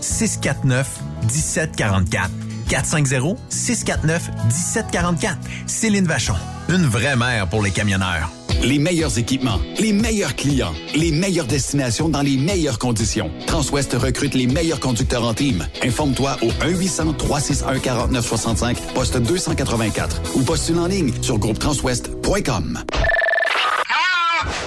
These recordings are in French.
649 1744. 450 649 1744. Céline Vachon. Une vraie mère pour les camionneurs. Les meilleurs équipements, les meilleurs clients, les meilleures destinations dans les meilleures conditions. Transwest recrute les meilleurs conducteurs en team. Informe-toi au 1-800-361-4965, poste 284 ou postule en ligne sur groupetranswest.com.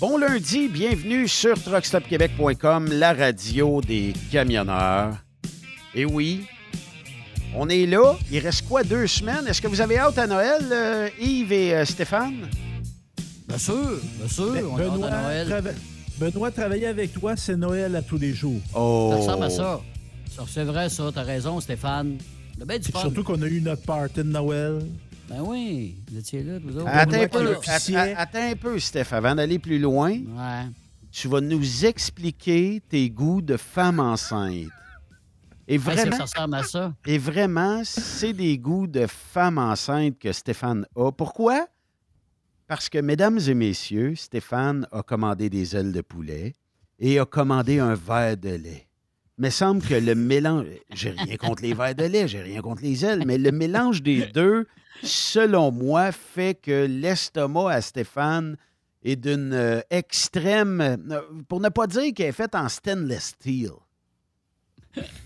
Bon lundi, bienvenue sur truckstopquebec.com, la radio des camionneurs. Et oui, on est là. Il reste quoi, deux semaines? Est-ce que vous avez hâte à Noël, euh, Yves et euh, Stéphane? Bien sûr, bien sûr. on est Benoît, à Noël. trava- Benoît, travailler avec toi, c'est Noël à tous les jours. Oh! Ça ressemble à ça. Ça, C'est vrai, ça. T'as raison, Stéphane. Le bien du fun. Surtout qu'on a eu notre party de Noël. Ben oui, vous étiez là, vous autres. Attends un, peu, att- attends un peu, Steph, avant d'aller plus loin. Ouais. Tu vas nous expliquer tes goûts de femme enceinte. Et vraiment, ça ressemble à ça. et vraiment, c'est des goûts de femme enceinte que Stéphane a. Pourquoi? Parce que, mesdames et messieurs, Stéphane a commandé des ailes de poulet et a commandé un verre de lait. Mais semble que le mélange. J'ai rien contre les verres de lait, j'ai rien contre les ailes, mais le mélange des deux, selon moi, fait que l'estomac à Stéphane est d'une euh, extrême. euh, Pour ne pas dire qu'elle est faite en stainless steel.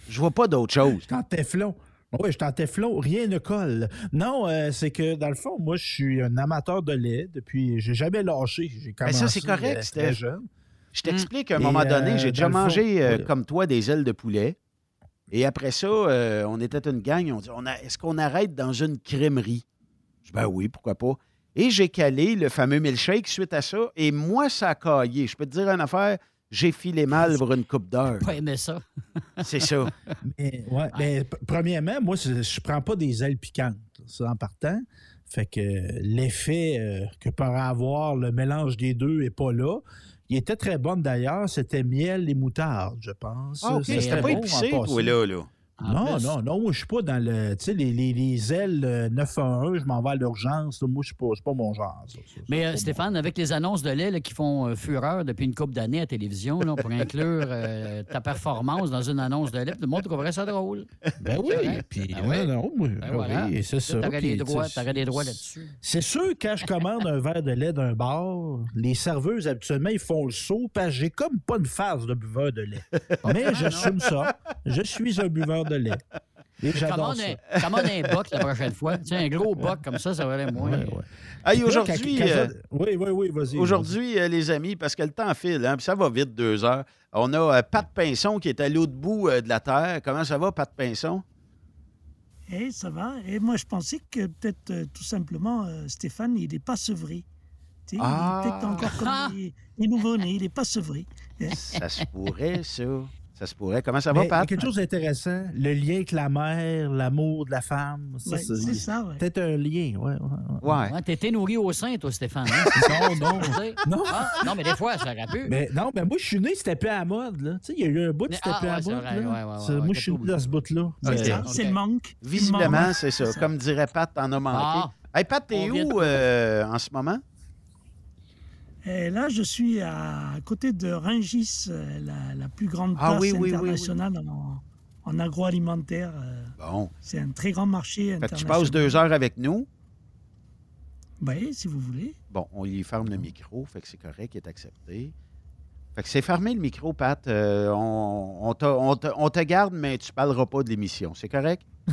Je vois pas d'autre chose. Je suis en. Oui, je suis en. Rien ne colle. Non, euh, c'est que dans le fond, moi, je suis un amateur de lait depuis. J'ai jamais lâché. J'ai Ben, commencé ça, c'est correct, euh, très jeune. Je t'explique, à un moment donné, euh, j'ai déjà mangé, fond, oui. comme toi, des ailes de poulet. Et après ça, euh, on était une gang. On dit on est-ce qu'on arrête dans une crèmerie? Je dis ben oui, pourquoi pas. Et j'ai calé le fameux milkshake suite à ça. Et moi, ça a caillé. Je peux te dire une affaire j'ai filé mal pour une coupe d'heure. Pas aimé ça. C'est ça. Mais, ouais, mais p- premièrement, moi, je prends pas des ailes piquantes, ça, en partant. Fait que l'effet euh, que peut avoir le mélange des deux est pas là. Il était très bon d'ailleurs. C'était miel et moutarde, je pense. Ah, OK. C'était pas bon en épicé, toi, là. là. Non, non, non, moi, je suis pas dans le. Tu sais, les, les, les ailes euh, 911, je m'en vais à l'urgence. Moi, je suis pas, mon genre. ça. Ça, Mais euh, Stéphane, avec les annonces de lait là, qui font euh, fureur depuis une couple d'années à télévision là, pour inclure euh, ta performance dans une annonce de lait, tout le monde trouverait ça drôle. Ben oui, puis Ben oui. non, moi, Ben voilà. oui, c'est ça. T'aurais des droits, droits là-dessus. C'est sûr, quand je commande un verre de lait d'un bar, les serveuses, habituellement, ils font le saut parce que j'ai comme pas une phase de buveur de lait. Mais j'assume ça. Je suis un buveur de lait. Et j'adore Commande ça. un, boc la prochaine fois. Tu sais, un gros boc comme ça, ça valait moins. Ouais, ouais. Hey, aujourd'hui, euh, Oui, oui, oui, vas-y. Aujourd'hui, euh, les amis, parce que le temps file, hein, puis ça va vite, deux heures. On a euh, Pat Pinson qui est à l'autre bout euh, de la Terre. Comment ça va, Pat Pinson? Eh, ça va. Et moi, je pensais que peut-être euh, tout simplement, euh, Stéphane, il n'est pas sevré. Ah. Il est peut-être encore Ah. comme les, les nouveau-nés, il n'est pas sevré. Eh, Ça se pourrait, ça. Ça se pourrait. Comment ça va, il y a Pat? quelque chose d'intéressant. Le lien avec la mère, l'amour de la femme. Ça, Ouais, c'est c'est ça, ouais. Peut-être un lien, ouais. ouais, ouais. Ouais. Ouais, T'étais nourri au sein, toi, Stéphane. hein? Non, non. Non. Ah, non, mais des fois, ça aurait pu. Mais non, mais moi, je suis né, c'était plus à la mode, là. Tu sais, il y a eu un bout, c'était ah, plus à la c'est mode, vrai, là. ouais, ouais, ouais, C'est- ouais, moi, je suis né dans ce bout-là. C'est c'est le manque. Visiblement, c'est ça. ça. Comme dirait Pat, t'en as manqué. Ah. Hey, Pat, t'es où euh, en ce moment? Et là, je suis à côté de Rungis, euh, la, la plus grande Ah place oui, oui, oui, oui. internationale En, en agroalimentaire. euh, Bon. C'est un très grand marché tu passes deux heures avec nous? Oui, si vous voulez. Bon, on lui ferme le micro, fait que c'est correct, il est accepté. Fait que c'est fermé le micro, Pat. Euh, on, on te, on te- on te garde, mais tu parleras pas de l'émission. C'est correct?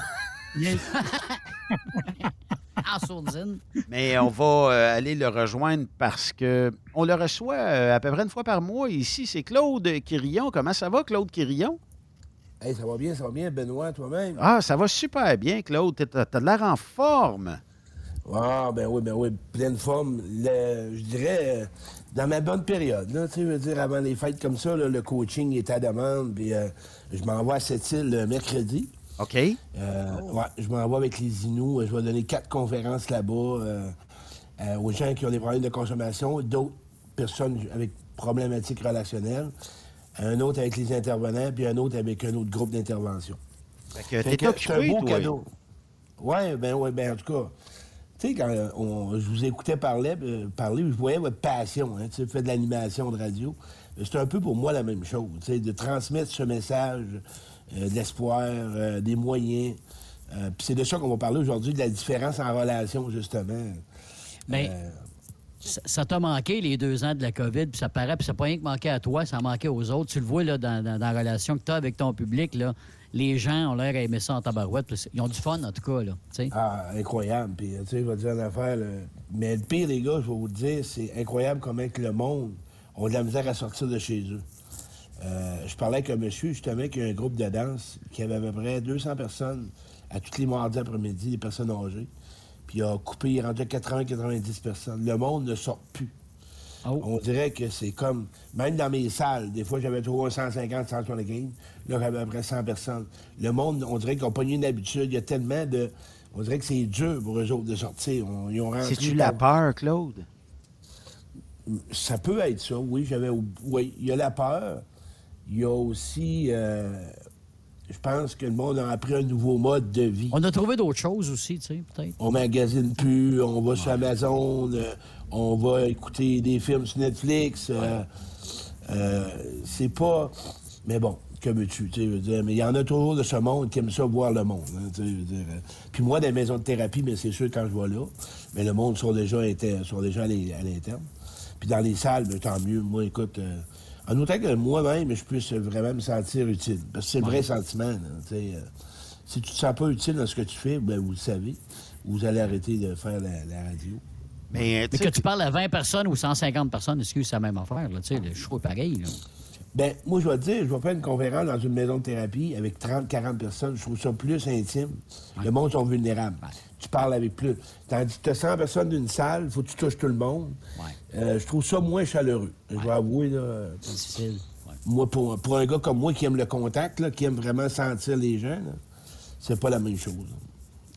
Yes. en sourdine. Mais on va euh, aller le rejoindre parce que on le reçoit euh, à peu près une fois par mois ici. C'est Claude Quirillon. Comment ça va, Claude Quirillon? Hey, ça va bien, ça va bien, Benoît, toi-même? Ah, ça va super bien, Claude. T'as t'as de l'air en forme. Ah, ben oui, ben oui, pleine forme. Le- je dirais, euh, dans ma bonne période, là, tu sais, je veux dire, avant les fêtes comme ça, là, le coaching est à demande, puis euh, je m'envoie à cette île le mercredi. OK. Euh, ouais, je m'en vais avec les Inuits. Je vais donner quatre conférences là-bas euh, euh, aux gens qui ont des problèmes de consommation, d'autres personnes avec problématiques relationnelles, un autre avec les intervenants, puis un autre avec un autre groupe d'intervention. Fait que Fait t'es que c'est un beau toi. cadeau. Oui, ben ouais, ben en tout cas. Tu sais, quand on- je vous écoutais parler, parler, je voyais votre passion, hein, tu fait de l'animation de radio. C'est un peu pour moi la même chose, de transmettre ce message euh, d'espoir, euh, des moyens. Euh, Puis c'est de ça qu'on va parler aujourd'hui, de la différence en relation, justement. Mais ça ça t'a manqué les deux ans de la COVID, puis ça paraît, puis ça n'a pas rien que manqué à toi, ça a manqué aux autres. Tu le vois là, dans, dans- dans la relation que tu as avec ton public. Là, les gens ont l'air à aimer ça en tabarouette. Ils ont du fun, en tout cas. Là. Ah, incroyable. Puis, tu sais, je vais te dire une affaire. là. Mais le pire, les gars, je vais vous dire, c'est incroyable comment que le monde a de la misère à sortir de chez eux. Euh, je parlais avec un monsieur, justement, qui a un groupe de danse qui avait à peu près 200 personnes à tous les mardis après-midi, des personnes âgées. Puis il a coupé, il est rendu à 80-90 personnes. Le monde ne sort plus. On dirait que c'est comme, même dans mes salles, des fois j'avais toujours 150, 175, là j'avais à peu près 100 personnes. Le monde, on dirait qu'ils ont pas eu une habitude. Il y a tellement de. On dirait que c'est dur pour eux autres de sortir. On- ils ont C'est-tu la peur, Claude? Ça peut être ça, oui. J'avais. Oui, il y a la peur. Il y a aussi. euh, je pense que le monde a appris un nouveau mode de vie. On a trouvé d'autres choses aussi, tu sais, peut-être. On magasine plus, on va sur Amazon, euh, on va écouter des films sur Netflix. euh, c'est pas. Mais bon, que veux-tu, tu sais, veux dire, mais il y en a toujours de ce monde qui aime ça voir le monde. hein, tu sais, veux dire. Puis moi, dans les maisons de thérapie, mais c'est sûr quand je vais là, mais le monde sont déjà, sont déjà à l'in- à l'interne. Puis dans les salles, ben, tant mieux. Moi, écoute, euh, en autant que moi-même, je puisse vraiment me sentir utile. Parce que c'est le vrai sentiment. là, euh, si tu te sens pas utile dans ce que tu fais, ben, vous le savez, vous allez arrêter de faire la, la radio. Mais, Mais que tu parles à 20 personnes ou 150 personnes, excuse, c'est la même affaire. Là, le show est pareil. Là. Ben, moi, je vais te dire, je vais faire une conférence dans une maison de thérapie avec 30, 40 personnes. Je trouve ça plus intime. Le monde sont vulnérables. Tu parles avec plus. Tandis que tu as 100 personnes d'une salle, il faut que tu touches tout le monde. Euh, je trouve ça moins chaleureux. Je vais avouer, là. Difficile. Moi, pour, pour un gars comme moi qui aime le contact, là, qui aime vraiment sentir les gens, c'est pas la même chose.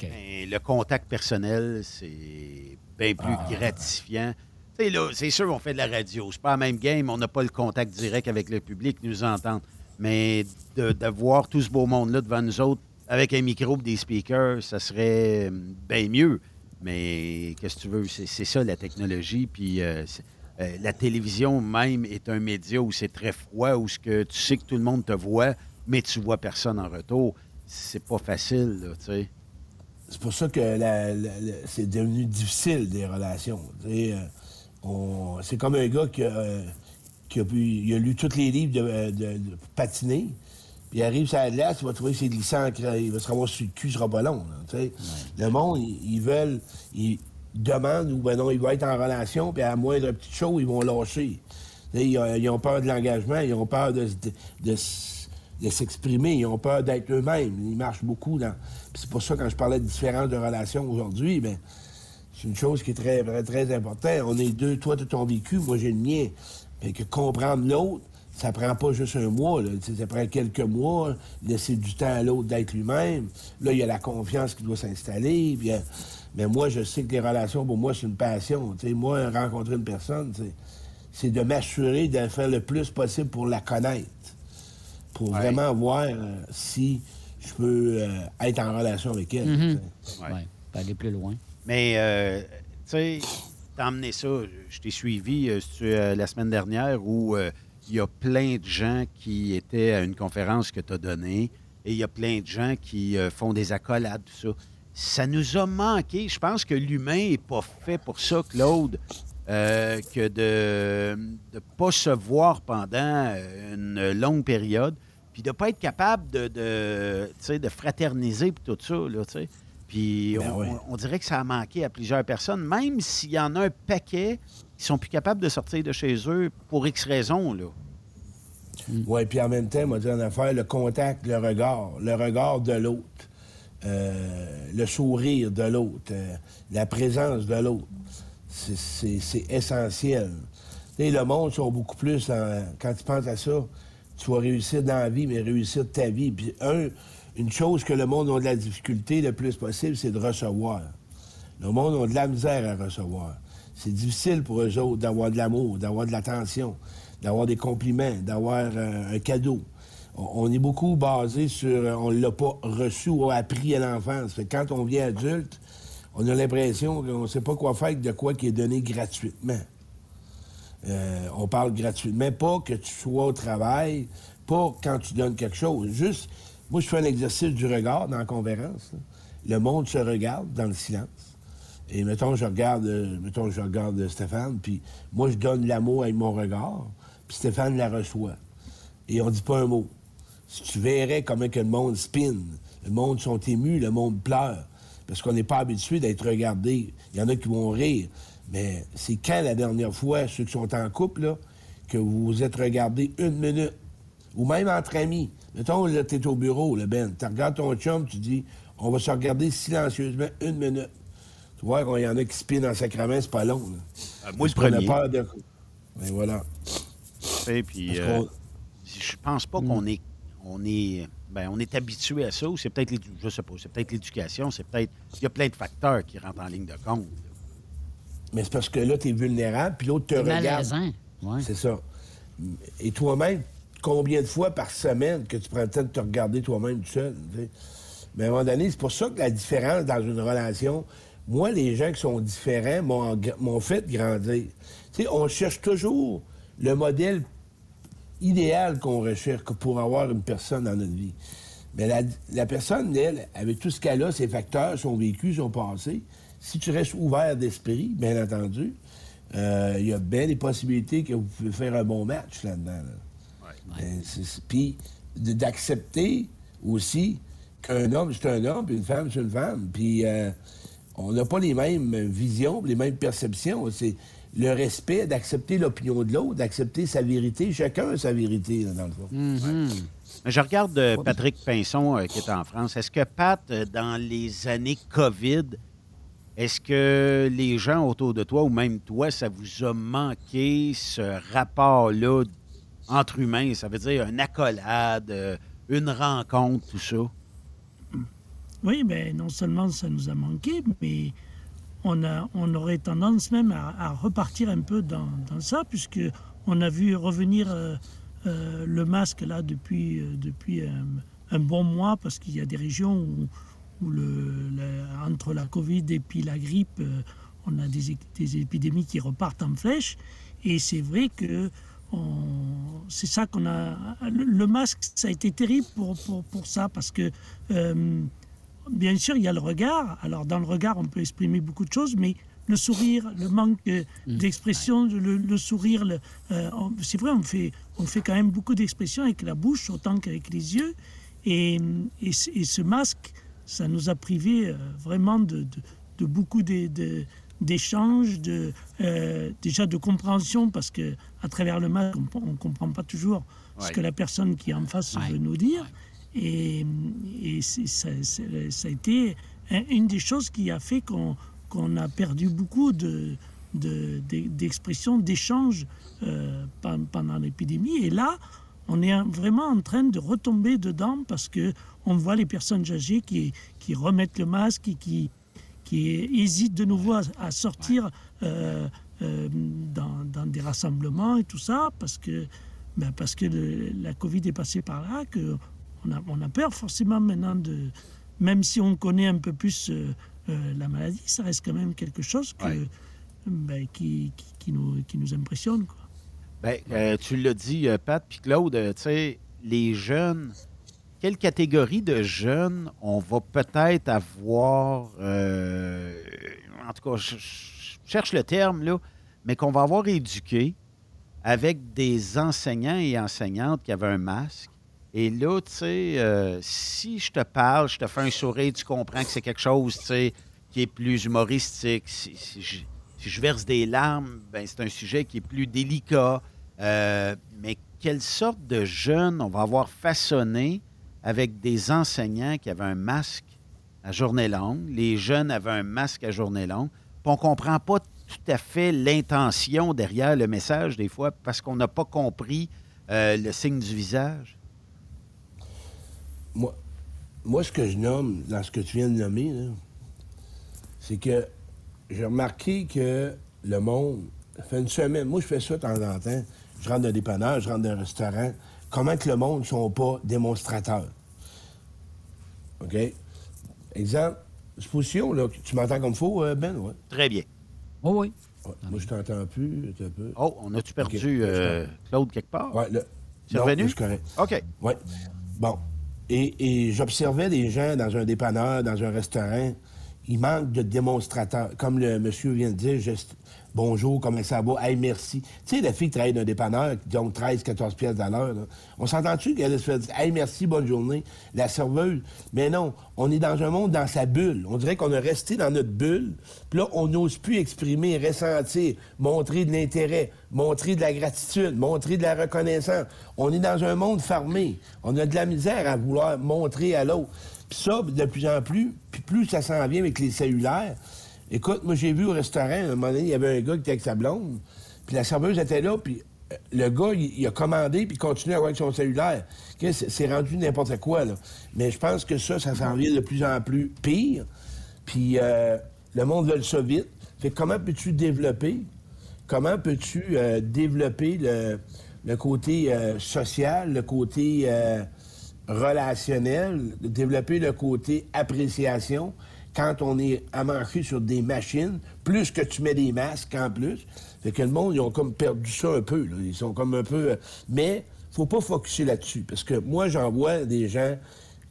Ben, le contact personnel, c'est bien plus Ah. gratifiant. Tu sais, là, c'est sûr, on fait de la radio. C'est pas la même game. On n'a pas le contact direct avec le public, nous entendre. Mais de, de voir tout ce beau monde-là devant nous autres, avec un micro des speakers, ça serait bien mieux. Mais qu'est-ce que tu veux? C'est ça, la technologie. Puis euh, euh, la télévision même est un média où c'est très froid, où que tu sais que tout le monde te voit, mais tu vois personne en retour. C'est pas facile, tu. C'est pour ça que c'est devenu difficile, des relations. Euh, C'est comme un gars qui a, euh, qui a, lu tous les livres de, euh, patiner, il arrive sur la glace, il va trouver ses glissants, il va se ramasser sur le cul, ce sera pas long. là. Le monde, ils, ils veulent, ils demandent ou ben non, ils vont être en relation, puis à la moindre petite chose, ils vont lâcher. Ils, ont- ils ont peur de l'engagement, ils ont peur de, de- de s'exprimer, ils ont peur d'être eux-mêmes. Ils marchent beaucoup dans. Puis c'est pour ça, quand je parlais de différence de relations aujourd'hui, ben, c'est une chose qui est très, très, très importante. On est deux, toi, tu ton vécu, moi, j'ai le mien. Fait que comprendre l'autre, ça prend pas juste un mois, là. Ça prend quelques mois, laisser du temps à l'autre d'être lui-même. Là, il y a la confiance qui doit s'installer. euh, mais moi, je sais que les relations, pour moi, c'est une passion. Moi, rencontrer une personne, c'est- de m'assurer de faire le plus possible pour la connaître. Pour vraiment voir euh, si je peux euh, être en relation avec elle. Ouais. Peut aller plus loin. Mais, euh, tu sais, t'as emmené ça. Je t'ai suivi la semaine dernière où euh, il y a plein de gens qui étaient à une conférence que tu as donnée et il y a plein de gens qui euh, font des accolades, tout ça. Ça nous a manqué. Je pense que l'humain n'est pas fait pour ça, Claude, euh, que de ne pas se voir pendant euh, une longue période, puis de ne pas être capable de, de, fraterniser puis tout ça, là, tu sais. Puis Ben on dirait que ça a manqué à plusieurs personnes, même s'il y en a un paquet qui sont plus capables de sortir de chez eux pour X raisons. Là. Oui, puis en même temps, moi, dire une affaire, le contact, le regard, le regard de l'autre, euh, le sourire de l'autre, euh, la présence de l'autre, c'est- essentiel. Sais, le monde sont beaucoup plus, en- quand tu penses à ça, tu vas réussir dans la vie, mais réussir ta vie. Puis un, une chose que le monde a de la difficulté le plus possible, c'est de recevoir. Le monde a de la misère à recevoir. C'est difficile pour eux autres d'avoir de l'amour, d'avoir de l'attention, d'avoir des compliments, d'avoir euh, un cadeau. On, est beaucoup basé sur euh, on ne l'a pas reçu ou appris à l'enfance. Quand on vient adulte, on a l'impression qu'on ne sait pas quoi faire de quoi qui est donné gratuitement. Euh, on parle gratuitement, pas que tu sois au travail, pas quand tu donnes quelque chose. Juste, moi, je fais un exercice du regard dans la conférence. Le monde se regarde dans le silence. Et mettons, je regarde, euh, mettons, je regarde euh, Stéphane, puis moi, je donne l'amour avec mon regard, puis Stéphane la reçoit. Et on dit pas un mot. Si tu verrais comment que le monde spin, le monde sont émus, le monde pleure, parce qu'on n'est pas habitué d'être regardé. Il y en a qui vont rire. Mais c'est quand la dernière fois, ceux qui sont en couple, là, que vous vous êtes regardé une minute, ou même entre amis. Mettons, là, t'es au bureau, le Ben, tu regardes ton chum, tu dis, on va se regarder silencieusement une minute. Tu vois qu'il y en a qui spinent en sacrament, c'est pas long. là. moi, Parce le premier. peur de... Ben voilà. Tu sais, Puis, euh, je pense pas qu'on est, on est, ben, on est habitué à ça, ou c'est peut-être, je sais pas, c'est peut-être l'éducation, c'est peut-être, il y a plein de facteurs qui rentrent en ligne de compte. Mais c'est parce que là, tu es vulnérable, puis l'autre te C'est regarde. Ouais. C'est ça. Et toi-même, combien de fois par semaine que tu prends le temps de te regarder toi-même tout seul? tu sais? Mais à un moment donné, c'est pour ça que la différence dans une relation, moi, les gens qui sont différents m'ont fait grandir. Tu sais, on cherche toujours le modèle idéal qu'on recherche pour avoir une personne dans notre vie. Mais la, la personne, elle, avec tout ce qu'elle a, ses facteurs, son vécu, son passé, si tu restes ouvert d'esprit, bien entendu, euh, il y a bien des possibilités que vous pouvez faire un bon match là-dedans. là. Ben, Puis d'accepter aussi qu'un homme, c'est un homme, puis une femme, c'est une femme. Puis euh, on n'a pas les mêmes visions, les mêmes perceptions. C'est le respect, d'accepter l'opinion de l'autre, d'accepter sa vérité. Chacun a sa vérité, là, dans le fond. Mais Je regarde euh, Patrick Pinson euh, qui est en France. Est-ce que, Pat, euh, dans les années COVID, est-ce que les gens autour de toi, ou même toi, ça vous a manqué ce rapport-là entre humains? Ça veut dire une accolade, une rencontre, tout ça? Oui, ben, non seulement ça nous a manqué, mais on, a, on aurait tendance même à, repartir un peu dans, ça, puisque on a vu revenir euh, euh, le masque là depuis, euh, depuis un bon mois, parce qu'il y a des régions où, entre la Covid et puis la grippe, on a des, des épidémies qui repartent en flèche. Et c'est vrai que c'est ça qu'on a. Le, masque, ça a été terrible pour, pour, ça, parce que bien sûr, il y a le regard. Alors, dans le regard, on peut exprimer beaucoup de choses, mais le sourire, le manque euh, d'expression, le, le sourire, le- euh, c'est vrai, on fait, on fait quand même beaucoup d'expressions avec la bouche autant qu'avec les yeux. Et, et ce- et ce masque, ça nous a privé euh, vraiment de, de- de beaucoup d'échanges, de, euh, déjà de compréhension, parce que à travers le masque, on ne comprend pas toujours ce que la personne qui est en face veut nous dire. Et, ça, a été un- une des choses qui a fait qu'on a perdu beaucoup de de- de- d'expressions, d'échanges euh, pen- pendant l'épidémie. Et là, on est vraiment en train de retomber dedans parce que on voit les personnes âgées qui, qui remettent le masque et qui, qui hésitent de nouveau à, à sortir euh, euh, dans, dans des rassemblements et tout ça parce que, ben, parce que le- la Covid est passée par là, que on a, on a peur forcément maintenant de... Même si on connaît un peu plus euh, euh, la maladie, ça reste quand même quelque chose que, ben, qui, qui, qui nous, qui nous impressionne. Quoi. Ben, euh, tu l'as dit, Pat, puis Claude, tu sais, les jeunes, quelle catégorie de jeunes on va peut-être avoir, euh, en tout cas, je, je cherche le terme, là, mais qu'on va avoir éduqué avec des enseignants et enseignantes qui avaient un masque Et là, tu sais, euh, si je te parle, je te fais un sourire, tu comprends que c'est quelque chose, tu sais, qui est plus humoristique. Si, je, si je verse des larmes, ben c'est un sujet qui est plus délicat. Euh, mais quelle sorte de jeunes on va avoir façonné avec des enseignants qui avaient un masque à journée longue? Les jeunes avaient un masque à journée longue. Puis on ne comprend pas tout à fait l'intention derrière le message, des fois, parce qu'on n'a pas compris euh, le signe du visage. Moi, moi, ce que je nomme dans ce que tu viens de nommer, c'est que j'ai remarqué que le monde fait une semaine. Moi, je fais ça de temps en temps. Je rentre dans des dépanneur, je rentre dans un restaurant. Comment que le monde ne sont pas démonstrateurs? OK? Exemple, supposition, là, tu m'entends comme faux, euh, Ben? Ouais. Très bien. Oh oui. Ouais, moi, je t'entends plus. un peu. Oh, on a-tu perdu euh, Claude quelque part? Ouais, là. C'est revenu? C'est correct. OK. Oui. Bon. Et, j'observais des gens dans un dépanneur, dans un restaurant, il manque de démonstrateurs. Comme le monsieur vient de dire, bonjour, comment ça va, hey, merci. Tu sais, la fille qui travaille dans un dépanneur, qui donc 13, 14 pièces à l'heure, on s'entend-tu qu'elle se fait dire, hey, merci, bonne journée, la serveuse? Mais non, on est dans un monde dans sa bulle. On dirait qu'on est resté dans notre bulle, puis là, on n'ose plus exprimer, ressentir, montrer de l'intérêt, montrer de la gratitude, montrer de la reconnaissance. On est dans un monde fermé. On a de la misère à vouloir montrer à l'autre. Puis ça, de plus en plus, puis plus ça s'en vient avec les cellulaires. Écoute, moi, j'ai vu au restaurant, à un moment donné, il y avait un gars qui était avec sa blonde, puis la serveuse était là, puis euh, le gars, il, a commandé, puis il continue à avoir avec son cellulaire. C'est rendu n'importe quoi, là. Mais je pense que ça, ça s'en vient de plus en plus pire. Puis euh, le monde veut ça vite. Fait que comment peux-tu développer, comment peux-tu euh, développer le, côté social, le côté relationnel, développer le côté appréciation? Quand on est amanché sur des machines, plus que tu mets des masques en plus. Fait que le monde, ils ont comme perdu ça un peu. là. Ils sont comme un peu... euh, Mais faut pas focuser là-dessus, parce que moi, j'en vois des gens...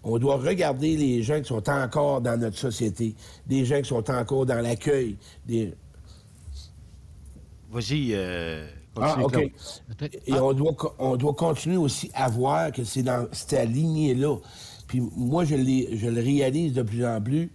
On doit regarder les gens qui sont encore dans notre société, des gens qui sont encore dans l'accueil, des... Vas-y, euh, Ah, OK. Et on, doit, on doit continuer aussi à voir que c'est dans cette lignée-là. Puis moi, je, je le réalise de plus en plus.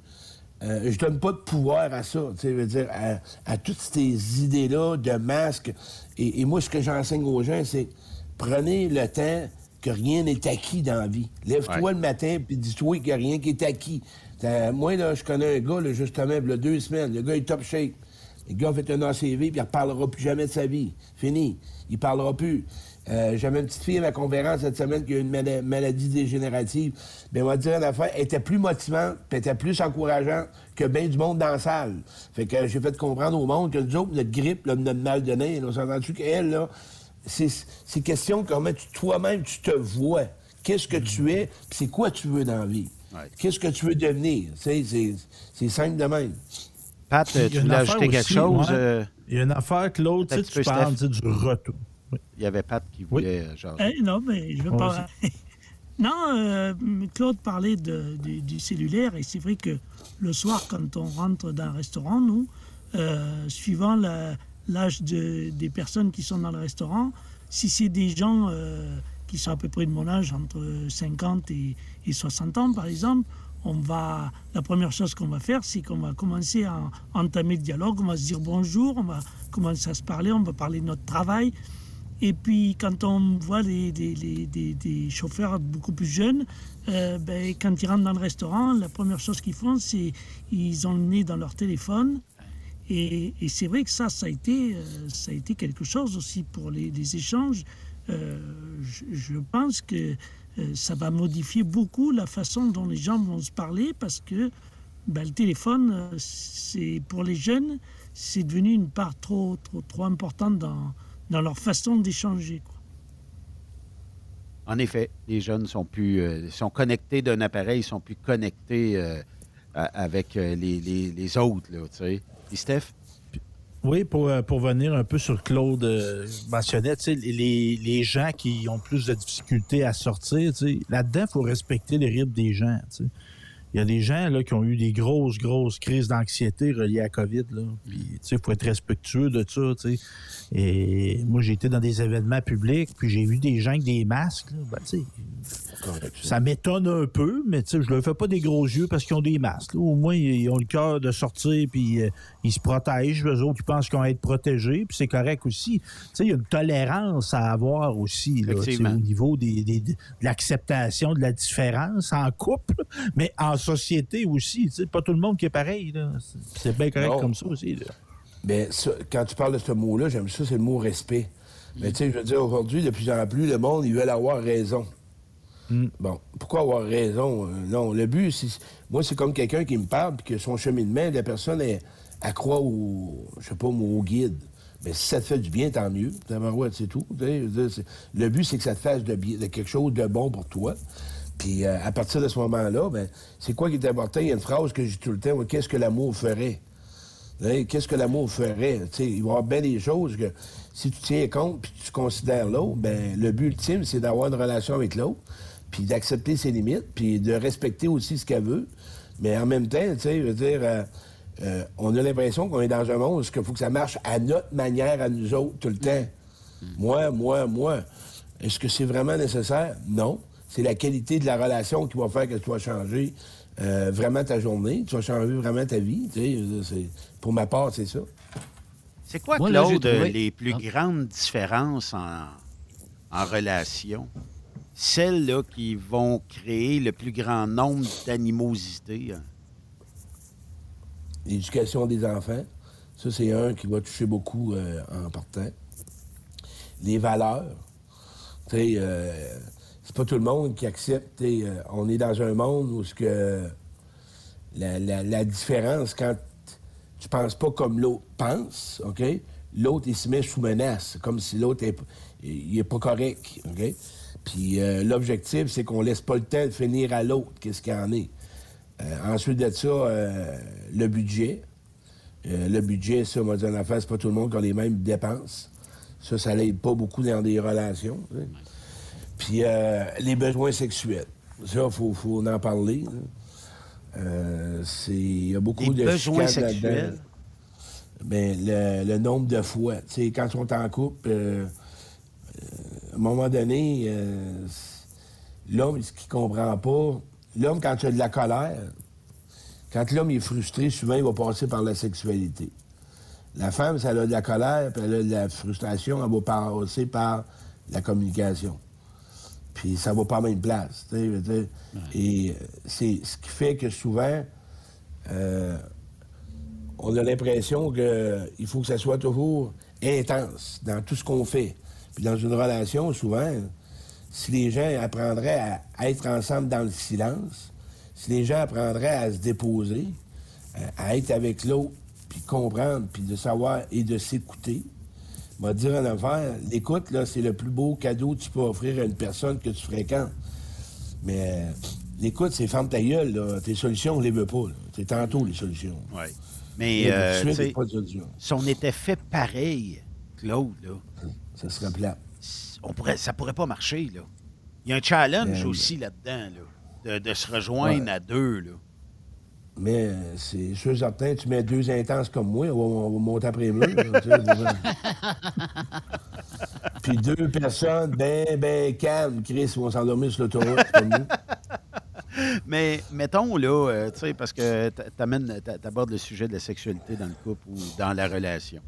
Euh, je donne pas de pouvoir à ça, tu veux dire, à, à toutes ces idées-là de masques. Et, et moi, ce que j'enseigne aux gens, c'est prenez le temps que rien n'est acquis dans la vie. Lève-toi Ouais. le matin puis dis-toi qu'il n'y a rien qui est acquis. Euh, moi, là, je connais un gars, là, justement, il y a deux semaines. Le gars est top shape. Le gars a fait un ACV, puis il ne reparlera plus jamais de sa vie. Fini. Il parlera plus. Euh, J'avais une petite fille à ma conférence cette semaine qui a une mala- maladie dégénérative. Bien, on va te dire une affaire, elle était plus motivante, puis elle était plus encourageante que bien du monde dans la salle. Fait que j'ai fait comprendre au monde que nous autres, notre grippe, là, notre mal de nez, on s'est entendu qu'elle, là, c'est question de comment tu- toi-même tu te vois. Qu'est-ce que tu es, puis c'est quoi tu veux dans la vie? Qu'est-ce que tu veux devenir? C'est c'est simple de même. Pat, tu voulais ajouter quelque aussi, chose? ouais. euh, Il y a une affaire que l'autre, tu sais, tu parles du retour. Oui. Il y avait Pat qui voulait euh, genre. Eh, non, mais je veux pas. non, euh, Claude parlait de- du- du cellulaire et c'est vrai que le soir, quand on rentre dans un restaurant, nous, euh, suivant l'âge de- des personnes qui sont dans le restaurant, si c'est des gens euh, qui sont à peu près de mon âge, entre 50 et, et 60 ans par exemple, on va, la première chose qu'on va faire, c'est qu'on va commencer à entamer le dialogue, on va se dire bonjour, on va commencer à se parler, on va parler de notre travail. Et puis, quand on voit des, chauffeurs beaucoup plus jeunes, euh, ben, quand ils rentrent dans le restaurant, la première chose qu'ils font, c'est ils ont le nez dans leur téléphone. Et, c'est vrai que ça, ça a été, euh, ça a été quelque chose aussi pour les, échanges. Euh, je, pense que ça va modifier beaucoup la façon dont les gens vont se parler parce que ben, le téléphone, c'est pour les jeunes, c'est devenu une part trop importante dans, dans leur façon d'échanger. quoi. En effet, les jeunes sont plus euh, sont connectés d'un appareil, ils sont plus connectés euh, avec euh, les, les- les autres, là, tu sais. Et Steph? Oui, pour, pour venir un peu sur Claude euh, mentionnait, tu sais, les, les gens qui ont plus de difficultés à sortir, tu sais, là-dedans, il faut respecter les rythmes des gens. tu sais. Il y a des gens qui ont eu des grosses, grosses crises d'anxiété reliées à COVID. Là. Puis, il faut être respectueux de ça. tu sais. Et moi, j'ai été dans des événements publics, puis j'ai vu des gens avec des masques. Là. Ben. Ça m'étonne un peu, mais tu sais, je leur fais pas des gros yeux parce qu'ils ont des masques. là. Au moins, ils ont le cœur de sortir, puis euh, ils se protègent. Eux autres, ils pensent qu'ils vont être protégés, puis c'est correct aussi. Tu sais, il y a une tolérance à avoir aussi, là, au niveau des, des- de l'acceptation de la différence en couple, mais en société aussi. Tu sais, pas tout le monde qui est pareil. là. C'est- C'est bien correct Non. comme ça aussi. là. Mais ça, quand tu parles de ce mot-là, j'aime ça, c'est le mot respect. Mais tu sais, je veux dire, aujourd'hui, de plus en plus, le monde, ils veulent avoir raison. Bon, pourquoi avoir raison? Euh, Non, le but, c'est. Moi, c'est comme quelqu'un qui me parle, puis que son cheminement, la personne, elle, croit au. Je sais pas, au guide. Mais si ça te fait du bien, tant mieux. C'est tout. Je Le but, c'est que ça te fasse de, quelque chose de bon pour toi. Puis euh, à partir de ce moment-là, ben, c'est quoi qui est important? Il y a une phrase que j'ai tout le temps, qu'est-ce que l'amour ferait? Qu'est-ce que l'amour ferait? Il va y avoir bien des choses que si tu tiens compte puis tu considères l'autre, ben, le but ultime, c'est d'avoir une relation avec l'autre, puis d'accepter ses limites, puis de respecter aussi ce qu'elle veut. Mais en même temps, tu sais, je veux dire, euh, euh, on a l'impression qu'on est dans un monde où il faut que ça marche à notre manière, à nous autres, tout le temps. Moi, moi, moi. Est-ce que c'est vraiment nécessaire? Non. C'est la qualité de la relation qui va faire que tu vas changer euh, vraiment ta journée, tu vas changer vraiment ta vie. tu sais, c'est- Pour ma part, c'est ça. C'est quoi, Moi, là, Claude, les plus Ah. grandes différences en, en relation? Celles là, qui vont créer le plus grand nombre d'animosité. hein? L'éducation des enfants, ça, c'est un qui va toucher beaucoup euh, en partant. Les valeurs. Tu sais, euh, c'est pas tout le monde qui accepte. euh, on est dans un monde où la, différence, quand tu penses pas comme l'autre pense, OK? L'autre, il se met sous menace, comme si l'autre est, il est pas correct? Puis euh, l'objectif, c'est qu'on laisse pas le temps de finir à l'autre, qu'est-ce qu'il y en est. Euh, ensuite de ça, euh, le budget. Le budget, ça, on dire en affaire, c'est pas tout le monde qui a les mêmes dépenses. Ça, ça l'aide pas beaucoup dans des relations. tu sais. Puis les besoins sexuels. Ça, il faut, faut en parler. Il y a beaucoup de besoins sexuels? Ben, le, le nombre de fois. Tu sais, quand on est en couple, un moment donné, euh, l'homme, ce qu'il comprend pas, l'homme, quand il a de la colère, quand l'homme est frustré, souvent, il va passer par la sexualité. La femme, si elle a de la colère, puis elle a de la frustration, elle va passer par la communication. Puis ça va pas à même place. Et euh, c'est ce qui fait que souvent, euh, on a l'impression qu'il faut que ça soit toujours intense dans tout ce qu'on fait. Puis dans une relation, souvent, si les gens apprendraient à, à être ensemble dans le silence, si les gens apprendraient à se déposer, à être avec l'autre, puis comprendre, puis de savoir et de s'écouter, va dire en affaire, l'écoute, là, c'est le plus beau cadeau que tu peux offrir à une personne que tu fréquentes. Mais euh, l'écoute, c'est ferme ta gueule, là. Tes solutions, on les veut pas. C'est tantôt les solutions. Oui. Mais euh, suite, pas de solution. si on était fait pareil, Claude, là, Ça serait plat. on pourrait, ça pourrait pas marcher. Là. Il y a un challenge Ben, aussi là-dedans, là, de, de se rejoindre Ouais. à deux. Là. Mais euh, c'est sûr certain, tu mets deux intenses comme moi, on va, on va monter après les murs. Puis deux personnes ben, ben calmes, Chris, vont s'endormir sur l'autoroute comme nous. Mais mettons, là, euh, tu sais, parce que tu abordes le sujet de la sexualité dans le couple ou dans la relation.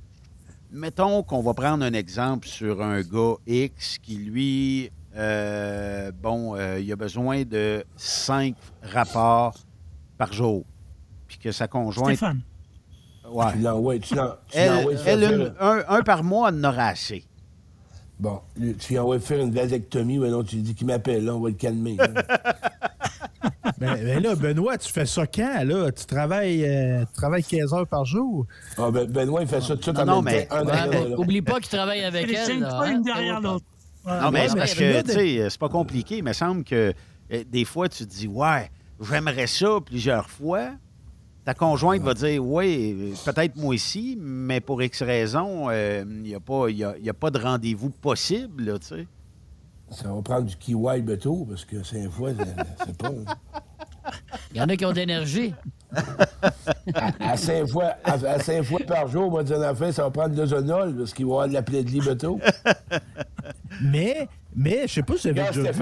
Mettons qu'on va prendre un exemple sur un gars X qui, lui, euh, bon, euh, il a besoin de cinq rapports par jour. Puis que sa conjointe. Stéphane. Ouais. Tu l'envoies, tu Elle, l'envoies elle, faire une- un, un par mois, elle en aura assez. Bon, tu lui envoies faire une vasectomie, ou non, tu lui dis qu'il m'appelle, là, on va le calmer. là. Ben, ben là, Benoît, tu fais ça quand, là? Tu travailles, euh, tu travailles 15 heures par jour? Ah, ben, Benoît, il fait ça tout de suite Non, en non, même mais- temps. Ouais, oublie pas qu'il travaille avec Les elle. fois, hein? une derrière l'autre. Ouais. Non, mais Ouais, c'est mais parce que, tu sais, c'est pas compliqué. Il me semble que euh, des fois, tu te dis, ouais, j'aimerais ça plusieurs fois. Ta conjointe va dire, oui, euh, peut-être moi aussi, mais pour X raison, euh, il n'y a, pas- y a- y a pas de rendez-vous possible, là, tu sais. Ça va prendre du kiwi beto, parce que cinq fois, c'est- pas. Il y en a qui ont de l'énergie. À, à cinq fois, à, à cinq fois par jour, on va dire en fait, ça va prendre de l'ozonol, parce qu'il va y avoir de la plaie de. Mais Mais je sais pas si vous avez déjà vu.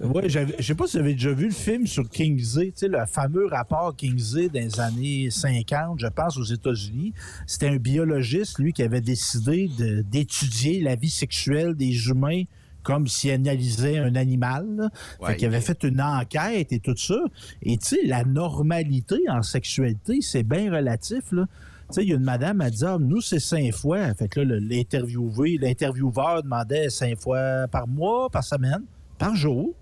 Le- Ouais, je sais pas si vous avez déjà vu le film sur Kingsley, tu sais, le fameux rapport Kingsley dans les années 50, je pense, aux États-Unis. C'était un biologiste, lui, qui avait décidé d'étudier la vie sexuelle des humains comme s'il analysait un animal. Ouais, fait qu'il avait fait une enquête et tout ça. Et tu sais, la normalité en sexualité, c'est bien relatif. Là. Sais, il y a une madame, elle dit, ah, nous, c'est cinq fois. Fait que là, l'interviewé, l'intervieweur demandait cinq fois par mois, par semaine, par jour.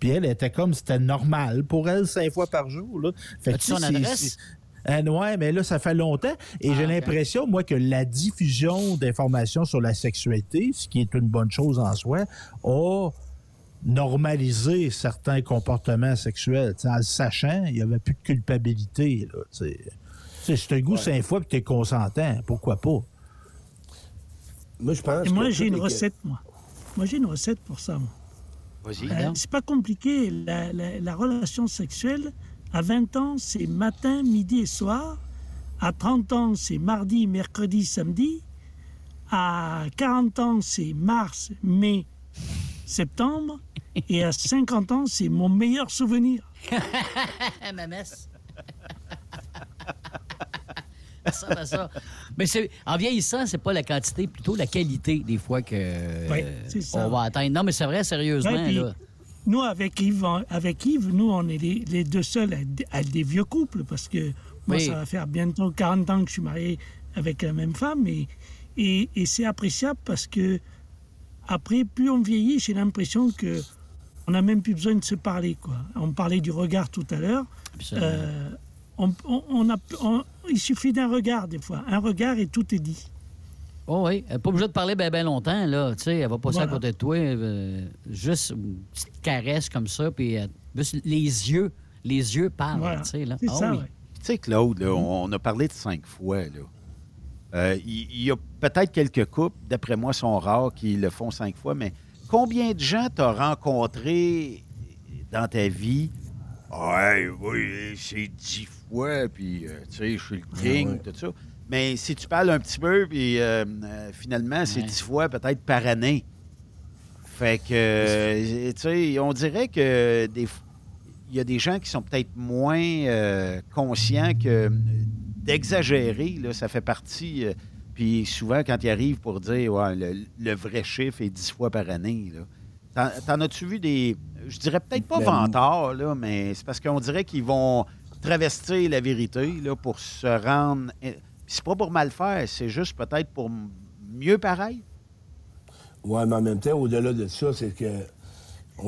Puis elle était comme c'était normal pour elle, cinq fois par jour. Là. Fait son adresse? euh, ouais, mais là, ça fait longtemps. Et Ah, j'ai l'impression, moi, que la diffusion d'informations sur la sexualité, ce qui est une bonne chose en soi, a normalisé certains comportements sexuels. En le sachant, il n'y avait plus de culpabilité. Là, t'as le goût cinq fois et tu es consentant, pourquoi pas? Moi, je pense Et moi, j'ai une recette, moi. Moi, j'ai une recette pour ça, moi. Vas-y. Euh, c'est pas compliqué. La, la- la relation sexuelle, à 20 ans, c'est matin, midi et soir. À 30 ans, c'est mardi, mercredi, samedi. À 40 ans, c'est mars, mai, septembre. Et à 50 ans, c'est mon meilleur souvenir. MMS. ben ça. Mais en vieillissant, c'est pas la quantité, plutôt la qualité des fois que euh, ça. on va atteindre. Non, mais c'est vrai, sérieusement. Ouais, puis là. Nous, avec Yves, on- avec Yves, nous, on est les, les deux seuls à, à des vieux couples parce que moi, Oui. ça va faire bientôt 40 ans que je suis marié avec la même femme et, et, et c'est appréciable parce que après, plus on vieillit, j'ai l'impression que on n'a même plus besoin de se parler. Quoi. On parlait du regard tout à l'heure. Euh, on, on- on a, on- il suffit d'un regard, des fois. Un regard et tout est dit. Oh oui, elle n'est pas obligée de parler bien longstemps, là. Tu sais, elle va passer à côté de toi, euh, juste une petite caresse comme ça, puis euh, juste les yeux, les yeux parlent, Voilà. tu sais, là. Ah ça, oui. ouais. Tu sais, Claude, là, on a parlé de cinq fois. là. Euh, Il il y, a peut-être quelques couples, d'après moi, sont rares qui le font cinq fois, mais combien de gens t'as rencontré dans ta vie? Ouais, oui, c'est dix fois, puis, euh, tu sais, je suis le king, tout ça. Mais si tu parles un petit peu, puis euh, euh, finalement, c'est dix fois peut-être par année. Fait que, tu sais, on dirait que des il y a des gens qui sont peut-être moins euh, conscients que d'exagérer, là, ça fait partie. euh, puis souvent, quand ils arrivent pour dire ouais, le, le vrai chiffre est dix fois par année, là. T'en, t'en as-tu vu des. Je dirais peut-être pas Ben, vantards, là, mais c'est parce qu'on dirait qu'ils vont travestir la vérité là, pour se rendre. C'est pas pour mal faire, c'est juste peut-être pour mieux paraître? Oui, mais en même temps, au-delà de ça, c'est que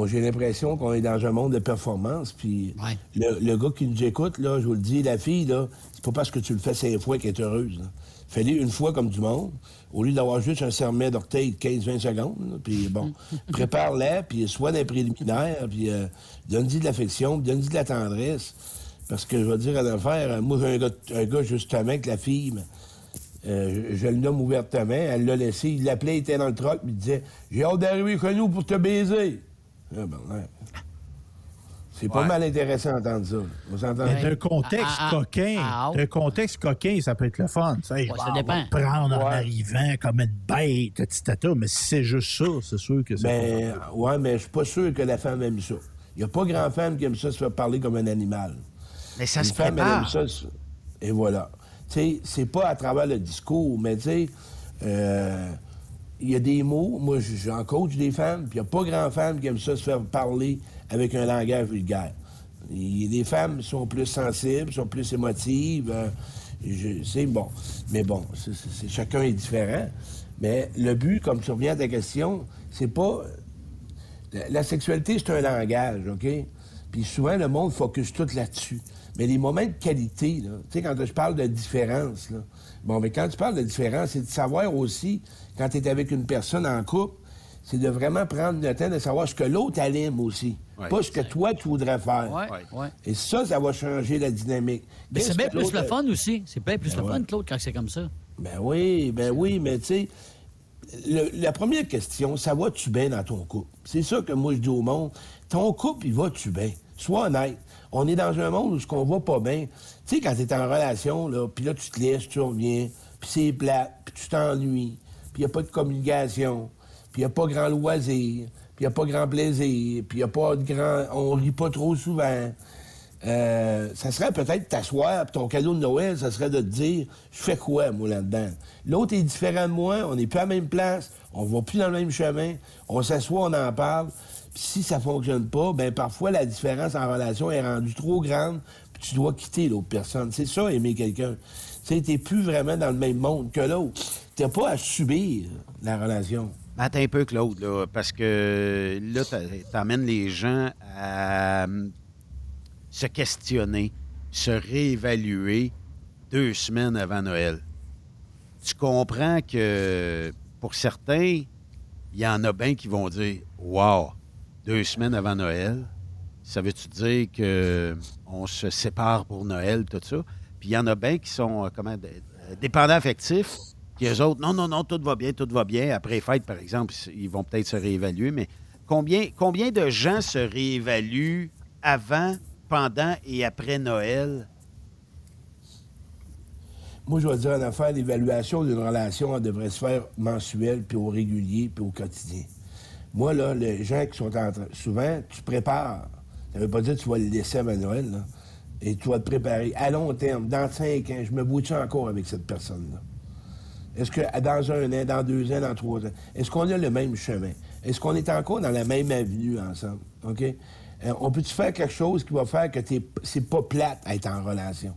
j'ai l'impression qu'on est dans un monde de performance. Puis Ouais. le, le gars qui nous écoute, là, je vous le dis, la fille, là, c'est pas parce que tu le fais cinq fois qu'elle est heureuse. Fais-le une fois comme du monde, au lieu d'avoir juste un serment d'orteil de 15-20 secondes. là. Puis bon, prépare-la, puis sois d'un préliminaire, puis euh, donne-y de l'affection, donne-y de la tendresse. Parce que je vais dire à l'affaire, moi, j'ai un gars, un gars justement que la fille, mais, euh, je, je le nomme ouvertement, elle l'a laissé, il l'appelait, il était dans le truck, puis il disait J'ai hâte d'arriver chez nous pour te baiser. Ah, ben, ouais. C'est pas Ouais. mal intéressant d'entendre ça. On s'entend? Mais d'un contexte Ah, ah, coquin, ah, ah. d'un contexte coquin, ça peut être le fun. Tu sais, je Ouais, ça on va dépend. te prendre en Ouais. arrivant comme une bête, etc. Mais si c'est juste ça, c'est sûr que c'est Ben, pas ouais, mais je suis pas sûr que la femme aime ça. Il n'y a pas grand femme qui aime ça se faire parler comme un animal. Mais ça Une se femme, elle aime prépare. ça. Et voilà. Tu sais, c'est pas à travers le discours, mais tu sais, euh, il y a des mots. Moi, j'en coach des femmes, puis il n'y a pas grand femme qui aime ça se faire parler avec un langage vulgaire. Y des femmes sont plus sensibles, sont plus émotives. euh, c'est bon. Mais bon, chacun est différent. Mais le but, comme tu reviens à ta question, c'est pas la, la sexualité, c'est un langage, OK? Puis souvent, le monde focus tout là-dessus. Mais les moments de qualité, là, tu sais, quand je parle de différence, là, bon, mais quand tu parles de différence, c'est de savoir aussi, quand tu es avec une personne en couple, c'est de vraiment prendre le temps de savoir ce que l'autre aime aussi. Ouais, pas ce que toi, tu voudrais faire. Ouais, ouais. Et ça, ça va changer la dynamique. Mais c'est bien que plus l'autre- le fun aussi. C'est bien plus Ben le fun, ouais. Claude, quand c'est comme ça. Ben oui, ben oui, mais tu sais, la première question, ça va-tu bien dans ton couple? C'est ça que moi je dis au monde. Ton couple, il va-tu bien? Sois honnête. On est dans un monde où ce qu'on va pas bien. Tu sais, quand tu es en relation, là, puis là, tu te laisses, tu reviens, puis c'est plat, puis tu t'ennuies, puis il a pas de communication, puis il a pas grand loisir, puis il a pas grand plaisir, puis il a pas de grand. On rit pas trop souvent. Euh, ça serait peut-être t'asseoir, puis ton cadeau de Noël, ça serait de te dire Je fais quoi, moi, là-dedans? L'autre est différent de moi, on n'est plus à la même place, on va plus dans le même chemin, on s'assoit, on en parle. Si ça fonctionne pas, ben parfois la différence en relation est rendue trop grande, puis tu dois quitter l'autre personne. C'est ça, aimer quelqu'un. Tu t'es plus vraiment dans le même monde que l'autre. T'as pas à subir la relation. Ben, Attends un peu, Claude, là, parce que là, t'a- t'emmènes les gens à euh, se questionner, se réévaluer deux semaines avant Noël. Tu comprends que pour certains, il y en a bien qui vont dire Wow, deux semaines avant Noël, ça veut-tu dire qu'on se sépare pour Noël, tout ça? Puis il y en a bien qui sont euh, comment, euh, dépendants affectifs, puis eux autres, non, non, non, tout va bien, tout va bien. Après les fêtes, par exemple, ils vont peut-être se réévaluer, mais combien, combien de gens se réévaluent avant, pendant et après Noël? Moi, je vais dire en affaire, l'évaluation d'une relation, elle devrait se faire mensuelle, puis au régulier, puis au quotidien. Moi, là, les gens qui sont en train... Souvent, tu prépares. Ça veut pas dire que tu vas le laisser avant Noël, là. Et tu vas te préparer à long terme, dans cinq ans, je me bouge encore avec cette personne-là? Est-ce que dans un an, dans deux ans, dans trois ans, est-ce qu'on a le même chemin? Est-ce qu'on est encore dans la même avenue ensemble? OK? Euh, on peut-tu faire quelque chose qui va faire que t'es- c'est pas plate à être en relation?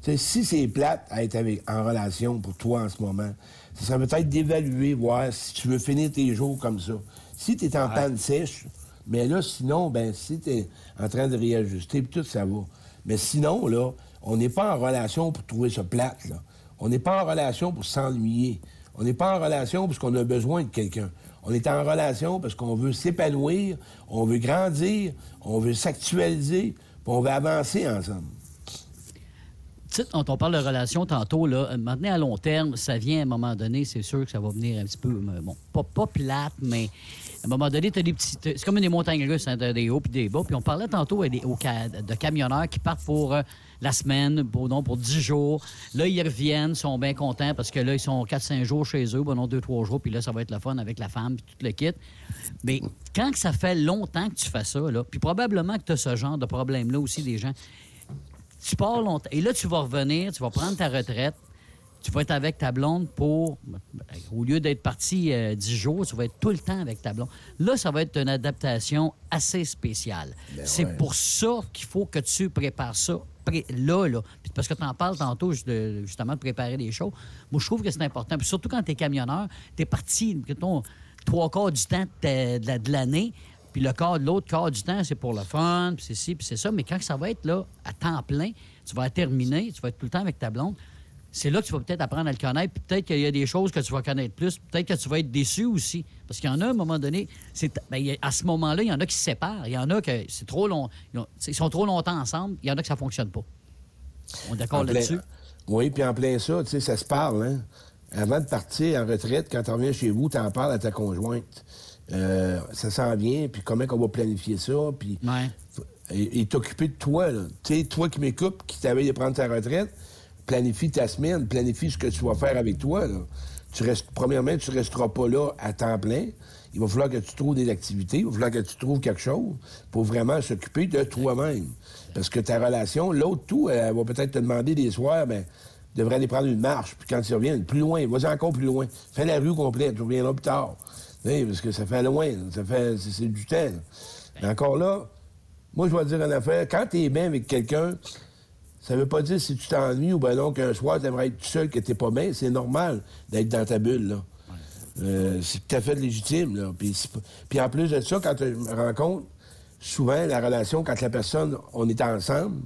Sais, si c'est plate à être avec- en relation pour toi en ce moment, ça serait peut-être d'évaluer, voir si tu veux finir tes jours comme ça. Si tu es en panne sèche, mais là, sinon, ben si tu es en train de réajuster, puis tout, ça va. Mais sinon, là, on n'est pas en relation pour trouver ça plate, là. On n'est pas en relation pour s'ennuyer. On n'est pas en relation parce qu'on a besoin de quelqu'un. On est en relation parce qu'on veut s'épanouir, on veut grandir, on veut s'actualiser, puis on veut avancer ensemble. Quand on parle de relation tantôt, là, maintenant à long terme, ça vient à un moment donné, c'est sûr que ça va venir un petit peu, euh, bon, pas, plate, mais à un moment donné, t'as des petits. C'est comme des montagnes russes, hein, des hauts puis des bas. Puis on parlait tantôt de camionneurs qui partent pour euh, la semaine, pour, non, pour 10 jours. Là, ils reviennent, sont bien contents parce que là, ils sont 4-5 jours chez eux, bon, non, 2-3 jours, puis là, ça va être le fun avec la femme, puis tout le kit. Mais quand ça fait longtemps que tu fais ça, puis probablement que tu as ce genre de problème-là aussi, des gens tu pars longtemps. Et là, tu vas revenir, tu vas prendre ta retraite, tu vas être avec ta blonde pour. Au lieu d'être parti euh, 10 jours, tu vas être tout le temps avec ta blonde. Là, ça va être une adaptation assez spéciale. C'est ouais. pour ça qu'il faut que tu prépares ça là, là. Puis parce que tu en parles tantôt, justement, de préparer les choses. Moi, je trouve que c'est important. Puis surtout quand tu es camionneur, tu es parti, mettons, trois quarts du temps de l'année. Puis le quart, l'autre quart du temps, c'est pour le fun, puis c'est ci, puis c'est ça. Mais quand ça va être là, à temps plein, tu vas terminer, tu vas être tout le temps avec ta blonde. C'est là que tu vas peut-être apprendre à le connaître. Puis peut-être qu'il y a des choses que tu vas connaître plus. Peut-être que tu vas être déçu aussi. Parce qu'il y en a, à un moment donné, c'est, ben, à ce moment-là, il y en a qui se séparent. Il y en a que c'est trop long. Ils, ont- ils sont trop longtemps ensemble. Il y en a que ça fonctionne pas. On est d'accord là-dessus? Oui, puis en plein ça, tu sais, ça se parle, hein. Avant de partir en retraite, quand tu reviens chez vous, tu en parles à ta conjointe. Euh, ça s'en vient, puis comment on va planifier ça, puis... Et et t'occuper de toi, là. Tu sais, toi qui m'écoutes, qui t'avais de prendre ta retraite, planifie ta semaine, planifie ce que tu vas faire avec toi, là. Tu restes, premièrement, tu resteras pas là à temps plein. Il va falloir que tu trouves des activités, il va falloir que tu trouves quelque chose pour vraiment s'occuper de toi-même. Parce que ta relation, l'autre tout, elle va peut-être te demander des soirs, ben, devrait aller prendre une marche, puis quand tu reviens, plus loin, vas-y encore plus loin. Fais la rue complète, tu reviendras plus tard. Sais, parce que ça fait loin, ça fait, c'est, du temps. Mais encore là, moi, je vais dire une affaire. Quand tu es bien avec quelqu'un, ça veut pas dire si tu t'ennuies ou ben non qu'un soir, tu aimerais être tout seul, que t'es pas bien. C'est normal d'être dans ta bulle, là. Euh, c'est tout à fait légitime, là. Puis, en plus de ça, quand tu me rends compte, souvent, la relation, quand la personne, on est ensemble,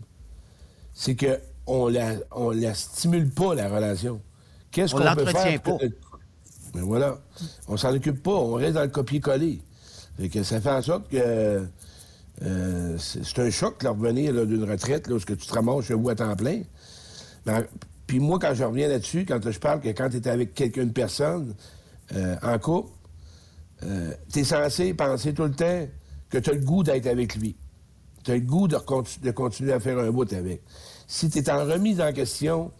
c'est que on la, on la stimule pas, la relation. Qu'est-ce On qu'on peut l'entretient faire? pour pas. Mais voilà. On s'en occupe pas. On reste dans le copier-coller. Fait que ça fait en sorte que euh, c'est un choc de revenir d'une retraite, là, où tu te ramasses chez vous à temps plein. Ben, Puis moi, quand je reviens là-dessus, quand je parle que quand tu es avec quelqu'un, une personne, euh, en couple, tu es censé penser tout le temps que tu as le goût d'être avec lui. Tu as le goût de, de continuer à faire un bout avec. Si tu es en remise en question,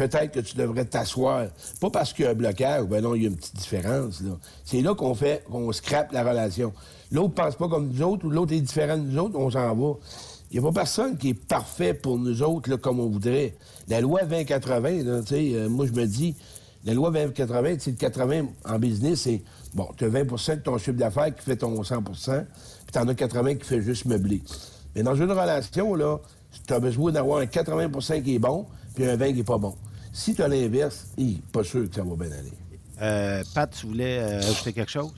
peut-être que tu devrais t'asseoir. Pas parce qu'il y a un blocage, ben non, il y a une petite différence. Là. C'est là qu'on fait, qu'on scrape la relation. L'autre pense pas comme nous autres, ou l'autre est différent de nous autres, on s'en va. Il n'y a pas personne qui est parfait pour nous autres, là, comme on voudrait. La loi 2080, là, euh, moi, je me dis, la loi 2080, c'est le 80 en business, c'est, bon, tu as 20 de ton chiffre d'affaires qui fait ton 100 puis tu en as 80 qui fait juste meubler. Mais dans une relation, là, tu as besoin d'avoir un 80 qui est bon, puis un 20 qui n'est pas bon. Si tu as l'inverse, hi, pas sûr que ça va bien aller. Euh, Pat, tu voulais euh, ajouter quelque chose?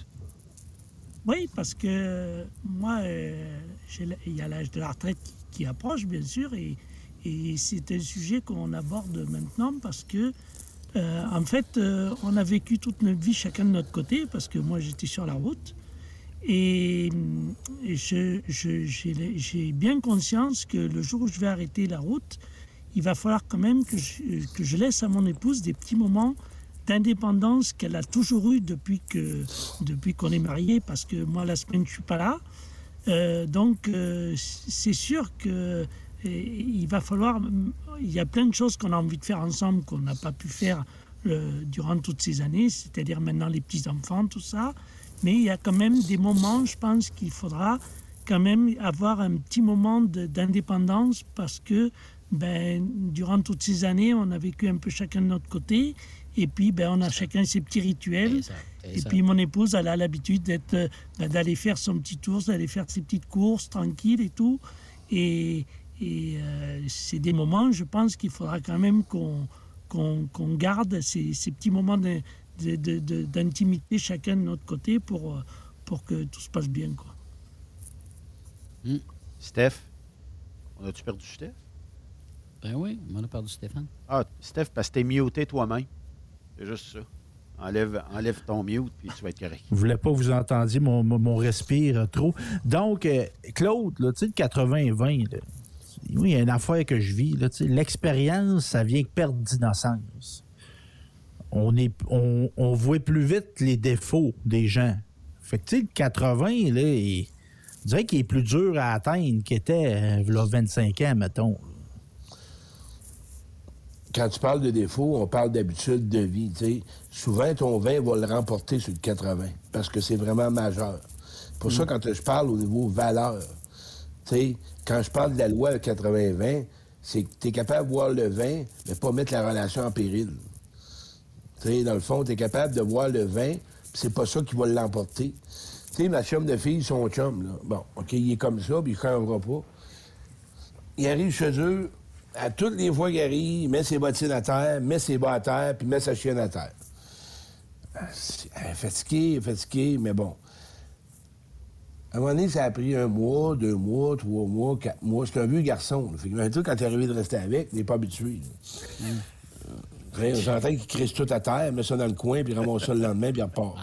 Oui, parce que moi, euh, il y a l'âge de la retraite qui, qui approche, bien sûr, et, et c'est un sujet qu'on aborde maintenant parce que, euh, en fait, euh, on a vécu toute notre vie chacun de notre côté, parce que moi, j'étais sur la route. Et, et je- je- j'ai j'ai bien conscience que le jour où je vais arrêter la route, il va falloir quand même que je, que je laisse à mon épouse des petits moments d'indépendance qu'elle a toujours eu depuis que depuis qu'on est mariés, parce que moi la semaine je suis pas là. Euh, donc euh, c'est sûr que euh, il va falloir. Il y a plein de choses qu'on a envie de faire ensemble qu'on n'a pas pu faire durant toutes ces années, c'est-à-dire maintenant les petits enfants, tout ça. Mais il y a quand même des moments, je pense qu'il faudra quand même avoir un petit moment d'indépendance parce que ben, durant toutes ces années, on a vécu un peu chacun de notre côté. Et puis, ben, on a chacun ses petits rituels. Et puis, mon épouse, elle a l'habitude d'être, euh, ben, d'aller faire son petit tour, d'aller faire ses petites courses tranquilles et tout. Et, et, euh, c'est des moments, je pense qu'il faudra quand même qu'on, qu'on, qu'on garde ces, ces petits moments de- de- de- de- d'intimité chacun de notre côté pour, euh, pour que tout se passe bien. Quoi. Steph? On a-tu perdu Steph? Ben oui, on a perdu Stéphane. Ah, Steph, parce que t'es muté toi-même. C'est juste ça. Enlève, enlève ton mute, puis tu vas être correct. Je voulais pas que vous entendiez mon, mon, mon respire euh, trop. Donc, euh, Claude, là, tu sais, le 80-20, là, oui, il y a une affaire que je vis. là, tu sais, L'expérience, ça vient que perdre d'innocence. On, est, on, on voit plus vite les défauts des gens. Fait que, tu sais, le 80, là, il, on dirait qu'il est plus dur à atteindre qu'il était, euh, là, 25 ans, mettons. Quand tu parles de défaut, on parle d'habitude de vie. Souvent, ton 20 va le remporter sur le 80 parce que c'est vraiment majeur. Pour Mm. ça, quand je parle au niveau valeur, quand je parle de la loi 80-20, c'est que tu es capable de voir le 20, mais pas mettre la relation en péril. Dans le fond, tu es capable de voir le 20, puis c'est pas ça qui va l'emporter. Tu sais, ma chum de fille, son chum, là. Bon, OK, il est comme ça, puis il ne pas. Il arrive chez eux, à toutes les fois il met ses bottines à terre, met ses bas à terre, puis met sa chienne à terre. Ah, Elle est fatiguée, fatiguée, mais bon. À un moment donné, ça a pris un mois, deux mois, trois mois, quatre mois. C'est un vieux garçon. là. Fait que, imagine-toi, quand t'es arrivé de rester avec, n'est pas habitué. Euh, J'entends qu'il crisse tout à terre, met ça dans le coin, puis ramasse ça le lendemain, puis il repart.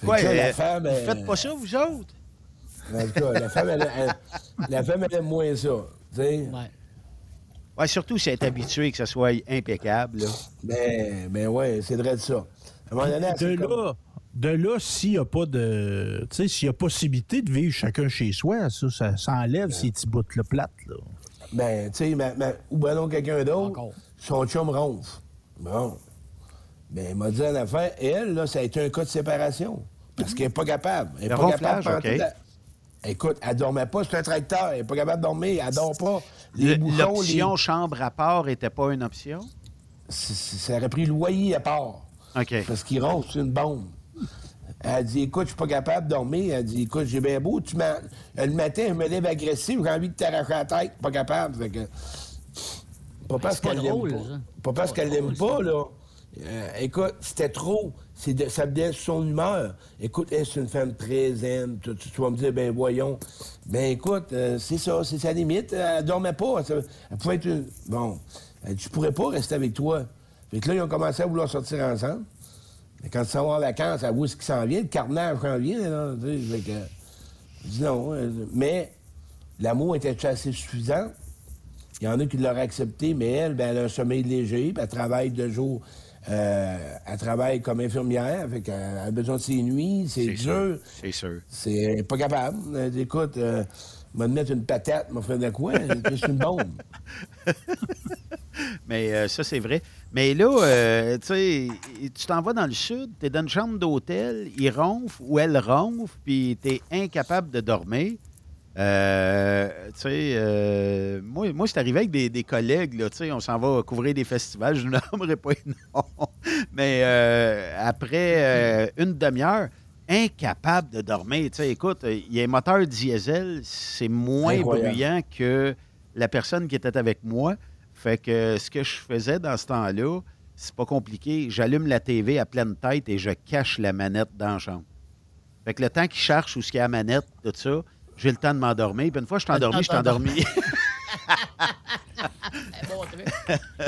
Fait que Ouais, la euh, femme, vous elle- faites pas ça, vous autres? En tout cas, la femme, elle, elle- la femme, elle aime moins ça. Tu sais. Ouais, surtout si elle est habituée que ça soit impeccable. Là. Ben, ben ouais, c'est vrai de ça. À un moment donné, elle de comme- là, de là, s'il n'y a pas de. Tu sais, s'il y a possibilité de vivre chacun chez soi, ça, ça, ça enlève ces petits bouts de plate, là. Ben, tu sais, ou ben non, quelqu'un d'autre, son chum ronfle. Bon. Ben, il m'a dit en affaire, et elle, là, ça a été un cas de séparation. Parce qu'elle n'est pas capable. Elle n'est pas capable. OK. Écoute, elle dormait pas, c'est un tracteur. Elle n'est pas capable de dormir, elle dort pas. Les Le- bouchons, L'option les- chambre à part n'était pas une option? C- c- Ça aurait pris loyer à part. OK. Parce qu'il ronfle, c'est une bombe. Elle dit, écoute, je suis pas capable de dormir. Elle dit, écoute, j'ai bien beau. Tu m'as- Le matin, je me lève agressif, j'ai envie de t'arracher la tête. Pas capable. Fait que... Pas parce qu'elle l'aime pas. Pas parce qu'elle l'aime pas, là. Euh, écoute, c'était trop. De- ça venait sur son humeur. Écoute, elle, c'est une femme très zen. Tu, vas me dire, ben voyons. Ben écoute, euh, c'est ça, c'est sa limite. Elle dormait pas. Elle pouvait être une... Bon. Elle dit, pourrais pas rester avec toi. Fait que là, ils ont commencé à vouloir sortir ensemble. Quand ils s'en vont en vacances, elle voit ce qui s'en vient. Le carnage s'en vient, que- je dis non. euh, Mais l'amour était assez suffisant. Il y en a qui l'auraient accepté, mais elle, ben, elle a un sommeil léger, puis elle travaille de jour. Euh, elle travaille comme infirmière, fait qu'elle a besoin de ses nuits, c'est dur. C'est sûr. C'est pas capable. Elle dit, écoute, euh, m'a mettre une patate, m'a fait de quoi? C'est une bombe. Mais euh, ça, c'est vrai. Mais là, euh, tu sais, tu t'en vas dans le sud, tu es dans une chambre d'hôtel, il ronfle ou elle ronfle, puis tu es incapable de dormir. Euh, tu sais, euh, moi, moi c'est arrivé avec des, des collègues, là, tu sais, on s'en va couvrir des festivals, je ne nommerai pas noms. Mais euh, après euh, une demi-heure, incapable de dormir. Tu sais, écoute, il y a un moteur diesel, c'est moins Incroyable. bruyant que la personne qui était avec moi. Fait que ce que je faisais dans ce temps-là, c'est pas compliqué. J'allume la TV à pleine tête et je cache la manette dans la chambre. Fait que le temps qu'il cherche où ce qu'il y a la manette, tout ça, j'ai le temps de m'endormir. Puis une fois que je suis endormi, je suis endormi.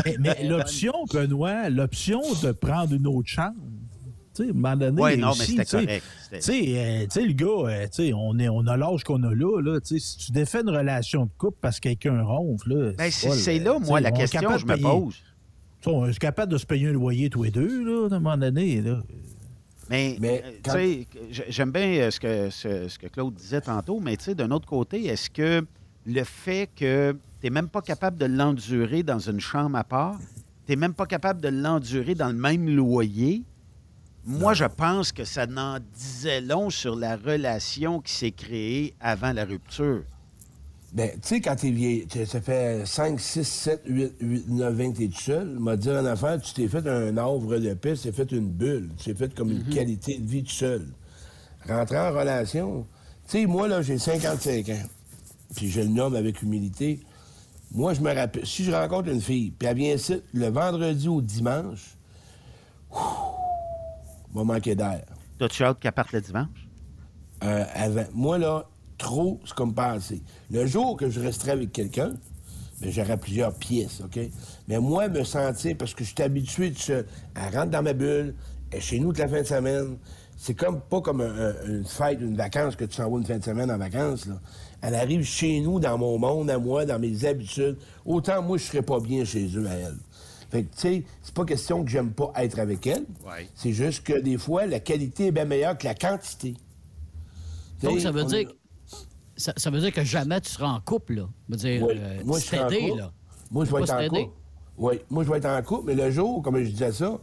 Mais, mais l'option, Benoît, l'option de prendre une autre chambre, tu sais, à un moment donné. Ouais, non, mais c'était tu sais, correct. C'était- Tu sais, euh, tu sais, le gars, euh, tu sais, on, est, on a l'âge qu'on a là, là. tu sais, Si tu défais une relation de couple parce que quelqu'un ronfle, là. Ben, c'est là, moi, la on est question que je me pose. tu sais, On est capable de se payer un loyer tous les deux, là, à un moment donné, là. Mais, Mais euh, quand- tu sais, j- j'aime bien euh, ce que, ce, ce que Claude disait tantôt, mais tu sais, d'un autre côté, est-ce que le fait que tu n'es même pas capable de l'endurer dans une chambre à part, tu n'es même pas capable de l'endurer dans le même loyer, moi, je pense que ça n'en disait long sur la relation qui s'est créée avant la rupture. Ben, tu sais, quand t'es vieille, ça fait 5, 6, 7, 8, 8 9, 20 que t'es tout seul, m'a dit en affaire, tu t'es fait un havre de paix, tu t'es fait une bulle, tu t'es fait comme une qualité de vie tout seul. Rentrer en relation, tu sais, moi, là, j'ai 55 ans, puis je le nomme avec humilité. Moi, je me rappelle, si je rencontre une fille, puis elle vient ici le vendredi ou dimanche, va manquer d'air. T'as-tu hâte qu'elle parte le dimanche? Euh, avant. Moi, là, trop, c'est comme pas assez. Le jour que je resterai avec quelqu'un, ben, j'aurai plusieurs pièces, OK? Mais moi, me sentir, parce que je suis habitué de seul, elle rentre dans ma bulle, elle est chez nous toute la fin de semaine. C'est comme pas comme un- un- une fête, une vacance que tu s'en vas une fin de semaine en vacances, là. Elle arrive chez nous, dans mon monde, à moi, dans mes habitudes. Autant moi, je serais pas bien chez eux à elle. Fait que, tu sais, c'est pas question que j'aime pas être avec elle. Ouais. C'est juste que des fois, la qualité est bien meilleure que la quantité. Donc, ça veut on- dire. Ça, ça veut dire que jamais tu seras en couple, là. Je veux dire, Oui. euh, moi, je là. Moi, je Faut vais être en couple. Oui, moi, je vais être en couple, mais le jour, comme je disais ça,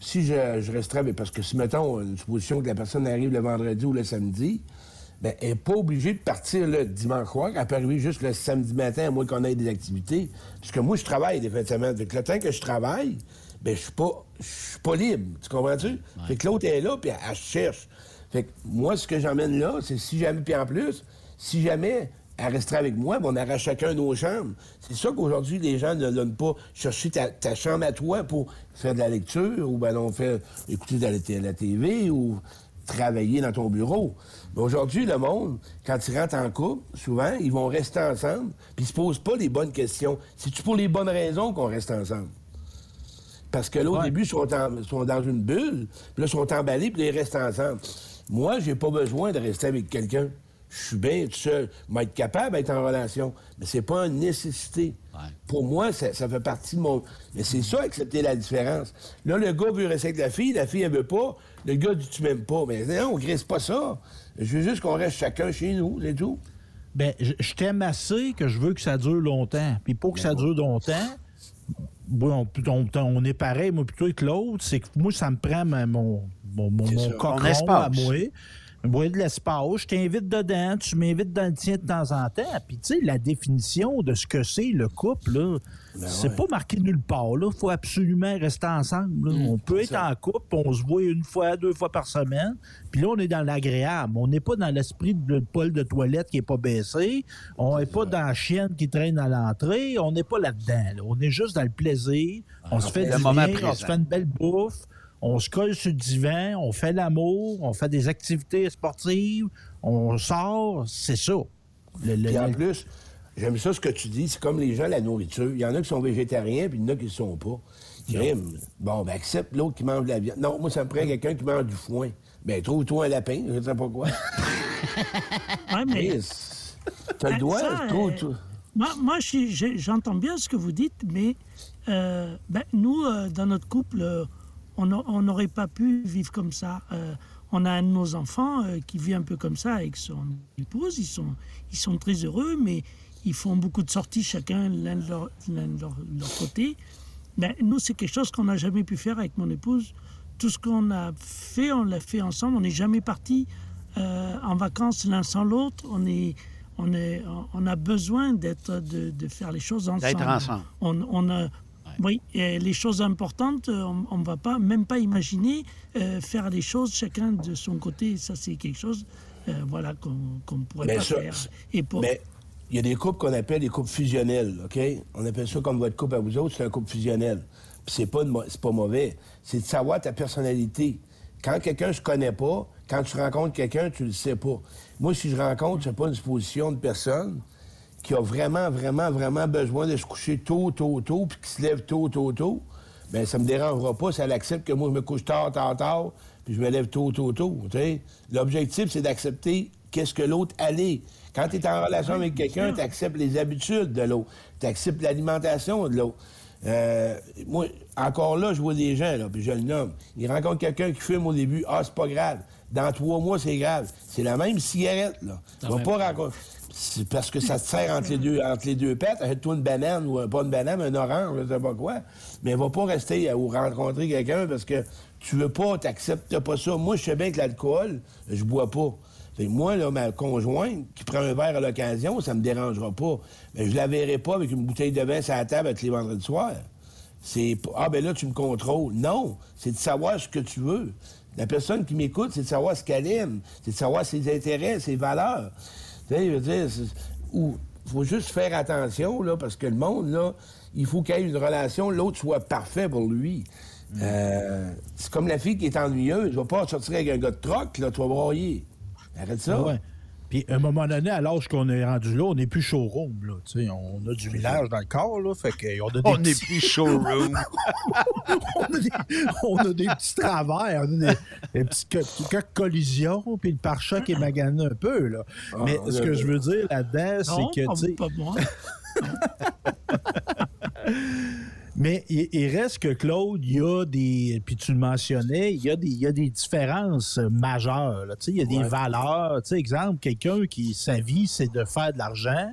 si je, je resterais avec... Parce que si, mettons, une supposition que la personne arrive le vendredi ou le samedi, ben, elle n'est pas obligée de partir le dimanche soir. Elle peut arriver juste le samedi matin, à moins qu'on ait des activités. Parce que moi, je travaille des fins de semaine. Fait que le temps que je travaille, ben, je suis pas, je suis pas libre. Tu comprends-tu? Fait que l'autre est là, puis elle, elle cherche. Fait que moi, ce que j'emmène là, c'est si jamais, puis en plus, si jamais elle resterait avec moi, ben, on aurait chacun nos chambres. C'est ça qu'aujourd'hui, les gens ne donnent pas chercher ta, ta chambre à toi pour faire de la lecture ou ben on fait écouter de la, la TV ou travailler dans ton bureau. Mais aujourd'hui, le monde, quand ils rentrent en couple, souvent, ils vont rester ensemble, puis ils se posent pas les bonnes questions. C'est-tu pour les bonnes raisons qu'on reste ensemble? Parce que là, au début, ils sont, en- sont dans une bulle, puis là, ils sont emballés, puis ils restent ensemble. Moi, j'ai pas besoin de rester avec quelqu'un. Je suis bien tout seul. Je vais être capable d'être en relation, mais c'est pas une nécessité. Pour moi, ça, ça fait partie de mon... Mais c'est ça, accepter la différence. Là, le gars veut rester avec la fille, la fille, elle veut pas. Le gars dit, tu m'aimes pas. Mais non, on grisse pas ça. Je veux juste qu'on reste chacun chez nous, c'est tout. Ben, je, je t'aime assez que je veux que ça dure longtemps. Puis pour que ça dure longtemps, bon, on, on est pareil, moi plutôt que l'autre, c'est que moi, ça me prend ma- mon, mon, mon, mon cochon à moi. Moi, de l'espace, je t'invite dedans, tu m'invites dans le tien de temps en temps. Puis, tu sais, la définition de ce que c'est le couple, là, c'est ouais. pas marqué nulle part. Il faut absolument rester ensemble. là. on peut être en couple, on se voit une fois, deux fois par semaine. Puis là, on est dans l'agréable. On n'est pas dans l'esprit de poil de toilette qui est pas baissé. On n'est pas dans la chienne qui traîne à l'entrée. On n'est pas là-dedans. là. On est juste dans le plaisir. On se fait du bien, on se fait une belle bouffe. On se colle sur le divan, on fait l'amour, on fait des activités sportives, on sort, c'est ça. Le- le- Puis en plus, j'aime ça ce que tu dis, c'est comme les gens, la nourriture. Il y en a qui sont végétariens, puis il y en a qui ne sont pas. Crime. Bon, ben accepte l'autre qui mange de la viande. Non, moi, ça me prend quelqu'un qui mange du foin. Ben, trouve-toi un lapin, je ne sais pas quoi. Ouais, mais T'as le ça, trouve euh, moi, moi, j'entends bien ce que vous dites, mais euh, ben, nous, euh, dans notre couple, on n'a- on n'aurait pas pu vivre comme ça. Euh, on a un de nos enfants euh, qui vit un peu comme ça avec son épouse. Ils sont, ils sont très heureux, mais ils font beaucoup de sorties, chacun l'un de leur, de côté. Ben, nous, c'est quelque chose qu'on n'a jamais pu faire avec mon épouse. Tout ce qu'on a fait, on l'a fait ensemble. On n'est jamais parti euh, en vacances l'un sans l'autre. On, est, on, est, on a besoin d'être, de, de faire les choses ensemble. D'être ensemble. On, on a, oui, et les choses importantes, euh, on ne va pas, même pas imaginer euh, faire les choses chacun de son côté. Ça, c'est quelque chose euh, voilà, qu'on ne pourrait Mais pas ça, faire. Et pour, Mais il y a des couples qu'on appelle des couples fusionnels, OK? On appelle ça comme votre couple à vous autres, c'est un couple fusionnel. Puis c'est pas, pas mauvais. C'est de savoir ta personnalité. Quand quelqu'un ne se connaît pas, quand tu rencontres quelqu'un, tu le sais pas. Moi, si je rencontre, c'est pas une supposition de personne qui a vraiment, vraiment, vraiment besoin de se coucher tôt, tôt, tôt, puis qui se lève tôt, tôt, tôt, bien, ça me dérangera pas si elle accepte que moi, je me couche tard, tard, tard, puis je me lève tôt, tôt, tôt. tu sais. L'objectif, c'est d'accepter qu'est-ce que l'autre allait. Quand tu es en relation avec quelqu'un, tu acceptes les habitudes de l'autre. Tu acceptes l'alimentation de l'autre. Euh, moi, encore là, je vois des gens, là, puis je le nomme. Ils rencontrent quelqu'un qui fume au début. Ah, c'est pas grave. Dans trois mois, c'est grave. C'est la même cigarette, là. Même pas rencontrer. C'est parce que ça te sert entre les deux, entre les deux pattes. Achète-toi une banane ou euh, pas une banane, un orange, je sais pas quoi. Mais va pas rester ou rencontrer quelqu'un parce que tu veux pas, t'acceptes pas ça. Moi, je sais bien que l'alcool, je bois pas. Fait que moi, ma conjointe qui prend un verre à l'occasion, ça me dérangera pas. Mais je la verrai pas avec une bouteille de vin sur la table avec les vendredis soirs. C'est ah ben là, tu me contrôles. Non, c'est de savoir ce que tu veux. La personne qui m'écoute, c'est de savoir ce qu'elle aime, c'est de savoir ses intérêts, ses valeurs. Tu sais, je veux dire, ou faut juste faire attention, là, parce que le monde, là, il faut qu'il y ait une relation, l'autre soit parfait pour lui. Euh, c'est comme la fille qui est ennuyeuse. Je vais pas sortir avec un gars de troc, là, tu vas broyer. Arrête ça. Ah ouais. Puis, à un moment donné, à l'âge qu'on est rendu là, on n'est plus showroom. Là, Tu sais, on a du village dans le corps. Là, fait que, on a des On n'est petits- plus showroom. on, a des, on a des petits travers, on a des, quelques collisions, puis le pare-choc est magané un peu. Là. Ah, Mais ce que je veux dire là-dedans, c'est que. pas- tu sais, pas moi. Mais il, il reste que Claude, il y a des. Puis tu le mentionnais, il y a des, il y a des différences majeures. là. Il y a des valeurs. Exemple, quelqu'un qui, sa vie, c'est de faire de l'argent.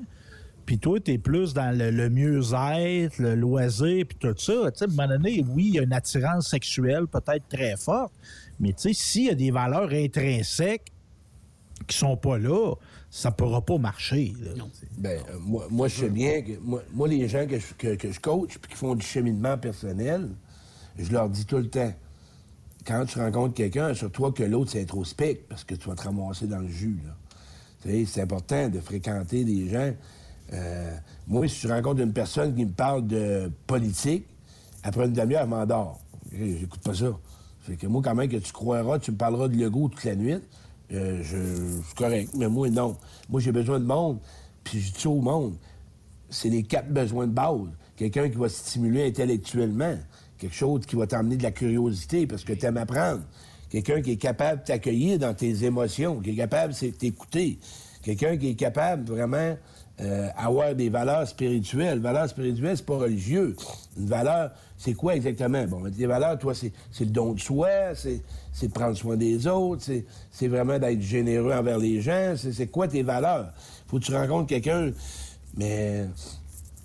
Puis toi, tu es plus dans le, le mieux-être, le loisir, puis tout ça. À un moment donné, oui, il y a une attirance sexuelle peut-être très forte. Mais s'il y a des valeurs intrinsèques qui sont pas là, ça pourra pas marcher. là. Ben, euh, moi, moi, je sais bien que moi, moi, les gens que je, que, que je coach puis qui font du cheminement personnel, je leur dis tout le temps quand tu rencontres quelqu'un, assure-toi que l'autre c'est introspect parce que tu vas te ramasser dans le jus. c'est important de fréquenter des gens. Euh, moi, si tu rencontres une personne qui me parle de politique, après une demi-heure, je m'endors. Eh, J'écoute pas ça. Fait que moi, quand même, que tu croiras, tu me parleras de Legault toute la nuit, euh, je, suis correct. Mais moi, non. Moi, j'ai besoin de monde. Puis je dis au monde. C'est les quatre besoins de base. Quelqu'un qui va stimuler intellectuellement. Quelque chose qui va t'emmener de la curiosité parce que tu aimes apprendre. Quelqu'un qui est capable de t'accueillir dans tes émotions, qui est capable de t'écouter. Quelqu'un qui est capable vraiment euh, avoir des valeurs spirituelles. Valeurs spirituelles, c'est pas religieux. Une valeur, c'est quoi exactement? Bon, des valeurs, toi, c'est c'est le don de soi, c'est de prendre soin des autres, c'est- vraiment d'être généreux envers les gens. C'est quoi tes valeurs? Faut que tu rencontres quelqu'un, mais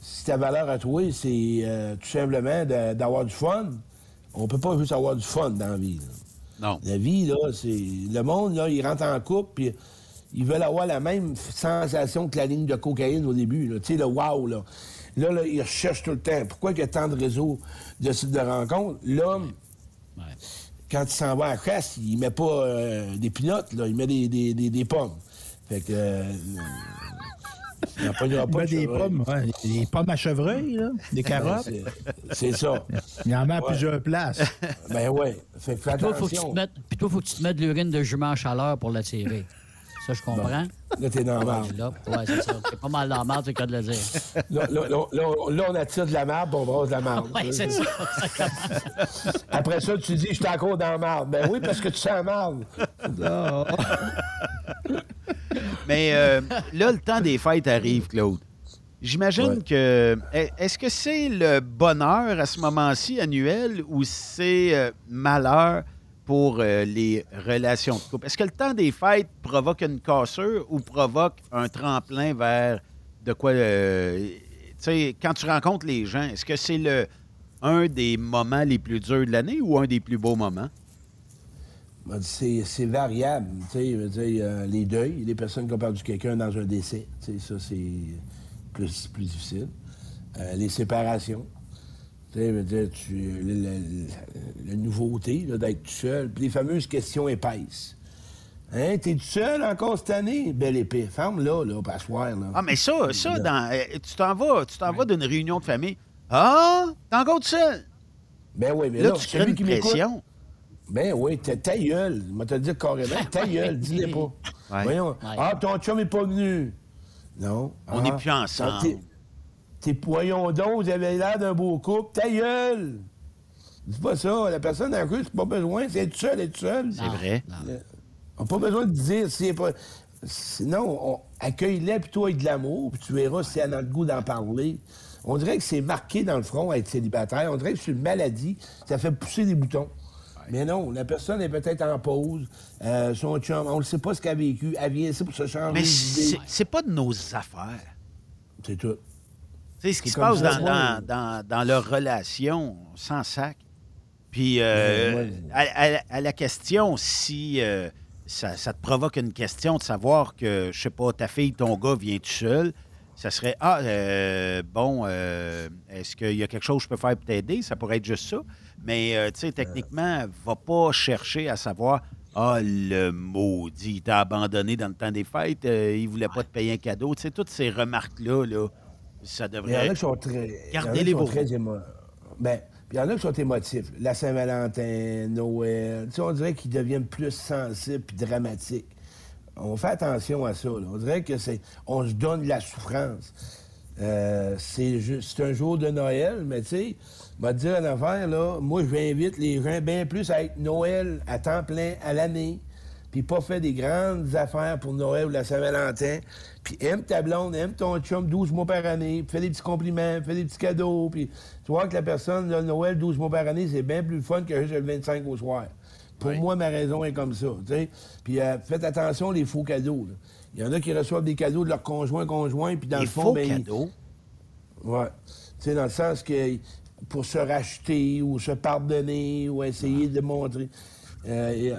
si ta valeur à toi, c'est euh, tout simplement d'avoir du fun, on peut pas juste avoir du fun dans la vie. là. Non. La vie, là, c'est. Le monde, là, il rentre en couple, puis ils veulent avoir la même sensation que la ligne de cocaïne au début. Tu sais, le wow, là. Là, là, ils recherchent tout le temps. Pourquoi il y a tant de réseaux de sites de rencontres? L'homme, quand il s'en va à la chasse, il met pas euh, des pinottes, là, il met des, des, des- des pommes. Fait que. euh, il n'en pognera Il pas met de des chevreuil. pommes, ouais, des pommes à chevreuil, là, des carottes. C'est- C'est ça. Il en met à plusieurs places. Ben ouais. Fait que Puis toi, faut que tu attention. te mettes, puis toi, faut que tu te mettes de l'urine de jument en chaleur pour l'attirer. Ça, je comprends. Là, t'es dans la ouais, c'est ça. Pas mal dans la marde, c'est le cas de le dire. Là, là, là, là, là, on attire de la marde, puis on brasse de la marde. Oui, c'est ça. Après ça, tu dis, je suis encore dans la marde. Ben oui, parce que tu sens la marde. Mais euh, là, le temps des fêtes arrive, Claude. J'imagine Ouais. que. Est-ce que c'est le bonheur à ce moment-ci annuel ou c'est euh, malheur? Pour euh, les relations de couple? Est-ce que le temps des fêtes provoque une cassure ou provoque un tremplin vers de quoi. euh, tu sais, quand tu rencontres les gens, est-ce que c'est le un des moments les plus durs de l'année ou un des plus beaux moments? C'est variable. tu sais, euh, les deuils, les personnes qui ont perdu quelqu'un dans un décès, ça, c'est plus, plus difficile. Les séparations. Tu sais, je veux dire, tu, le- le- la nouveauté là, d'être tout seul. Puis les fameuses questions épaisses. Hein, t'es tout seul encore cette année? Belle épée. Ferme-là, là, pas soir, là. Ah, mais ça, ça dans, euh, tu t'en vas, tu t'en vas d'une réunion de famille. Ah, t'es encore tout seul? Ben oui, mais là, là, tu crées une qui pression. Ben oui, ta, ta gueule. Je vais te dire carrément. Ta gueule, dis-le pas. Ouais. Voyons. Ouais. Ah, ton chum n'est pas venu. Non. On Ah, n'est plus ensemble. T'es, voyons donc, vous avez l'air d'un beau couple. Ta gueule. Dis pas ça. La personne dans la rue, c'est pas besoin. C'est être seul, être seul. C'est vrai. On n'a pas besoin de dire si c'est pas. Sinon, on... accueille-les plutôt avec de l'amour, puis tu verras si elle a le goût d'en parler. On dirait que c'est marqué dans le front à être célibataire. On dirait que c'est une maladie. Ça fait pousser des boutons. Mais non, la personne est peut-être en pause. Euh, son chum, on ne sait pas ce qu'elle a vécu. Elle vient ici pour se changer Mais c'est c'est pas de nos affaires. C'est tout. Tu sais, ce qui se passe dans, dans, dans, dans leur relation, sans sac. Puis, euh, à, à- à la question, si euh, ça, ça te provoque une question de savoir que, je sais pas, ta fille, ton gars vient tout seul, ça serait Ah, euh, bon, euh, est-ce qu'il y a quelque chose que je peux faire pour t'aider? Ça pourrait être juste ça. Mais, euh, tu sais, techniquement, va pas chercher à savoir Ah, le maudit, il t'a abandonné dans le temps des fêtes, euh, il voulait pas te payer un cadeau. Tu sais, toutes ces remarques-là, là, ça Il y en devrait. a qui sont très. Gardez les beaux. émo- Ben, puis il y en a qui sont émotifs. La Saint-Valentin, Noël. Tu sais, on dirait qu'ils deviennent plus sensibles puis dramatiques. On fait attention à ça. là. On dirait que c'est. On se donne de la souffrance. Euh, c'est ju- c'est un jour de Noël, mais tu sais, te dire une affaire, là. Moi, je j'invite les gens bien plus à être Noël à temps plein à l'année puis pas fait des grandes affaires pour Noël ou la Saint-Valentin, puis aime ta blonde, aime ton chum 12 mois par année, fais des petits compliments, fais des petits cadeaux, puis tu vois que la personne, Noël 12 mois par année, c'est bien plus fun que juste le 25 au soir. Pour moi, ma raison est comme ça, tu sais. Puis euh, faites attention les faux cadeaux. Il y en a qui reçoivent des cadeaux de leur conjoint, conjoint, puis dans le fond, faux ben, ils- cadeaux? Ouais. Tu sais, dans le sens que pour se racheter ou se pardonner ou essayer de montrer. Euh, euh,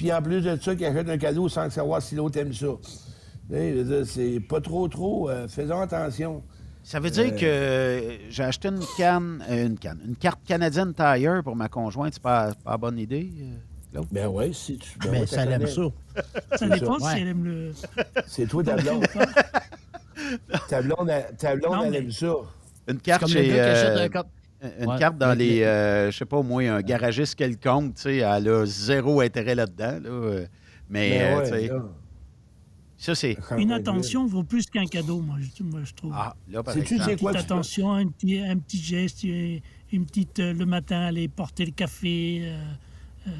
puis en plus de ça, qu'ils achètent un cadeau sans savoir si l'autre aime ça. C'est pas trop, trop. euh, faisons attention. Ça veut dire Euh, que euh, j'ai acheté une canne, euh, une canne, une carte canadienne Tire pour ma conjointe. C'est pas, pas bonne idée, euh, Claude? Ben oui, si tu. ben Mais ouais, ça l'aime ça. Ça C'est dépend si elle aime le. C'est toi, ta blonde. ta blonde, elle- ta blonde, Non, elle mais- aime ça. Une carte comme chez. gars qui achète euh, un une Ouais. carte dans Le- les. le- euh, je sais pas, moi, un garagiste quelconque, tu sais, elle a zéro intérêt là-dedans. Là, euh, mais, euh, ouais, tu sais, là. ça, c'est. Une attention vaut plus qu'un cadeau, moi, je, moi, je trouve. Ah, là, par exemple. c'est quoi petite tu peux- attention, un petit, un petit geste, une une petite euh, le matin aller porter le café. euh, euh,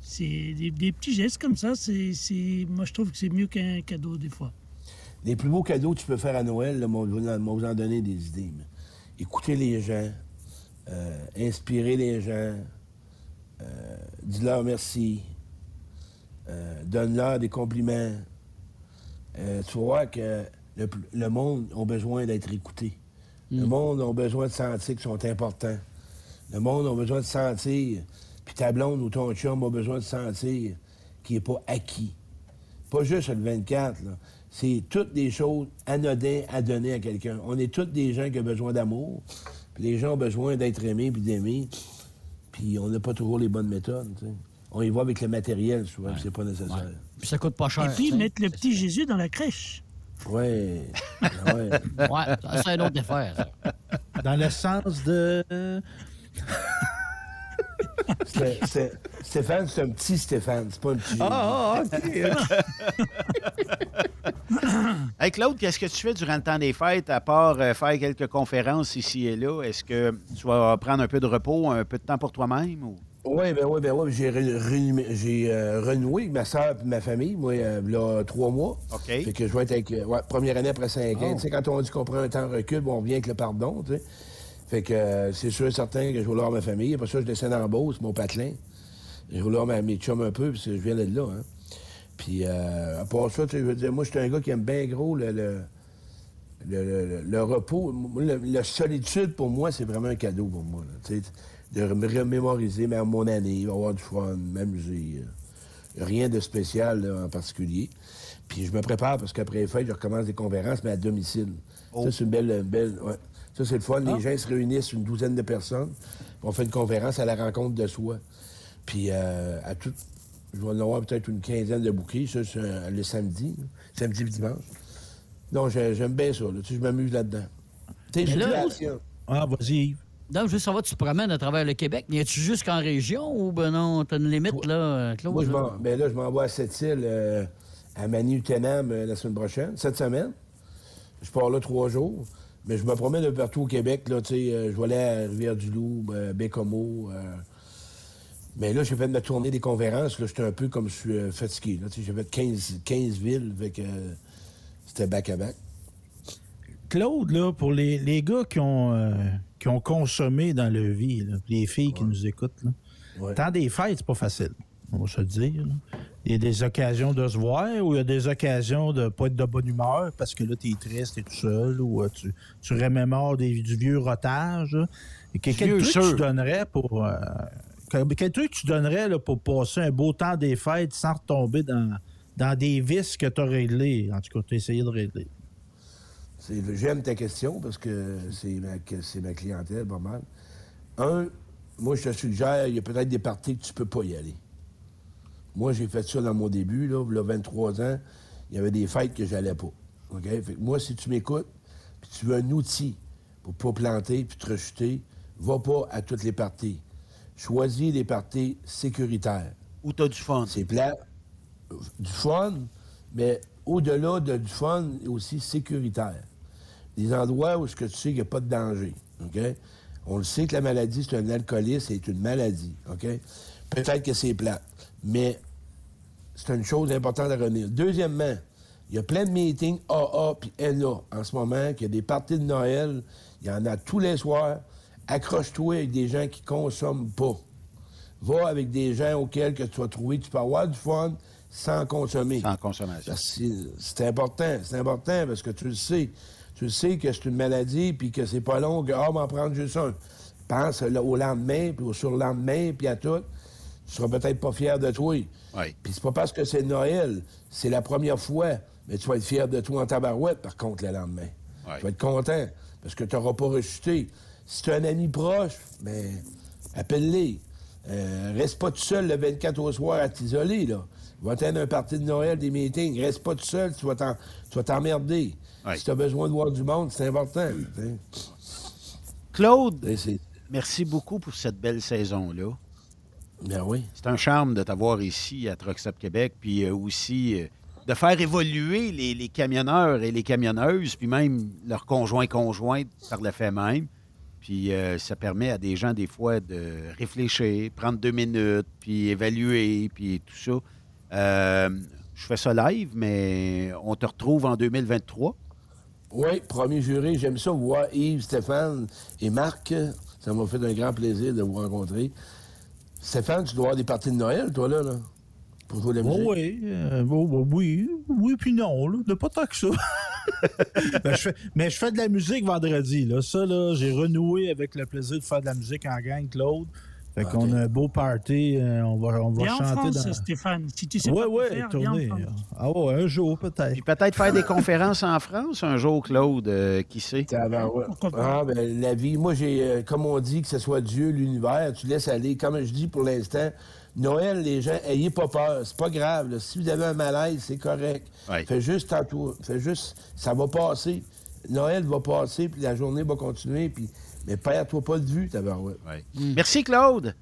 c'est des, des petits gestes comme ça. C'est, c'est- moi, je trouve que c'est mieux qu'un cadeau des fois. Les plus beaux cadeaux que tu peux faire à Noël, là, moi, je vais vous en donner des idées. mais Écoutez les gens, euh, inspirez les gens, euh, dis-leur merci, euh, donne-leur des compliments. Euh, tu voir que le, monde a besoin d'être écouté. Le monde a besoin de sentir qu'ils sont importants. Le monde a besoin de sentir, puis ta blonde ou ton chum a besoin de sentir qu'il n'est pas acquis. Pas juste le 24, là. C'est toutes des choses anodines à donner à quelqu'un. On est tous des gens qui ont besoin d'amour. Puis les gens ont besoin d'être aimés puis d'aimer. Puis on n'a pas toujours les bonnes méthodes. On y va avec le matériel souvent, puis c'est pas nécessaire. Puis ça coûte pas cher. Et puis, mettre le petit Jésus dans la crèche? Ouais. Ah ouais. Ouais, ça, c'est une autre affaire. ça. Dans le sens de. Stéphane, c'est un petit Stéphane, c'est pas un petit. Ah, ah, OK. Hey, Claude, qu'est-ce que tu fais durant le temps des fêtes, à part euh, faire quelques conférences ici et là? Est-ce que tu vas prendre un peu de repos, un peu de temps pour toi-même? Ou... Oui, ben oui, ben oui. J'ai, j'ai euh, renoué avec ma soeur et ma famille, moi, euh, là, trois mois. OK. Fait que je vais être avec. euh, ouais, première année après cinq Oh. ans. Tu sais, quand on dit qu'on prend un temps de recul, bon, on vient avec le pardon, tu sais. Fait que euh, c'est sûr et certain que je vais voir ma famille. Après ça, je descends en Beauce, mon patelin. Je vais voir mes chums un peu, parce que je viens de là, hein. Puis, euh, à part ça, tu sais, je veux dire, moi, je suis un gars qui aime bien gros le, le, le, repos, la solitude, pour moi, c'est vraiment un cadeau pour moi. là. Tu sais, de me remémoriser ma- mon année, avoir du fun, m'amuser. euh. Rien de spécial là, en particulier. Puis je me prépare parce qu'après les fêtes, je recommence des conférences, mais à domicile. Ça, c'est une belle. une belle ouais. Ça, c'est le fun. Les gens se réunissent, une douzaine de personnes. On fait une conférence à la rencontre de soi. Puis euh, à tout. Je vais en avoir peut-être une quinzaine de bouquets. Ça, c'est euh, le samedi. là. Samedi et dimanche. Non, j'ai- j'aime bien ça. là. Tu sais, je m'amuse là-dedans. Tu sais, Mais j'ai là-. Ah, vas-y, Yves. Donc, je veux savoir, tu te promènes à travers le Québec. Y tu jusqu'en région ou ben non, t'as une limite, là, euh, Claude? Moi, je m'en, ben là, je m'en vais à Sept-Îles, euh, à Manu-Tenam euh, la semaine prochaine, cette semaine. Je pars là trois jours. Mais je me promène de partout au Québec. Là, euh, je vais aller à Rivière-du-Loup, euh, Bécomo. euh. mais là, j'ai fait ma tournée des conférences. Là, j'étais un peu comme je suis euh, fatigué. J'ai fait 15, 15 villes. Euh, c'était back-à-back. Claude, là, pour les, les gars qui ont, qui ont consommé dans leur vie, là, les filles qui nous écoutent, là, Ouais. des fêtes, c'est pas facile. On va se le dire. là. Il y a des occasions de se voir ou il y a des occasions de pas être de bonne humeur parce que là, t'es triste, t'es tout seul ou euh, tu, tu remémores des- du vieux rotage. Et que- quel vieux truc tu donnerais pour. euh, quel, quel truc tu donnerais là, pour passer un beau temps des fêtes sans retomber dans, dans des vices que tu as réglés? En tout cas, tu as essayé de régler. J'aime ta question parce que c'est ma, que c'est ma clientèle, pas mal. Un, moi, je te suggère, il y a peut-être des parties que tu peux pas y aller. Moi, j'ai fait ça dans mon début, là, il y a 23 ans. Il y avait des fêtes que j'allais pas. OK? Fait que moi, si tu m'écoutes, puis tu veux un outil pour pas planter puis te rejeter, va pas à toutes les parties. Choisis les parties sécuritaires. Où t'as du fun? C'est plat. Du fun, mais au-delà de, du fun, aussi sécuritaire. Des endroits où ce que tu sais qu'il n'y a pas de danger. OK? On le sait que la maladie, c'est un alcoolisme, c'est une maladie. OK? Peut-être que c'est plat. Mais c'est une chose importante à retenir. Deuxièmement, il y a plein de meetings AA puis NA en ce moment, qu'il y a des parties de Noël, il y en a tous les soirs. Accroche-toi avec des gens qui consomment pas. Va avec des gens auxquels que tu vas trouver, tu peux avoir du fun sans consommer. Sans consommation. C'est- important, c'est important parce que tu le sais. Tu le sais que c'est une maladie puis que c'est pas long que, ah, m'en prendre juste un. Pense au lendemain, puis au surlendemain, puis à tout. Tu seras peut-être pas fier de toi. Oui. Puis c'est pas parce que c'est Noël, c'est la première fois, mais tu vas être fier de toi en tabarouette, par contre, le lendemain. Ouais. Tu vas être content parce que tu n'auras pas rechuté. Si tu as un ami proche, mais appelle-les. Euh, reste pas tout seul le 24 au soir à t'isoler, là. Va t'aider un parti de Noël, des meetings. Reste pas tout seul, tu vas t'en- tu vas t'emmerder. Si tu as besoin de voir du monde, c'est important. Claude, merci beaucoup pour cette belle saison-là. Ben oui. C'est un charme de t'avoir ici à Truck Stop Québec, puis euh, aussi euh, de faire évoluer les, les camionneurs et les camionneuses, puis même leurs conjoints conjointes par le fait même. Puis euh, ça permet à des gens des fois de réfléchir, prendre deux minutes, puis évaluer, puis tout ça. Euh, je fais ça live, mais on te retrouve en 2023. Oui, premier juré, j'aime ça voir Yves, Stéphane et Marc. Ça m'a fait un grand plaisir de vous rencontrer. Stéphane, tu dois avoir des parties de Noël, toi, là, là pour jouer de la musique. Oh oui, euh, oh, oh, oui, oui, puis non, là, de pas tant que ça. Ben, je fais- mais je fais de la musique vendredi. Là. Ça, là, j'ai renoué avec le plaisir de faire de la musique en gang, Claude. Fait qu'on a un beau party. euh, on va, on va Viens en chanter France, dans. Stéphane. Si tu sais Ouais, pas ouais, faire, tourner. France. Ah ouais, un jour peut-être. Puis peut-être faire des conférences en France un jour, Claude, euh, qui sait? Pourquoi pas? Ah, ben, la vie, moi, j'ai, euh, comme on dit, que ce soit Dieu, l'univers, tu laisses aller. Comme je dis pour l'instant, Noël, les gens, ayez pas peur. C'est pas grave. là. Si vous avez un malaise, c'est correct. Ouais. Fais juste tantôt. Fais juste. Ça va passer. Noël va passer, puis la journée va continuer, puis. Mais perds-toi pas de vue, tabarouette. Ouais. Merci, Claude.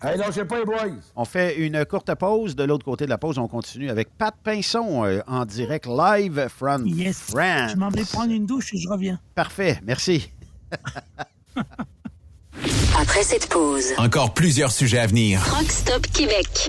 Hey, lâchez pas les boys! On fait une courte pause. De l'autre côté de la pause, on continue avec Pat Pinson euh, en direct live from Yes. France. Je m'en vais prendre une douche et je reviens. Parfait, merci. Après cette pause, Encore plusieurs sujets à venir. Truck Stop Québec.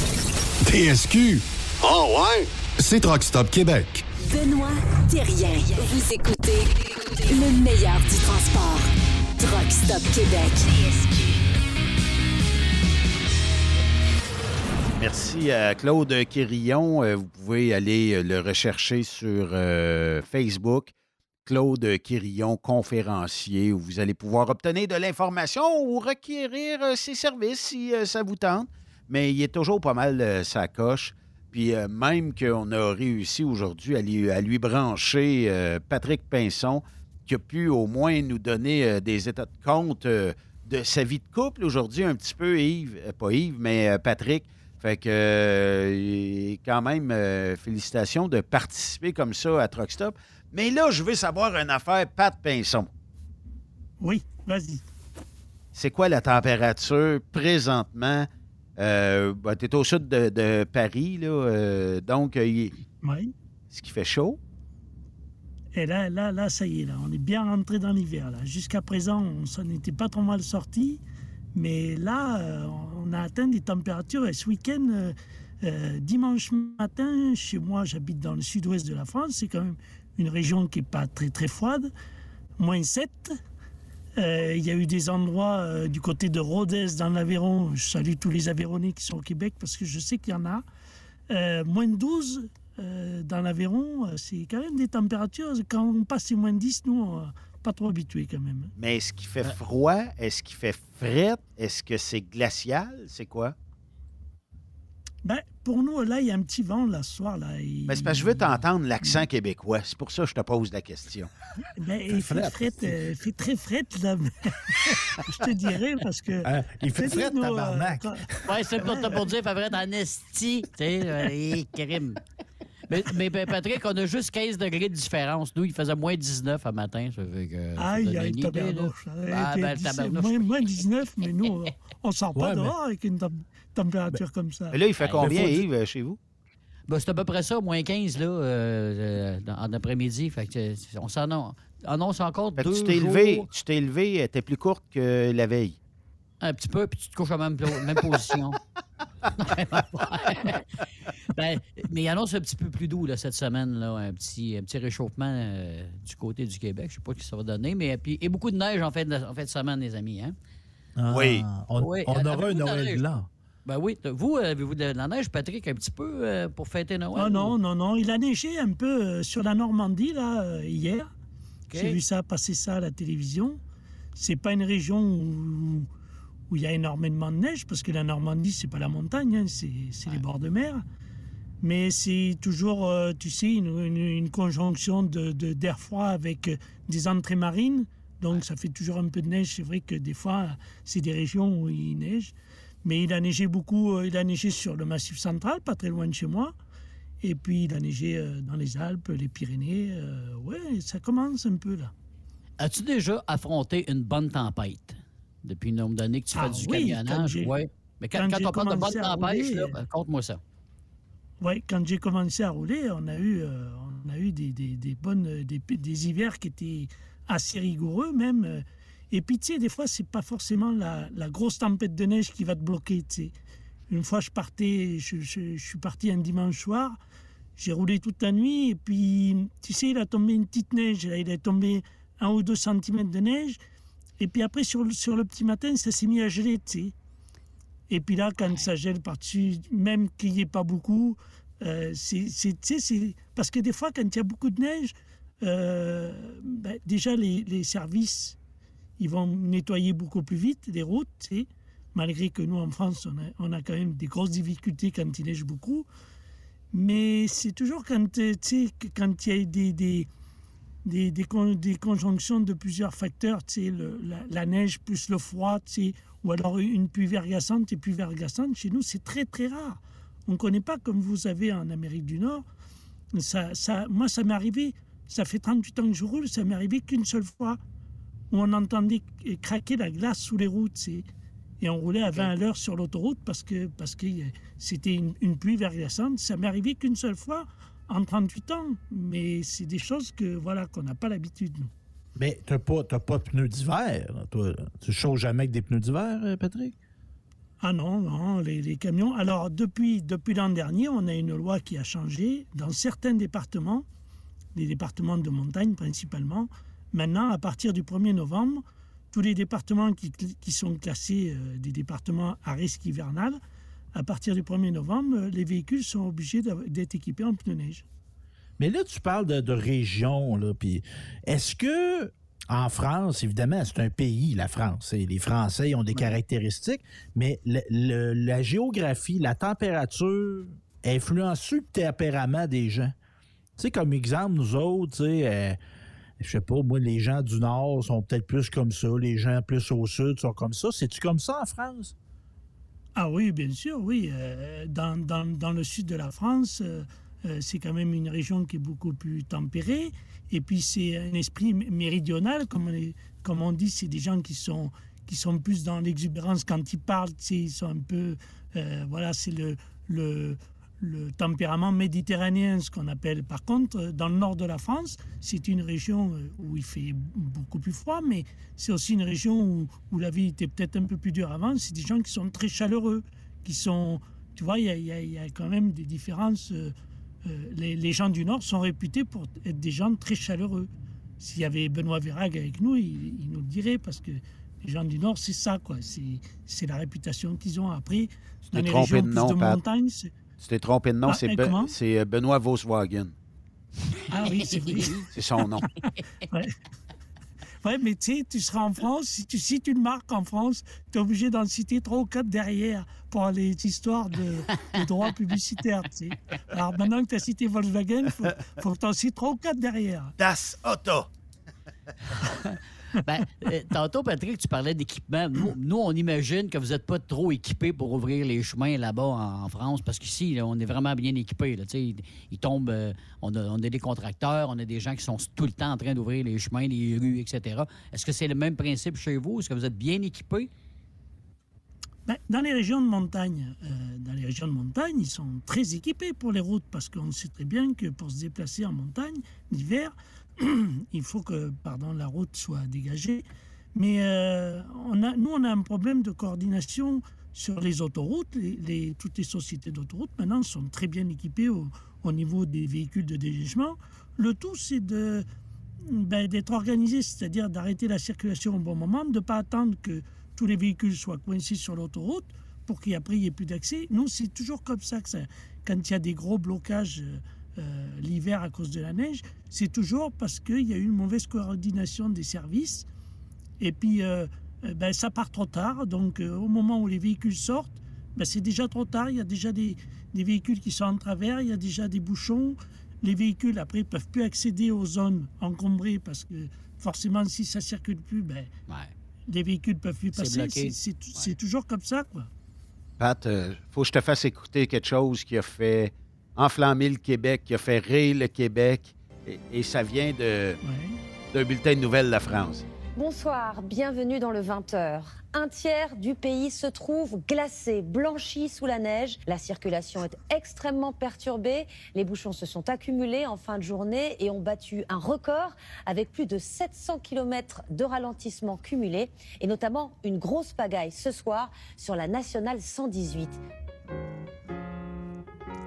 TSQ. Oh ouais? C'est Truck Stop Québec. Benoît Thérien. Vous écoutez le meilleur du transport. Truck Stop Québec. Merci à Claude Quérillon. Euh, Vous pouvez aller euh, le rechercher sur euh, Facebook. Claude Quérillon, conférencier, où vous allez pouvoir obtenir de l'information ou requérir euh, ses services si euh, ça vous tente. Mais il est toujours pas mal euh, sa coche. Puis euh, même qu'on a réussi aujourd'hui à lui, à lui brancher euh, Patrick Pinson, qui a pu au moins nous donner euh, des états de compte de sa vie de couple aujourd'hui, un petit peu Yves, pas Yves, mais Patrick. Fait que, quand même, félicitations de participer comme ça à Truck Stop. Mais là, je veux savoir une affaire, Pat Pinson. Oui, vas-y. C'est quoi la température présentement? Euh, tu es au sud de, de Paris, là. euh, donc, euh, il- Oui. ce qui fait chaud. Et là, là, là, ça y est, là, on est bien rentré dans l'hiver. Jusqu'à présent, on s'en était pas trop mal sorti. Mais là, euh, on a atteint des températures. Et ce week-end, euh, euh, dimanche matin, chez moi, j'habite dans le sud-ouest de la France. C'est quand même une région qui n'est pas très, très froide. Moins 7. Euh, Il y a eu des endroits euh, du côté de Rodez, dans l'Aveyron. Je salue tous les Aveyronnais qui sont au Québec parce que je sais qu'il y en a. Euh, moins 12 euh, dans l'Aveyron, euh, c'est quand même des températures. Quand on passe les moins 10, nous, on, pas trop habitués quand même. Mais est-ce qu'il fait froid? Est-ce qu'il fait fret? Est-ce que c'est glacial? C'est quoi? Ben, pour nous, là, il y a un petit vent, là, ce soir. Là, il, Ben, c'est parce que je veux t'entendre l'accent québécois. C'est pour ça que je te pose la question. ben, il fait, fret, euh, il fait très fret, là. je te dirais, parce que... Hein, il fait fret, nous, euh, tabarnak. quand- Ouais, c'est pour, pour dire, fait vrai, en esti. Tu sais, euh, et crime. Mais, mais ben, Patrick, on a juste 15 degrés de différence. Nous, il faisait moins 19 à matin. Ça fait que, Aïe, aïe, tabarnouche. Ah, Eh, ben, tabarnouche. moins, moins 19, mais nous, on- on sort pas Ouais, mais- dehors avec une température comme ça. Mais là, il fait Ben, combien, faut Yves, chez vous? Ben, c'est à peu près ça, moins 15 là, euh, euh, en après-midi. Fait que euh, on s'en annonce encore Fait deux tu t'es jours, élevé, tu t'es élevé, t'es plus courte que la veille. un petit peu, puis tu te couches à la même, même position. ben, mais il annonce un petit peu plus doux là, cette semaine, là, un, petit, un petit réchauffement euh, du côté du Québec. Je sais pas ce que ça va donner, mais puis, et beaucoup de neige en fin de, en fin de semaine, les amis. Hein? Ah, Oui. On, Oui, on aura un Noël blanc. Ben oui. Vous, avez-vous de la neige, Patrick, un petit peu euh, pour fêter Noël? Ah non, ou- non, non. Il a neigé un peu euh, sur la Normandie, là, euh, hier. J'ai vu ça, passer ça à la télévision. C'est pas une région où, où il y a énormément de neige, parce que la Normandie, c'est pas la montagne, hein, c'est c'est les bords de mer. Mais c'est toujours, euh, tu sais, une, une- une conjonction de- d'air froid avec euh, des entrées marines. Donc, ça fait toujours un peu de neige. C'est vrai que des fois, c'est des régions où il neige. Mais il a neigé beaucoup. euh, il a neigé sur le Massif central, pas très loin de chez moi. Et puis, il a neigé euh, dans les Alpes, les Pyrénées. euh, ouais, ça commence un peu là. As-tu déjà affronté une bonne tempête? Depuis le nombre d'années que tu fais Ah du oui, camionnage? Ouais. Mais quand, quand quand j'ai on parle de bonne tempête, conte-moi ça. Ouais, quand j'ai commencé à rouler, on a eu, euh, on a eu des, des- des bonnes, des, des hivers qui étaient assez rigoureux même. Et puis, tu sais, des fois, c'est pas forcément la, la grosse tempête de neige qui va te bloquer, tu sais. Une fois, je partais, je, je- je suis parti un dimanche soir, j'ai roulé toute la nuit, et puis, tu sais, il a tombé une petite neige, là, il est tombé un ou deux centimètres de neige, et puis après, sur le, sur le petit matin, ça s'est mis à geler, tu sais. Et puis là, quand ça gèle par-dessus, même qu'il n'y ait pas beaucoup, euh, c'est, parce que des fois, quand il y a beaucoup de neige, euh, ben, déjà les, les services, ils vont nettoyer beaucoup plus vite les routes, sais, malgré que nous, en France, on a, quand même des grosses difficultés quand il neige beaucoup. Mais c'est toujours quand, quand il y a des, des, des, des, con- des conjonctions de plusieurs facteurs, le- la, la neige plus le froid, ou alors une pluie verglaçante et pluie verglaçante, chez nous, c'est très, très rare. On ne connaît pas comme vous avez en Amérique du Nord. Ça, ça, moi, ça m'est arrivé, ça fait 38 ans que je roule, ça m'est arrivé qu'une seule fois, où on entendait craquer la glace sous les routes, tu. Et on roulait à 20 à l'heure sur l'autoroute parce que parce que euh, c'était une, une pluie verglaçante. Ça m'est arrivé qu'une seule fois en 38 ans. Mais c'est des choses que voilà qu'on n'a pas l'habitude, nous. Mais t'as pas, t'as pas de pneus d'hiver, toi? Tu chauffe jamais avec des pneus d'hiver, euh, Patrick? Ah non, non, les, les camions. Alors, depuis, depuis l'an dernier, on a une loi qui a changé. Dans certains départements, les départements de montagne principalement, maintenant, à partir du 1er novembre, tous les départements qui, qui sont classés euh, des départements à risque hivernal, à partir du 1er novembre, euh, les véhicules sont obligés d'être équipés en pneus neige. Mais là, tu parles de, de région, là, puis est-ce que en France, évidemment, c'est un pays, la France, et les Français ont des caractéristiques, mais le- le- la géographie, la température influence le tempérament des gens? Tu sais, comme exemple, nous autres, tu sais, euh, je sais pas, moi, les gens du Nord sont peut-être plus comme ça, les gens plus au Sud sont comme ça. C'est-tu comme ça en France? Ah oui, bien sûr, oui. Euh, dans, dans, dans, le sud de la France, euh, euh, c'est quand même une région qui est beaucoup plus tempérée. Et puis c'est un esprit méridional, comme on, comme on dit, c'est des gens qui sont, qui sont plus dans l'exubérance quand ils parlent. Ils sont un peu, voilà, c'est le, le, le tempérament méditerranéen, ce qu'on appelle. Par contre, dans le nord de la France, c'est une région où il fait beaucoup plus froid, mais c'est aussi une région où, où la vie était peut-être un peu plus dure avant. C'est des gens qui sont très chaleureux, qui sont... Tu vois, il y a, y a, quand même des différences. Euh, les, les, gens du Nord sont réputés pour être des gens très chaleureux. S'il y avait Benoît Vérag avec nous, il, il, nous le dirait, parce que les gens du Nord, c'est ça, quoi. C'est la réputation qu'ils ont. Après, dans les régions plus de montagne... Tu t'es trompé de nom, ah, c'est be Benoît Volkswagen. Ah oui, c'est vrai. c'est son nom. ouais. ouais. mais tu sais, tu seras en France, si tu cites une marque en France, tu es obligé d'en citer trois ou quatre derrière pour les histoires de, de droits publicitaires. Tu sais. Alors maintenant que tu as cité Volkswagen, il faut, faut, que tu en cites trois ou quatre derrière. Das Auto. ben, euh, tantôt, Patrick, tu parlais d'équipement. Nous, on imagine que vous n'êtes pas trop équipés pour ouvrir les chemins là-bas en, France, parce qu'ici, on est vraiment bien équipés. Là, il, il tombe, euh, on, a, on, a, des contracteurs, on a des gens qui sont tout le temps en train d'ouvrir les chemins, les rues, etc. Est-ce que c'est le même principe chez vous? Est-ce que vous êtes bien équipés? Ben, dans les régions de montagne, euh, dans les régions de montagne, ils sont très équipés pour les routes parce qu'on sait très bien que pour se déplacer en montagne l'hiver, il faut que pardon, la route soit dégagée. Mais euh, on a, nous, on a un problème de coordination sur les autoroutes. Les, toutes les sociétés d'autoroutes maintenant sont très bien équipées au, au, niveau des véhicules de dégagement. Le tout, c'est de, ben, d'être organisé, c'est-à-dire d'arrêter la circulation au bon moment, de ne pas attendre que tous les véhicules soient coincés sur l'autoroute pour qu'après il n'y ait plus d'accès. Nous, c'est toujours comme ça que ça, quand il y a des gros blocages. Euh, euh, l'hiver à cause de la neige, c'est toujours parce qu'il y a eu une mauvaise coordination des services. Et puis, euh, euh, ben, ça part trop tard. Donc, au moment où les véhicules sortent, ben, c'est déjà trop tard. Il y a déjà des, des, véhicules qui sont en travers, il y a déjà des bouchons. Les véhicules, après, ne peuvent plus accéder aux zones encombrées parce que forcément, si ça ne circule plus, ben, les véhicules ne peuvent plus passer. C'est toujours comme ça. Quoi. Pat, il faut que je te fasse écouter quelque chose qui a fait enflammé le Québec, qui a fait rire le Québec. Et, ça vient de, d'un bulletin de nouvelles de la France. Bonsoir, bienvenue dans le 20h. Un tiers du pays se trouve glacé, blanchi sous la neige. La circulation est extrêmement perturbée. Les bouchons se sont accumulés en fin de journée et ont battu un record avec plus de 700 km de ralentissement cumulé et notamment une grosse pagaille ce soir sur la nationale 118.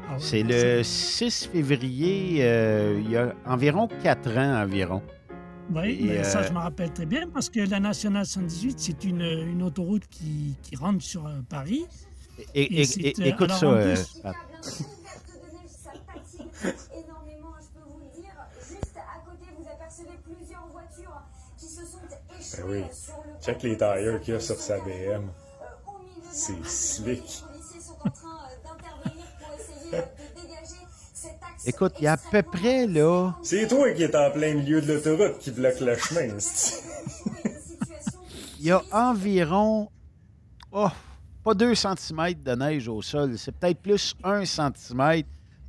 Ah c'est le 6 février, euh, il y a environ 4 ans environ. Oui, mais ça, euh, je me rappelle très bien parce que la Nationale 118, c'est une, une, autoroute qui, qui, rentre sur euh, Paris. Et, et, écoute ça. Euh, énormément, je peux vous le dire. Juste à côté, vous apercevez plusieurs voitures qui se sont échouées ben oui. sur le. Check les tailleurs qu'il y a sur sa BM. C'est slick. Écoute, il y a à peu près, là... C'est toi qui es en plein milieu de l'autoroute qui bloque le chemin, Il y a environ... Oh, pas 2 cm de neige au sol. C'est peut-être plus 1 cm.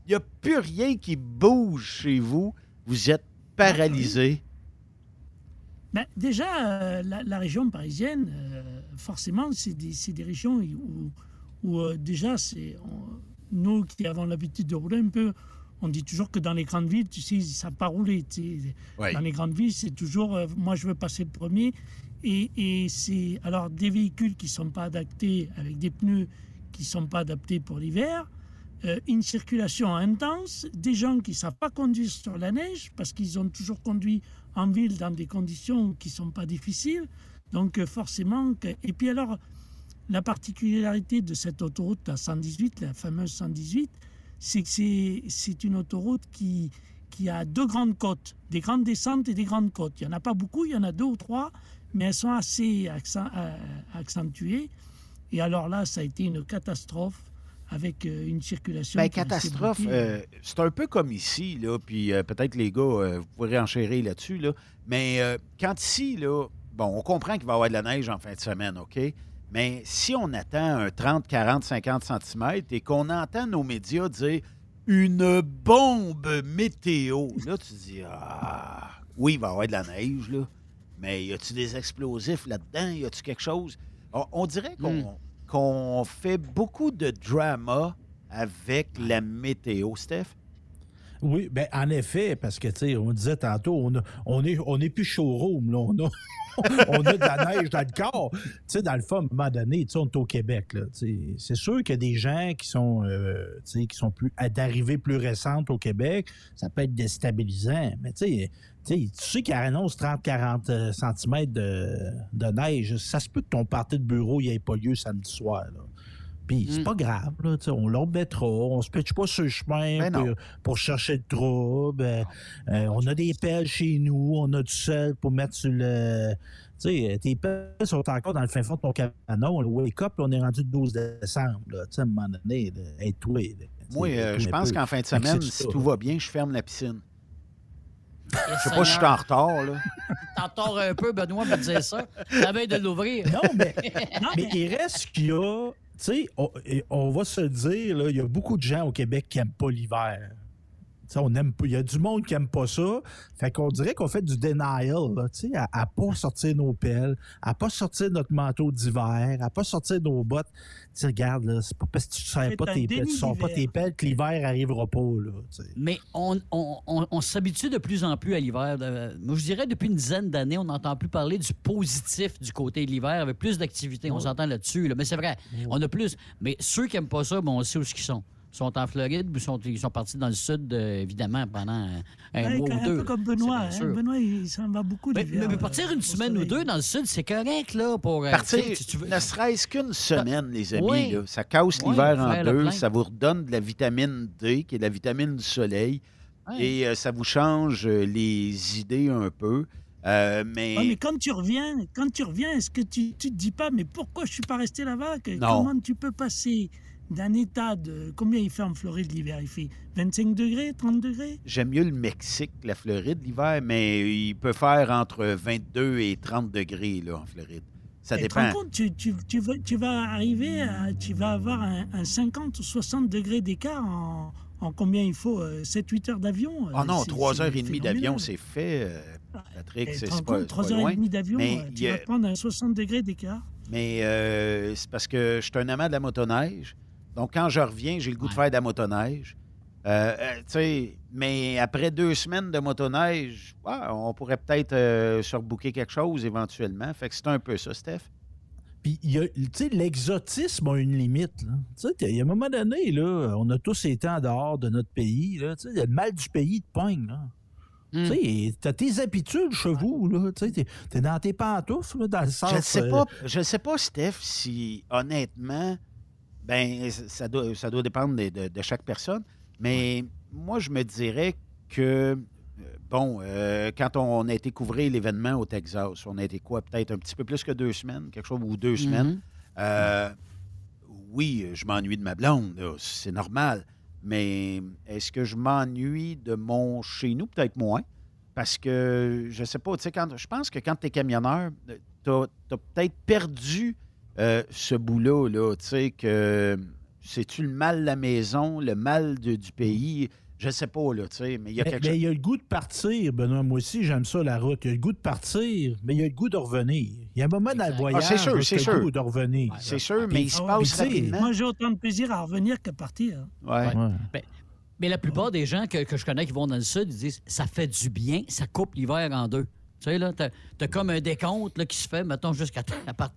Il n'y a plus rien qui bouge chez vous. Vous êtes paralysé. Ben, déjà, euh, la, région parisienne, euh, forcément, c'est des, des, régions où, où euh, déjà, c'est nous qui avons l'habitude de rouler un peu, on dit toujours que dans les grandes villes, tu sais, ça pas rouler. Dans les grandes villes, c'est toujours, euh, moi, je veux passer le premier. Et, et c'est alors des véhicules qui ne sont pas adaptés, avec des pneus qui ne sont pas adaptés pour l'hiver, euh, une circulation intense, des gens qui ne savent pas conduire sur la neige parce qu'ils ont toujours conduit en ville dans des conditions qui ne sont pas difficiles. Donc euh, forcément, et puis alors, la particularité de cette autoroute, la 118, la fameuse 118, c'est que c'est une autoroute qui, qui a deux grandes côtes, des grandes descentes et des grandes côtes. Il n'y en a pas beaucoup, il y en a deux ou trois, mais elles sont assez euh, accentuées. Et alors là, ça a été une catastrophe avec euh, une circulation. Bien, catastrophe, euh, c'est un peu comme ici, là, puis peut-être les gars, vous pourrez enchérir là-dessus, là, mais quand ici, là, bon, on comprend qu'il va y avoir de la neige en fin de semaine, OK? Mais si on attend un 30, 40, 50 cm et qu'on entend nos médias dire une bombe météo, là, tu dis, ah, oui, il va y avoir de la neige, là, mais y a-tu des explosifs là-dedans? Y a-tu quelque chose? On, on dirait qu'on Hmm. qu'on fait beaucoup de drama avec la météo, Steph. Oui, ben en effet, parce que, tu sais, on disait tantôt, on, a- on est, on plus showroom, là. On a, on a de la neige dans le corps. Tu sais, dans le fond, à un moment donné, on est au Québec. C'est sûr qu'il y a des gens qui sont, euh, qui sont plus, d'arrivée plus récente au Québec. Ça peut être déstabilisant. Mais, tu sais, tu sais, qu'il annonce 30-40 cm de, de neige. Ça se peut que ton party de bureau n'y ait pas lieu samedi soir, là. Puis c'est pas grave, là, on l'autre mettra, on se pitche pas sur le chemin Ben non. pour, pour chercher le trouble. Euh, euh, on a des pelles chez nous, on a du sel pour mettre sur le. Tu sais, tes pelles sont encore dans le fin fond de ton cabanon. Le wake up, là, on est rendu le 12 décembre. là. Tu sais, à un moment donné, là. Tu Moi, euh, je pense qu'en fin de semaine, si ça. tout va bien, je ferme la piscine. Je sais pas si je suis en retard, là. T'en tords un peu, Benoît, me dire ça. La veille de l'ouvrir. Non, mais, mais il reste qu'il y a. Tu sais, on, va se dire, il y a beaucoup de gens au Québec qui n'aiment pas l'hiver. On aime pas. Il y a du monde qui n'aime pas ça. Fait qu'on dirait qu'on fait du denial, là, tu sais, à, à pas sortir nos pelles, à pas sortir notre manteau d'hiver, à pas sortir nos bottes. Tu regarde, là, c'est pas parce que tu ne C'est pas tes pelles, tu sors pas tes pelles que l'hiver arrivera pas, là. Mais on, on- on- on s'habitue de plus en plus à l'hiver. Moi, je dirais depuis une dizaine d'années, on n'entend plus parler du positif du côté de l'hiver avec plus d'activités. On s'entend là-dessus. là. Mais c'est vrai, on a plus. Mais ceux qui n'aiment pas ça, bon, on sait où ils sont. Ils sont en Floride, ou ils sont, ils sont partis dans le sud, euh, évidemment, pendant un, un Ouais, mois un ou deux. peu comme Benoît. hein. Benoît, il s'en va beaucoup Mais, mais- mais partir euh, une semaine ou deux dans le sud, c'est correct, là, pour... euh, Partir, tu sais, si tu veux- ne serait-ce qu'une semaine, les amis. Oui. là. Ça casse Oui, l'hiver en deux. Ça vous redonne de la vitamine D, qui est de la vitamine du soleil. Et euh, ça vous change les idées un peu. Euh, mais, Ouais, mais quand tu reviens, quand tu reviens, est-ce que tu, tu te dis pas, mais pourquoi je suis pas resté là-bas? Comment tu peux passer? D'un état de combien il fait en Floride l'hiver? Il fait 25 degrés, 30 degrés? J'aime mieux le Mexique, la Floride, l'hiver, mais il peut faire entre 22 et 30 degrés là, en Floride. Ça Et dépend. compte, tu, tu- tu vas, tu vas arriver, à, tu vas avoir un, un 50 ou 60 degrés d'écart en, en combien il faut 7-8 heures d'avion? Ah non, C'est- 3 c'est heures et demie d'avion, c'est fait, euh, Patrick. Et C'est pas, compte, c'est 3 pas heures et demie d'avion, Mais euh, tu a- vas prendre un 60 degrés d'écart. Mais euh, c'est parce que je suis un amant de la motoneige. Donc, quand je reviens, j'ai le goût de faire de la motoneige. Euh, euh, tu sais, mais après deux semaines de motoneige, ouais, on pourrait peut-être euh, se rebooker quelque chose éventuellement. Fait que c'est un peu ça, Steph. Puis, l'exotisme a une limite. là. Tu sais, il y a un moment donné, là, on a tous été en dehors de notre pays. Là, tu sais, le mal du pays te pogne. Là. Tu sais, t'as tes habitudes chez vous. Là, tu sais, t'es, t'es dans tes pantoufles, là, dans le sens... Je ne sais euh, pas, je sais pas, Steph, si honnêtement, ben ça doit, ça doit dépendre de, de- de chaque personne. Mais moi, je me dirais que euh, bon, euh, quand on a été couvrir l'événement au Texas, on a été quoi, peut-être un petit peu plus que deux semaines, quelque chose ou deux semaines. Euh, oui, je m'ennuie de ma blonde, c'est normal. Mais est-ce que je m'ennuie de mon chez nous? Peut-être moins. Parce que, je sais pas, tu sais, quand, je pense que quand tu es camionneur, tu as, peut-être perdu euh, ce bout-là, là, tu sais, que c'est-tu le mal de la maison, le mal de- du pays? Je sais pas, là, tu sais, mais il y a mais- quelque mais chose. il y a le goût de partir, Benoît. Moi aussi, j'aime ça, la route. Il y a le goût de partir, mais il y a le goût de revenir. Il y a un moment dans le voyage Ah, c'est sûr, c'est t'as le sûr. goût de revenir. C'est sûr, mais il se Ah passe rapidement. Moi, j'ai autant de plaisir à revenir qu'à partir. Ouais. Ben, mais la plupart des gens que, que je connais qui vont dans le sud, ils disent ça fait du bien, ça coupe l'hiver en deux. Tu sais, là, t'as as comme un décompte là, qui se fait, mettons, jusqu'à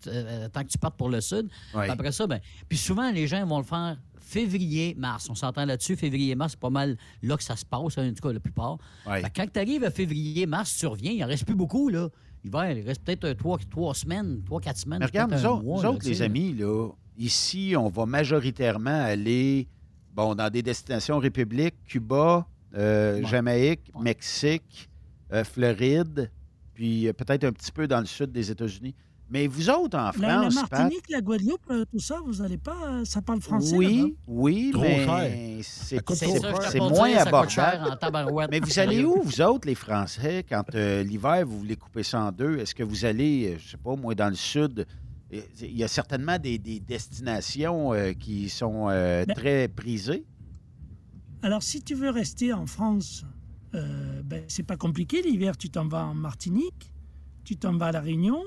euh, tant que tu partes pour le sud. Ouais. Après ça, ben, puis souvent, les gens vont le faire février, mars. On s'entend là-dessus. Février, mars, c'est pas mal là que ça se passe, hein, en tout cas, la plupart. Ouais. Quand tu arrives à février, mars, tu reviens, il en reste plus beaucoup, là. L'hiver, il reste peut-être trois, trois semaines, trois, quatre semaines. Mais regarde, nous autres, mois, nous là, autres, tu les amis, là, ici, on va majoritairement aller bon, dans des destinations République, Cuba, euh, Jamaïque, Mexique, euh, Floride, puis euh, peut-être un petit peu dans le sud des États-Unis. Mais vous autres, en La, la France, Pat, Martinique, la Guadeloupe, euh, tout ça, vous n'allez pas. euh, Ça parle français oui, oui, Trop mais c'est ça, moins coûte cher abordable. en. Mais vous allez où, vous autres, les Français, quand euh, l'hiver, vous voulez couper ça en deux? Est-ce que vous allez, je sais pas, moi, dans le sud, Il y a certainement des, des destinations euh, qui sont euh, Ben- très prisées. Alors, si tu veux rester en France, euh, ben, c'est pas compliqué. L'hiver, tu t'en vas en Martinique, tu t'en vas à La Réunion,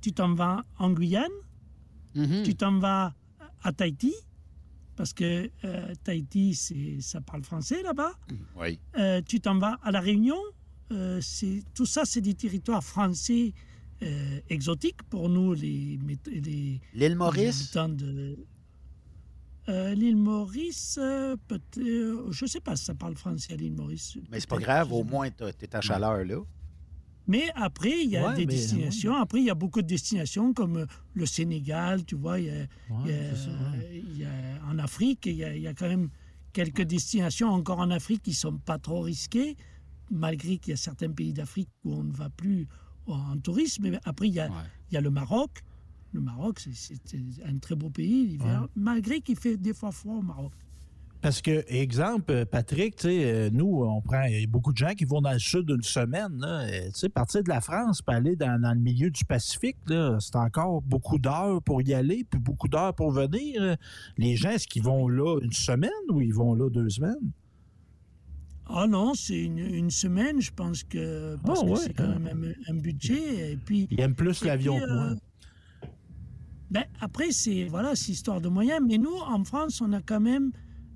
tu t'en vas en Guyane, tu t'en vas à Tahiti, parce que euh, Tahiti, ça parle français là-bas. Oui. Euh, tu t'en vas à La Réunion. euh, c'est, tout ça, c'est des territoires français exotiques pour nous, les. les L'île Maurice? les habitants de. Euh, l'île Maurice, euh, peut je ne sais pas si ça parle français à l'île Maurice. Mais c'est pas grave, au moins, tu es à chaleur là. Mais après, il y a Ouais, des mais, destinations. Après, il y a beaucoup de destinations comme euh, le Sénégal, tu vois. Il y a, il y a- c'est ça, ouais. il y a- en Afrique, il y, a, il y a quand même quelques destinations encore en Afrique qui ne sont pas trop risquées, malgré qu'il y a certains pays d'Afrique où on ne va plus en tourisme. Mais après, il y a, il y a le Maroc. Le Maroc, c'est- un très beau pays l'hiver, Ouais. malgré qu'il fait des fois froid au Maroc. Parce que, exemple, euh, Patrick, euh, nous, on prend. Il y a beaucoup de gens qui vont dans le sud une semaine. Euh, Tu sais, partir de la France pour aller dans, dans le milieu du Pacifique, c'est encore beaucoup d'heures pour y aller, puis beaucoup d'heures pour venir. là. Les gens, est-ce qu'ils vont là une semaine ou ils vont là deux semaines? Ah non, c'est une, une semaine, je pense que parce Ah que ouais, c'est quand hein. même un, un budget. Et puis, Ils aiment plus l'avion puis, que moi. Ben, après, c'est voilà, histoire de moyens. Mais nous, en France, on a quand même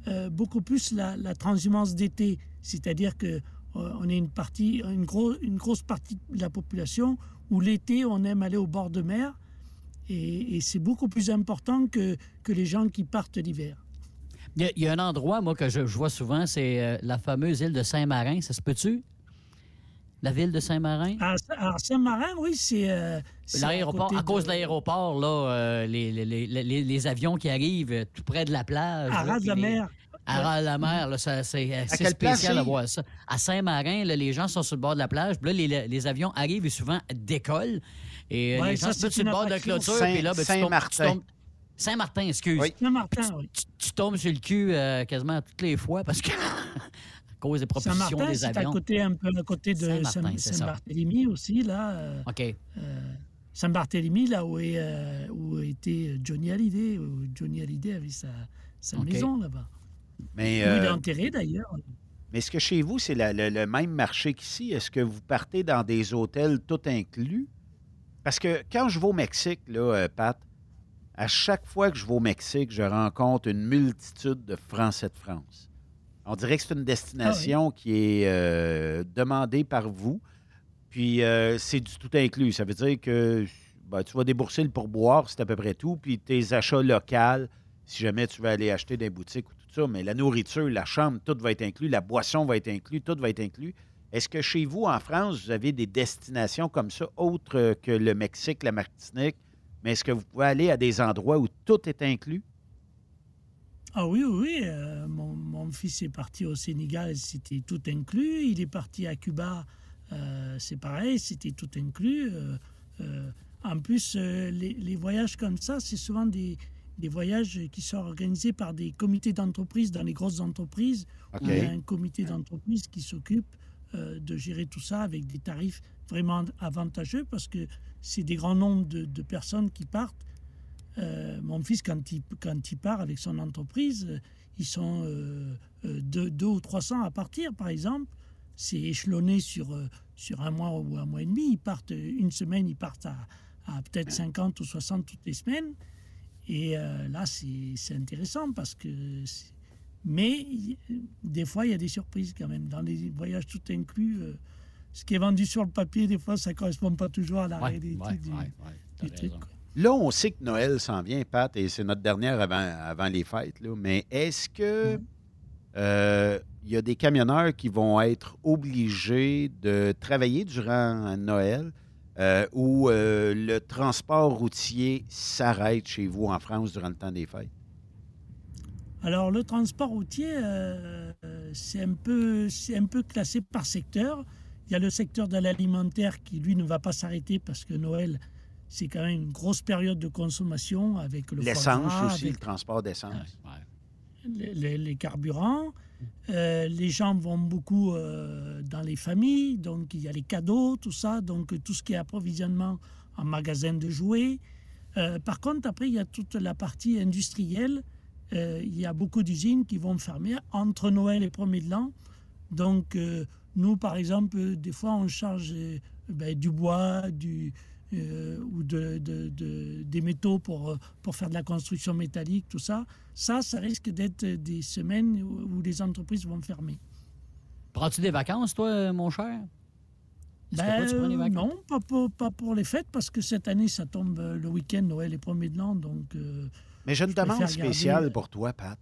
euh, beaucoup plus la, transhumance d'été. C'est-à-dire que euh, on est une partie, une, gros- une grosse partie de la population où l'été, on aime aller au bord de mer. Et, c'est beaucoup plus important que, que les gens qui partent l'hiver. Il y, a, un endroit, moi, que je, je vois souvent, c'est euh, la fameuse île de Saint-Marin. Ça se peut-tu? La ville de Saint-Marin? À, à Saint-Marin, oui, c'est. euh, c'est L'aéroport, à, cause de- de l'aéroport, là, euh, les, les- les- les- les avions qui arrivent euh, tout près de la plage. À ras de la mer. À ras de la mer, c'est place, spécial à voir ça. À Saint-Marin, là, les gens sont sur le bord de la plage. Puis là, les, les avions arrivent et souvent décollent. Et Ouais, les ça, gens mettent sur le bord de la clôture. puis là, ben, tu tombes- tu Saint-Martin. Saint-Martin, excuse. Saint-Martin, oui. Tu, tu tombes sur le cul euh, quasiment toutes les fois parce que cause des propositions Saint-Martin, des c'est à avions. côté, un peu à côté de Saint-. Saint-Barthélemy aussi, là. euh, OK. euh, Saint-Barthélemy, là où, est, euh, où était Johnny Hallyday, où Johnny Hallyday avait sa, sa maison là-bas. Mais, Où il est enterré d'ailleurs. mais est-ce que chez vous, c'est le, le même marché qu'ici? Est-ce que vous partez dans des hôtels tout inclus? Parce que quand je vais au Mexique, là, euh, Pat, à chaque fois que je vais au Mexique, je rencontre une multitude de Français de France. On dirait que c'est une destination qui est euh, demandée par vous. Puis euh, c'est du tout inclus. Ça veut dire que ben, tu vas débourser le pourboire, c'est à peu près tout. Puis tes achats locaux, si jamais tu veux aller acheter des boutiques ou tout ça, mais la nourriture, la chambre, tout va être inclus, la boisson va être inclus, tout va être inclus. Est-ce que chez vous, en France, vous avez des destinations comme ça, autres que le Mexique, la Martinique, mais est-ce que vous pouvez aller à des endroits où tout est inclus? Ah oui, oui, euh, mon, mon fils est parti au Sénégal, c'était tout inclus. Il est parti à Cuba, euh, c'est pareil, c'était tout inclus. euh, en plus, les, les voyages comme ça, c'est souvent des, des voyages qui sont organisés par des comités d'entreprise dans les grosses entreprises. où Il y a un comité d'entreprise qui s'occupe de gérer tout ça avec des tarifs vraiment avantageux parce que c'est des grands nombres de, de personnes qui partent. Euh, mon fils, quand il, quand il part avec son entreprise, euh, ils sont euh, euh, deux, deux ou 300 à partir, par exemple. C'est échelonné sur, sur un mois ou un mois et demi. Ils partent une semaine, ils partent à, à peut-être 50 ou 60 toutes les semaines. Et euh, là, c'est intéressant parce que. Mais des fois, il y a des surprises quand même. Dans les voyages tout inclus, euh, ce qui est vendu sur le papier, des fois, ça ne correspond pas toujours à la Ouais, réalité ouais, du, ouais, du truc. quoi. Là, on sait que Noël s'en vient, Pat, et c'est notre dernière avant, avant les fêtes. là. Mais est-ce que euh, il y a des camionneurs qui vont être obligés de travailler durant Noël euh, ou euh, le transport routier s'arrête chez vous en France durant le temps des fêtes? Alors, le transport routier, euh, euh, c'est un, peu- c'est un peu classé par secteur. Il y a le secteur de l'alimentaire qui, lui, ne va pas s'arrêter parce que Noël, c'est quand même une grosse période de consommation avec le L'essence aussi, avec le transport d'essence. les, les- les carburants. Euh, les gens vont beaucoup euh, dans les familles, donc il y a les cadeaux, tout ça, donc tout ce qui est approvisionnement en magasin de jouets. Euh, par contre, après, il y a toute la partie industrielle. Il y a beaucoup d'usines qui vont fermer entre Noël et premier de l'an. Donc, nous, par exemple, des fois, on charge ben, du bois, du, euh, ou de, de- de- des métaux pour, euh, pour faire de la construction métallique, tout ça. Ça, ça risque d'être des semaines où, où les entreprises vont fermer. Prends-tu des vacances, toi, mon cher? Ben, tu non, pas pour, pas pour les fêtes, parce que cette année, ça tombe euh, le week-end, Noël et premier de l'an. Donc, euh, Mais j'ai une demande garder- spéciale pour toi, Pat.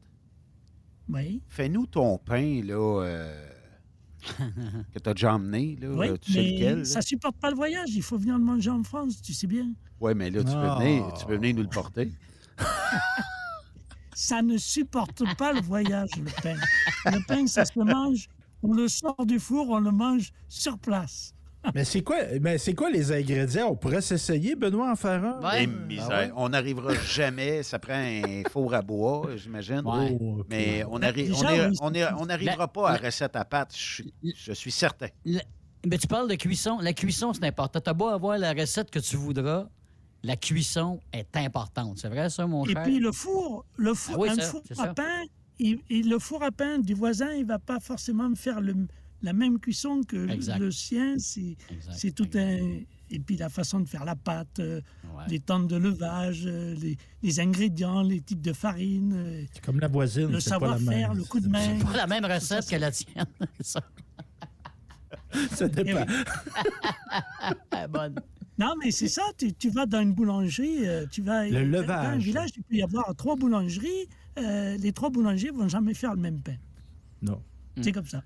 Oui. Fais-nous ton pain, là, euh, que tu as déjà emmené, là. Oui, euh, tu sais lequel? là? ça supporte pas le voyage. Il faut venir le manger en France, tu sais bien. Oui, mais là, tu peux, venir, tu peux venir nous le porter. Ça ne supporte pas le voyage, le pain. Le pain, ça se mange, on le sort du four, on le mange sur place. Mais c'est quoi, mais c'est quoi les ingrédients? On pourrait s'essayer, Benoît, en faire un? Misère. Ah ouais? On n'arrivera jamais. Ça prend un four à bois, j'imagine. Ouais. Oh. Mais on n'arri- déjà, on est- oui, on est- on n'arrivera pas à la- recette à pâte, je, suis- je suis certain. Mais tu parles de cuisson. La cuisson, c'est important. T'as beau avoir la recette que tu voudras, la cuisson est importante. C'est vrai, ça, mon Et cher? puis le four, le four, Ah oui, un ça, four à ça. pain, il- il- le four à pain du voisin, il va pas forcément faire le- la même cuisson que le- Exact. le sien. C'est tout un. Et puis la façon de faire la pâte, euh, les temps de levage, euh, les, les ingrédients, les types de farine. euh, C'est comme la voisine. Le c'est pas la savoir-faire, même. le coup de main. C'est pas la même recette que la tienne. ça. Ça dépend. Bonne. Non, mais c'est ça. Tu, tu vas dans une boulangerie, tu vas Le dans levage. un village, il peut y avoir trois boulangeries. euh, les trois boulangers vont jamais faire le même pain. Non. C'est comme ça.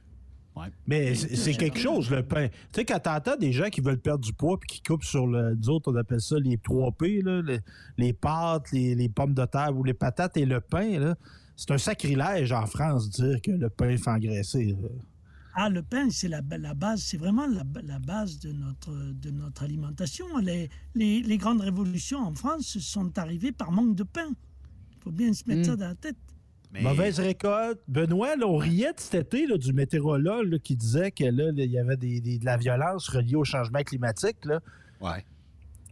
Mais c'est quelque chose, le pain. Tu sais, quand t'entends des gens qui veulent perdre du poids puis qui coupent sur le. Nous autres, on appelle ça les 3 P, là, les, les pâtes, les, les pommes de terre ou les patates et le pain, là. C'est un sacrilège en France de dire que le pain fait engraisser. là. Ah, le pain, c'est la, la base, c'est vraiment la, la base de notre, de notre alimentation. Les, les, les grandes révolutions en France sont arrivées par manque de pain. Il faut bien se mettre Mm. ça dans la tête. Mauvaise récolte. Benoît, là, on riait de cet été là, du météorologue là, qui disait que là, il y avait des- des- de la violence reliée au changement climatique. Là. Ouais.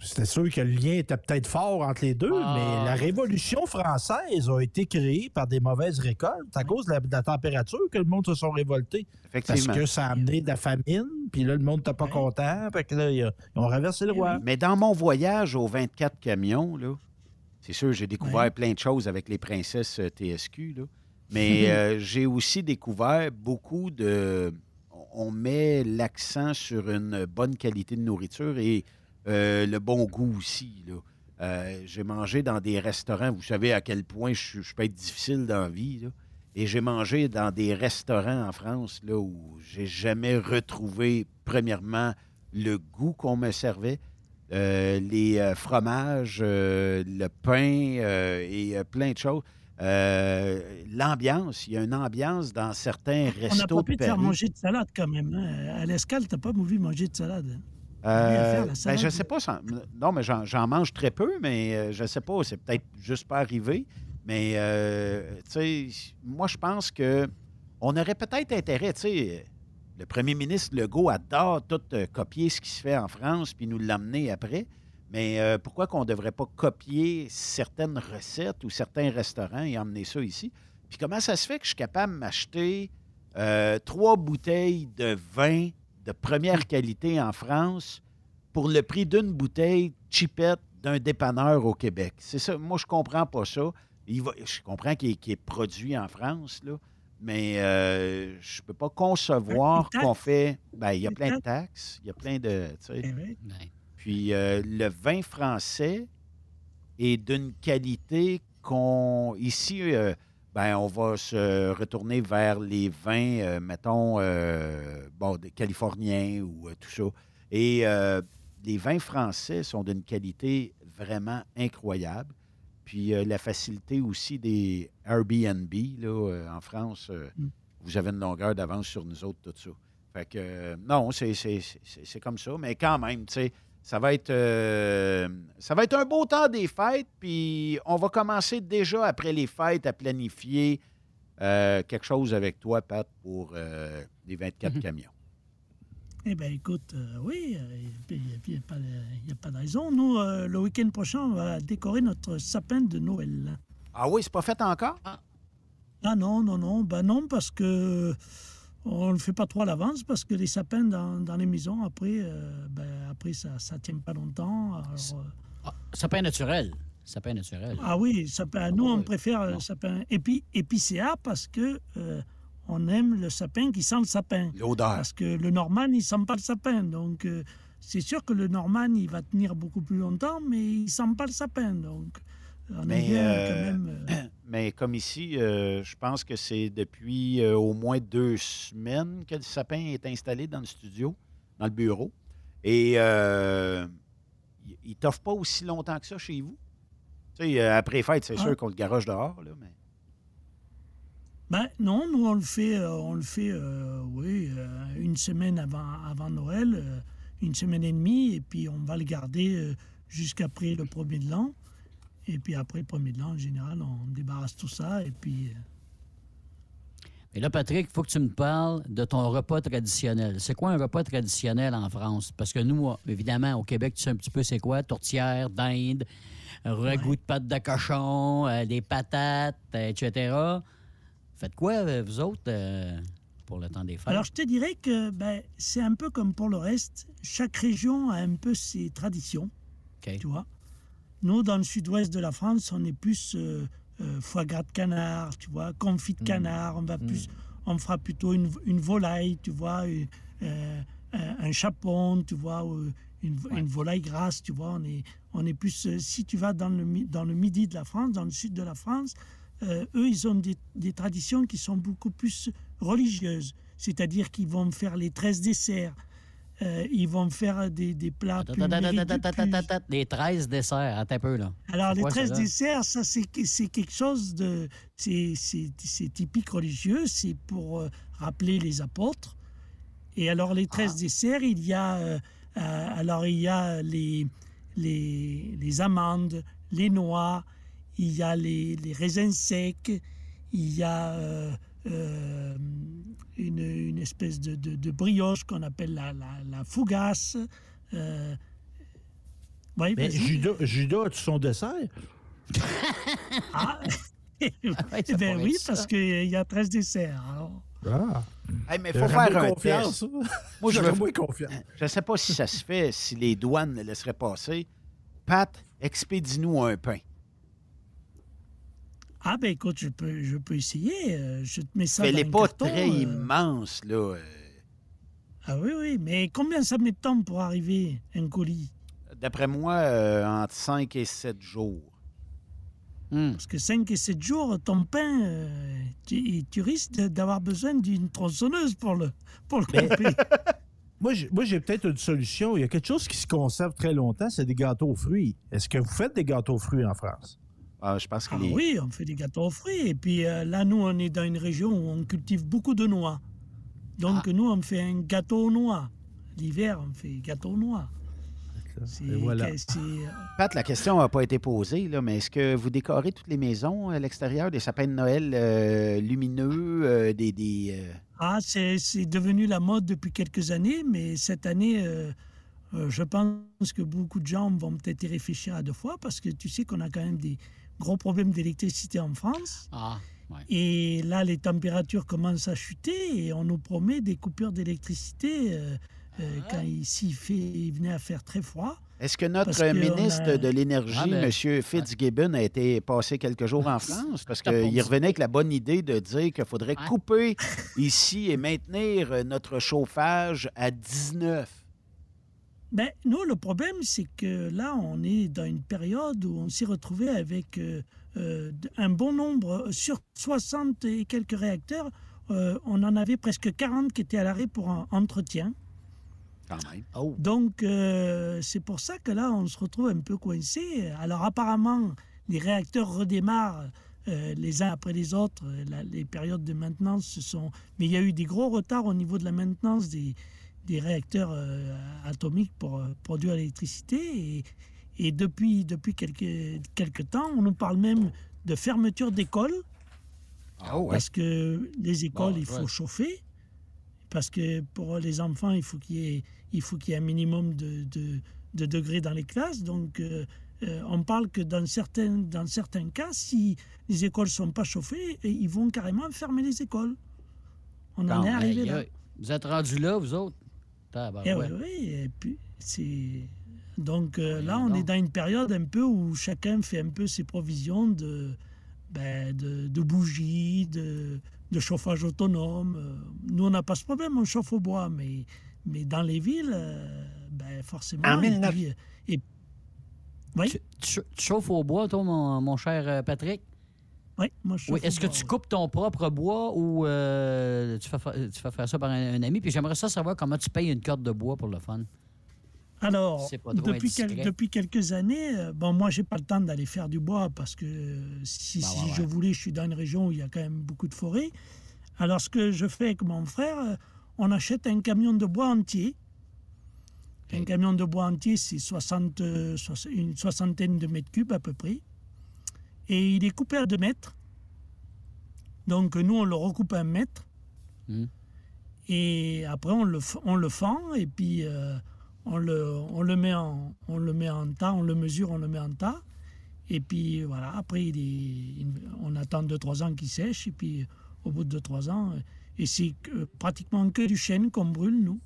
C'était sûr que le lien était peut-être fort entre les deux, Ah. mais la Révolution française a été créée par des mauvaises récoltes à cause de la, de la température que le monde se sont révoltés. Parce que ça a amené de la famine, puis là, le monde n'était pas content, fait que là, ils, ils ont renversé le roi. Mais dans mon voyage aux 24 camions, là, c'est sûr, j'ai découvert plein de choses avec les princesses euh, TSQ, là. mais euh, j'ai aussi découvert beaucoup de... On met l'accent sur une bonne qualité de nourriture et euh, le bon goût aussi. là. Euh, j'ai mangé dans des restaurants, vous savez à quel point je, je peux être difficile dans la vie, là. et j'ai mangé dans des restaurants en France là, où j'ai jamais retrouvé, premièrement, le goût qu'on me servait, euh, les euh, fromages, euh, le pain et plein de choses. L'ambiance, il y a une ambiance dans certains On n'a restos pas de pu te faire manger de salade quand même. hein. À l'escale, tu n'as pas voulu manger de salade. Euh, ben, je sais pas. Non, mais j'en, mange très peu, mais je sais pas. C'est peut-être juste pas arrivé. Mais, euh, tu sais, moi, je pense que on aurait peut-être intérêt, tu sais, le premier ministre Legault adore tout euh, copier ce qui se fait en France puis nous l'amener après. Mais euh, pourquoi qu'on ne devrait pas copier certaines recettes ou certains restaurants et emmener ça ici? Puis comment ça se fait que je suis capable de m'acheter euh, trois bouteilles de vin de première qualité en France pour le prix d'une bouteille chipette d'un dépanneur au Québec? C'est ça. Moi, je comprends pas ça. Il va- je comprends qu'il est, qu'il est produit en France, là, mais euh, je peux pas concevoir qu'on fait. Ben, il y a plein de taxe. taxes, il y a plein de. tu sais. Eh Puis euh, le vin français est d'une qualité qu'on. Ici, euh, ben, on va se retourner vers les vins, euh, mettons, euh, bon, des californiens ou euh, tout ça. Et euh, les vins français sont d'une qualité vraiment incroyable. Puis euh, la facilité aussi des Airbnb, là, euh, en France, euh, vous avez une longueur d'avance sur nous autres, tout ça. Fait que, non, c'est- comme ça. Mais quand même, tu sais, ça va être ça va être un beau temps des fêtes. Puis on va commencer déjà après les fêtes à planifier quelque chose avec toi, Pat, pour les 24 camions. Eh bien, écoute, euh, oui, il n'y a, pas- y a pas de raison. Nous, euh, le week-end prochain, on va décorer notre sapin de Noël. Ah oui, c'est pas fait encore? Ah non, non, non. Ben non, parce que on ne le fait pas trop à l'avance, parce que les sapins dans, dans les maisons, après, euh, ben, après ça ne tient pas longtemps. Alors, euh, Sapin naturel. Sapin naturel. ah oui, sapin, nous, on préfère le sapin épi, épicéa parce que euh, on aime le sapin qui sent le sapin. L'odeur. Parce que le Norman, il sent pas le sapin. Donc, euh, c'est sûr que le Norman, il va tenir beaucoup plus longtemps, mais il sent pas le sapin. Donc, on aime Mais, bien euh, quand même... euh, mais comme ici, je pense que c'est depuis au moins deux semaines que le sapin est installé dans le studio, dans le bureau. Et il ne t'offre pas aussi longtemps que ça chez vous. Tu sais, après fête, c'est Ah. sûr qu'on le garoche dehors, là, mais... Ben non, nous on le fait, euh, on le fait, euh, oui, euh, une semaine avant, avant Noël, une semaine et demie, et puis on va le garder jusqu'après le premier de l'an. Et puis après le premier de l'an, en général, on débarrasse tout ça, et puis... Et là, Patrick, il faut que tu me parles de ton repas traditionnel. C'est quoi un repas traditionnel en France? Parce que nous, évidemment, au Québec, tu sais un petit peu c'est quoi? Tourtière, dinde, ragoût de pâte de cochon, euh, des patates, etc. Faites quoi, euh, vous autres, euh, pour le temps des fêtes? Alors je te dirais que ben, c'est un peu comme pour le reste. Chaque région a un peu ses traditions. Tu vois. Nous, dans le sud-ouest de la France, on est plus euh, euh, foie gras de canard, tu vois, confit de canard. On va plus, on fera plutôt une, une volaille, tu vois, un, chapon, tu vois, une, une volaille grasse, tu vois. On est, on est plus. si tu vas dans le, dans le midi de la France, dans le sud de la France, euh, eux, ils ont des, traditions qui sont beaucoup plus religieuses. C'est-à-dire qu'ils vont faire les 13 desserts. Euh, ils vont faire des, plats plus, Les 13 desserts, attends un peu, là. alors, les quoi, 13 ça, là? desserts, ça, c'est quelque chose de. C'est typique religieux, c'est pour rappeler les apôtres. Et alors, les 13 desserts, il y a. alors, il y a les amandes, les noix, il y a les, les raisins secs, il y a. euh, euh, une, une espèce de, de- de brioche qu'on appelle la, la, la fougasse. euh, oui, Mais. Judas, Judas as-tu son dessert? Ah, eh ça ben oui, ça. parce qu'il y a 13 desserts. alors. Ah. Hey, mais faut faire un confiance. test. Moi, je veux- moins confiance. Je ne sais pas si ça se fait, si les douanes le laisseraient passer. Pat, expédie-nous un pain. Ah ben écoute, je peux, je peux essayer. euh, Je te mets ça dans Fais-les un pas carton, très euh. immenses, là. euh. Ah oui, oui, mais combien ça met de temps pour arriver, un colis? D'après moi, euh, entre 5 et 7 jours. Parce que 5 et 7 jours, ton pain, euh, tu, tu risques d'avoir besoin d'une tronçonneuse pour le, pour le Mais- couper. Moi, j'ai, moi, j'ai peut-être une solution. Il y a quelque chose qui se conserve très longtemps, c'est des gâteaux aux fruits. Est-ce que vous faites des gâteaux aux fruits en France? Ah, je pense Ah oui, on fait des gâteaux aux fruits. Et puis euh, là, nous, on est dans une région où on cultive beaucoup de noix. Donc, nous, on fait un gâteau aux noix. L'hiver, on fait gâteau aux noix. C'est- voilà. euh, Pat, la question n'a pas été posée, là, mais est-ce que vous décorez toutes les maisons à l'extérieur, des sapins de Noël euh, lumineux, euh, des... des euh, Ah, c'est c'est devenu la mode depuis quelques années, mais cette année, je pense que beaucoup de gens vont peut-être y réfléchir à deux fois parce que tu sais qu'on a quand même des gros problèmes d'électricité en France. Ah, Et là, les températures commencent à chuter et on nous promet des coupures d'électricité euh, euh, quand ici il, fait, il venait à faire très froid. Est-ce que notre que ministre a- de l'Énergie, Ah, ben, M. Fitzgibbon, a été passé quelques jours en France? Parce qu'il revenait avec la bonne idée de dire qu'il faudrait couper ici et maintenir notre chauffage à 19. Ben, nous, le problème, c'est que là, on est dans une période où on s'est retrouvé avec euh, euh, un bon nombre, sur 60 et quelques réacteurs, euh, on en avait presque 40 qui étaient à l'arrêt pour un entretien. Même. Donc, euh, c'est pour ça que là, on se retrouve un peu coincé. Alors, apparemment, les réacteurs redémarrent euh, les uns après les autres. La- les périodes de maintenance se sont. Mais il y a eu des gros retards au niveau de la maintenance des, des réacteurs euh, atomiques pour euh, produire l'électricité. Et, et depuis, depuis quelques, quelques temps, on nous parle même de fermeture d'écoles. Ah ouais. Parce que les écoles, Bon, il faut ouais. chauffer. parce que pour les enfants, il faut qu'il y ait, il faut qu'il y ait un minimum de, de- de degrés dans les classes. Donc, euh, on parle que dans certains, dans certains cas, si les écoles ne sont pas chauffées, ils vont carrément fermer les écoles. On en est arrivé là. Vous êtes rendus là, vous autres? Eh oui, oui, et puis c'est... Donc euh, là, on est dans une période un peu où chacun fait un peu ses provisions de, ben, de, de bougies, de, de chauffage autonome. Euh, Nous, on n'a pas ce problème, on chauffe au bois, mais, mais dans les villes, euh, ben, forcément... En et 19 puis, euh, et- Oui, Tu, tu chau- tu chauffes au bois, toi, mon, mon cher Patrick? Oui, moi, je Oui. Est-ce que tu coupes ton propre bois ou euh, tu, fais, fa- tu fais faire ça par un, un ami? Puis j'aimerais ça savoir comment tu payes une corde de bois pour le fun. Alors, depuis, quel- indiscret. depuis quelques années, euh, bon, moi, j'ai pas le temps d'aller faire du bois parce que euh, si, Bah, si ouais, je ouais. voulais, je suis dans une région où il y a quand même beaucoup de forêts. Alors, ce que je fais avec mon frère, on achète un camion de bois entier. Un camion de bois entier, c'est 60, soix- une soixantaine de mètres cubes à peu près. Et il est coupé à 2 mètres. Donc, nous, on le recoupe à un mètre. Hmm. Et après, on le, on le fend et puis euh, on, le, on, le met en, on le met en tas, on le mesure, on le met en tas. Et puis voilà, après, il est- il- on attend 2-3 ans qu'il sèche. Et puis au bout de 2-3 ans, euh, et c'est que- pratiquement que du chêne qu'on brûle, nous.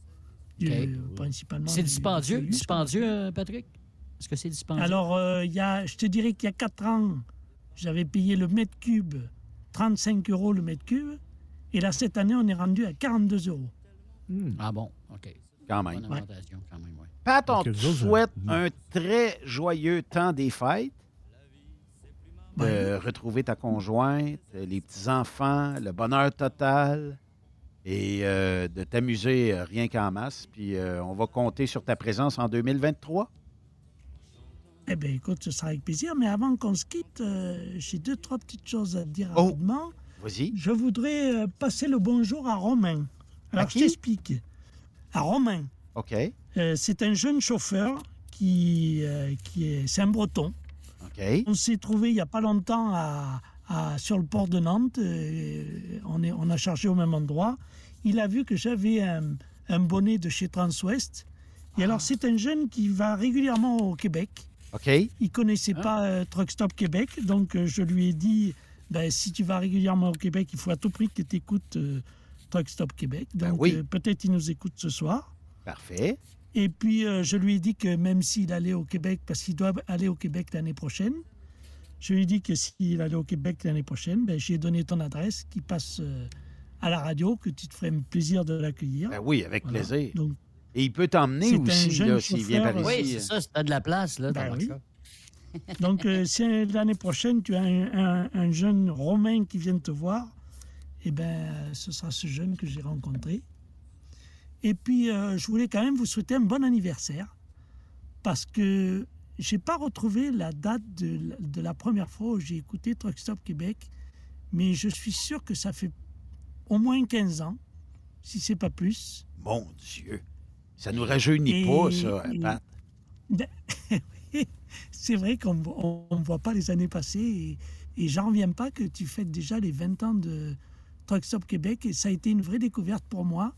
Du- OK. principalement. C'est dispendieux, du dispendieux, euh, Patrick? Est-ce que c'est dispendieux? alors, euh, y a, je te dirais qu'il y a 4 ans, j'avais payé le mètre cube 35 euros le mètre cube. Et là, cette année, on est rendu à 42 euros. Ah bon, OK. Quand même. Bonne augmentation, quand même, ouais. Pat, on te souhaite euh, un très joyeux temps des fêtes. De retrouver ta conjointe, les petits-enfants, le bonheur total et euh, de t'amuser euh, rien qu'en masse. Puis euh, on va compter sur ta présence en 2023. Eh bien, écoute, ce sera avec plaisir. Mais avant qu'on se quitte, euh, j'ai deux, trois petites choses à te dire Oh. rapidement. Vas-y. Je voudrais euh, passer le bonjour à Romain. Alors, À je qui? t'explique. À Romain. OK. Euh, c'est un jeune chauffeur qui, qui est... C'est un breton. OK. On s'est trouvé il n'y a pas longtemps à, à- sur le port de Nantes. on, est, on a chargé au même endroit. Il a vu que j'avais un, un bonnet de chez Transwest. Et alors, c'est un jeune qui va régulièrement au Québec. OK. Il connaissait pas euh, Truck Stop Québec, donc euh, je lui ai dit ben, si tu vas régulièrement au Québec, il faut à tout prix que tu écoutes euh, Truck Stop Québec. Donc Ben oui. euh, peut-être il nous écoute ce soir. Parfait. Et puis euh, je lui ai dit que même s'il allait au Québec, parce qu'il doit aller au Québec l'année prochaine, je lui ai dit que s'il allait au Québec l'année prochaine, ben, j'ai donné ton adresse, qu'il passe à la radio, que tu te ferais plaisir de l'accueillir. Ben oui, avec Voilà. plaisir. Donc, Et il peut t'emmener C'est un aussi s'il vient par ici. Oui, c'est ça, si t'as de la place, là, Ben dans oui. ça. Donc, euh, si euh, l'année prochaine, tu as un, un- un jeune Romain qui vient te voir, eh bien, ce sera ce jeune que j'ai rencontré. Et puis, euh, je voulais quand même vous souhaiter un bon anniversaire, parce que j'ai pas retrouvé la date de, la- de la première fois où j'ai écouté Truck Stop Québec, mais je suis sûr que ça fait au moins 15 ans, si c'est pas plus. Mon Dieu. Ça nous rajeunit Et- pas, ça, hein, et- Pat. C'est vrai qu'on ne voit pas les années passer et, et j'en reviens pas que tu fêtes déjà les 20 ans de Truck Stop Québec et ça a été une vraie découverte pour moi.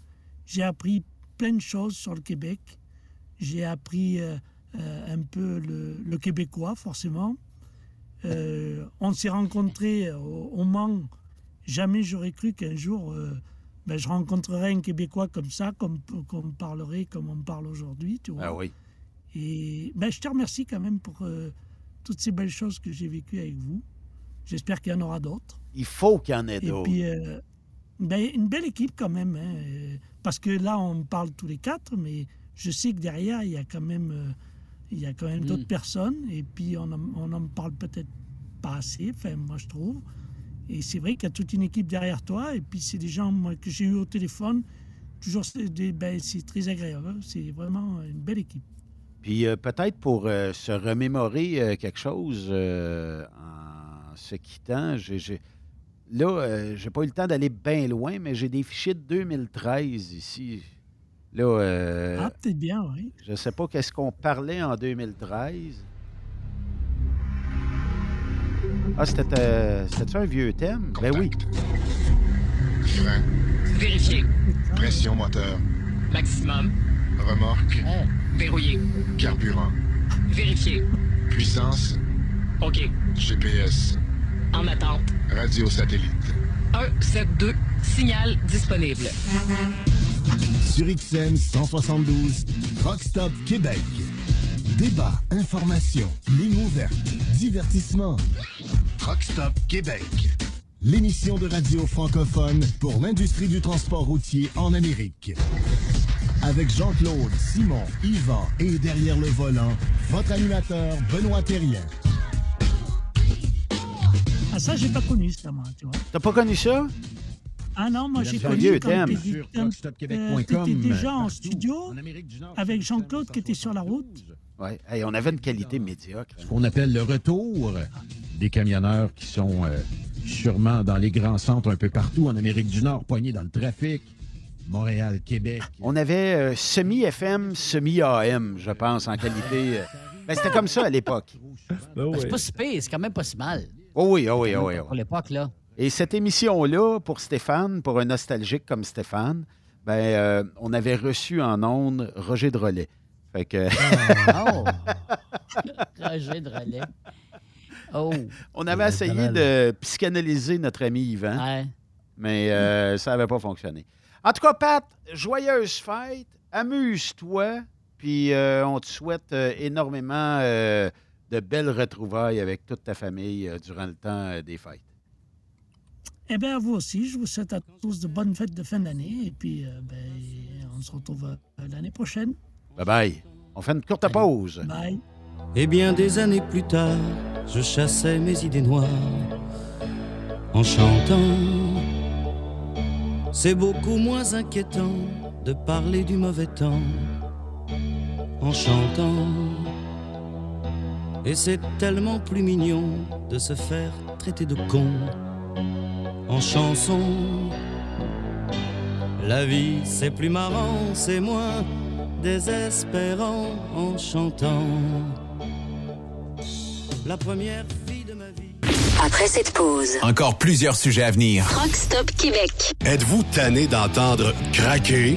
J'ai appris plein de choses sur le Québec. J'ai appris euh, euh, un peu le, le québécois, forcément. Euh, on s'est rencontrés au, au Mans. Jamais j'aurais cru qu'un jour ben, je rencontrerais un Québécois comme ça, comme, comme parlerait, comme on parle aujourd'hui. Tu vois. Ah oui. Et ben, je te remercie quand même pour euh, toutes ces belles choses que j'ai vécues avec vous. J'espère qu'il y en aura d'autres. Il faut qu'il y en ait Et d'autres. puis, euh, ben, une belle équipe quand même. hein, euh, parce que là, on parle tous les quatre, mais je sais que derrière, il y a quand même, euh, il y a quand même d'autres Mm. personnes. Et puis, on en, on en parle peut-être pas assez, enfin, moi, je trouve. Et c'est vrai qu'il y a toute une équipe derrière toi. Et puis, c'est des gens moi, que j'ai eu au téléphone. Toujours, c'est ben, très agréable. hein. C'est vraiment une belle équipe. Puis euh, peut-être pour euh, se remémorer euh, quelque chose en se quittant, j'ai, là, j'ai pas eu le temps d'aller bien loin, mais j'ai des fichiers de 2013 ici. Là, Ah, peut-être bien, oui. je sais pas qu'est-ce qu'on parlait en 2013. Ah, c'était, euh, un vieux thème? Ben oui. Frein. Vérifié. Pression moteur. Maximum. Remorque. Verrouillé. Carburant. Vérifié. Puissance. OK. GPS. En attente. Radio satellite. 172. Signal disponible. Sur XM 172, Rockstop Québec. Débat, information, ligne ouverte, divertissement. Rockstop Québec. L'émission de radio francophone pour l'industrie du transport routier en Amérique. Avec Jean-Claude, Simon, Yvan et derrière le volant, votre animateur Benoît Thérien. Ah, ça, j'ai pas connu, ça, moi, tu vois. T'as pas connu ça? Ah non, moi, j'ai connu quand t'étais- euh, déjà en partout. studio avec Jean-Claude qui était sur la route. Hey, on avait une qualité médiocre. ce qu'on appelle le retour des camionneurs qui sont euh, sûrement dans les grands centres un peu partout en Amérique du Nord, poignés dans le trafic. Montréal, Québec. On avait euh, semi-FM, semi-AM, je pense, en qualité. euh. Ben, c'était comme ça à l'époque. Ben, C'est pas si pire, c'est quand même pas si mal. Oh oui, oh oui, oh oui. oh Pour oui. l'époque, là. Et cette émission-là, pour Stéphane, pour un nostalgique comme Stéphane, ben, euh, on avait reçu en ondes Roger Drolet. Fait que... Oh! Roger de relais. Oh! on avait essayé de psychanalyser notre ami Yvan, Ouais. mais euh, ça n'avait pas fonctionné. En tout cas, Pat, joyeuse fête, amuse-toi, puis euh, on te souhaite euh, énormément euh, de belles retrouvailles avec toute ta famille euh, durant le temps euh, des fêtes. Eh bien, à vous aussi, je vous souhaite à tous de bonnes fêtes de fin d'année. Et puis, euh, ben, on se retrouve euh, l'année prochaine. Bye-bye. On fait une courte pause. Bye. Et bien des années plus tard, je chassais mes idées noires en chantant. C'est beaucoup moins inquiétant de parler du mauvais temps en chantant. Et c'est tellement plus mignon de se faire traiter de con en chanson. La vie c'est plus marrant, c'est moins désespérant en chantant. La première fille de ma vie. Après cette pause, Encore plusieurs sujets à venir. Rockstop Québec. Êtes-vous tanné d'entendre craquer,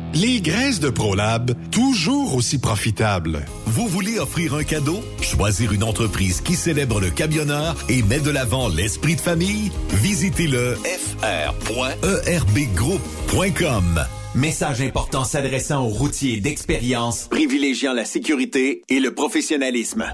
Les graisses de ProLab, toujours aussi profitables. Vous voulez offrir un cadeau? Choisir une entreprise qui célèbre le camionneur et met de l'avant l'esprit de famille? Visitez le fr.erbgroup.com. Message important s'adressant aux routiers d'expérience, privilégiant la sécurité et le professionnalisme.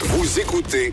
Vous écoutez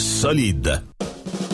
solide.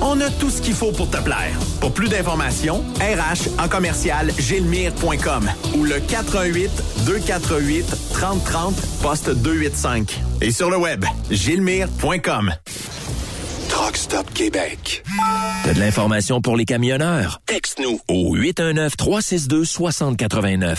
On a tout ce qu'il faut pour te plaire. Pour plus d'informations, RH en commercial gilmire.com ou le 418 248 3030 poste 285. Et sur le web, gilmire.com. Truck Stop Québec. T'as de l'information pour les camionneurs? Texte-nous au 819-362-6089.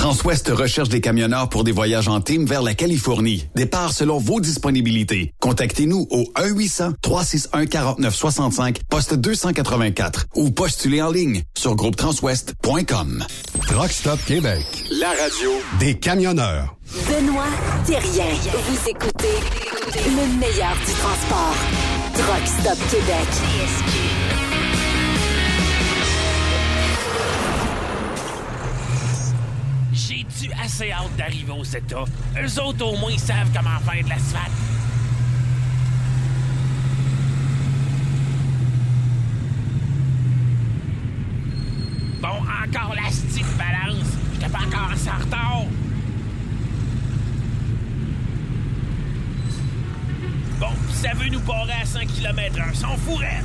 Transwest recherche des camionneurs pour des voyages en team vers la Californie. Départ selon vos disponibilités. Contactez-nous au 1-800-361-4965, poste 284 ou postulez en ligne sur groupetranswest.com. Truck Stop Québec. La radio Des camionneurs. Benoît Thérien. Vous écoutez le meilleur du transport. Truck Stop Québec. Assez hâte d'arriver au CETA? Eux autres, au moins, ils savent comment faire de l'asphalte. Bon, encore la petite balance. J'étais pas encore en retard. Bon, ça veut nous barrer à 100 km/h. S'en fourrait.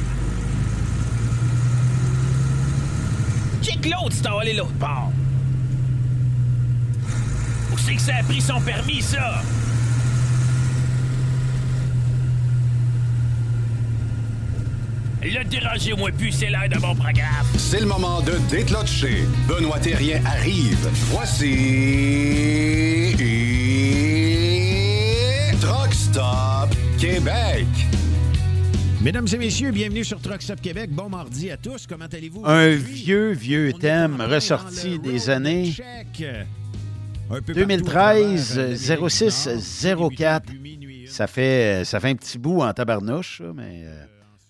Kick l'autre si t'as allé l'autre bord. C'est que ça a pris son permis, ça? Le dérangez-moi plus, c'est l'heure de mon programme. C'est le moment de déclocher. Benoît Thérien arrive. Voici... Truck Stop Québec. Mesdames et messieurs, bienvenue sur Truck Stop Québec. Bon mardi à tous. Comment allez-vous? Un vieux, vieux thème ressorti des années Un peu 2013, partout à travers, 06 04. Ça fait, ça fait un petit bout en tabarnouche, ça, mais euh,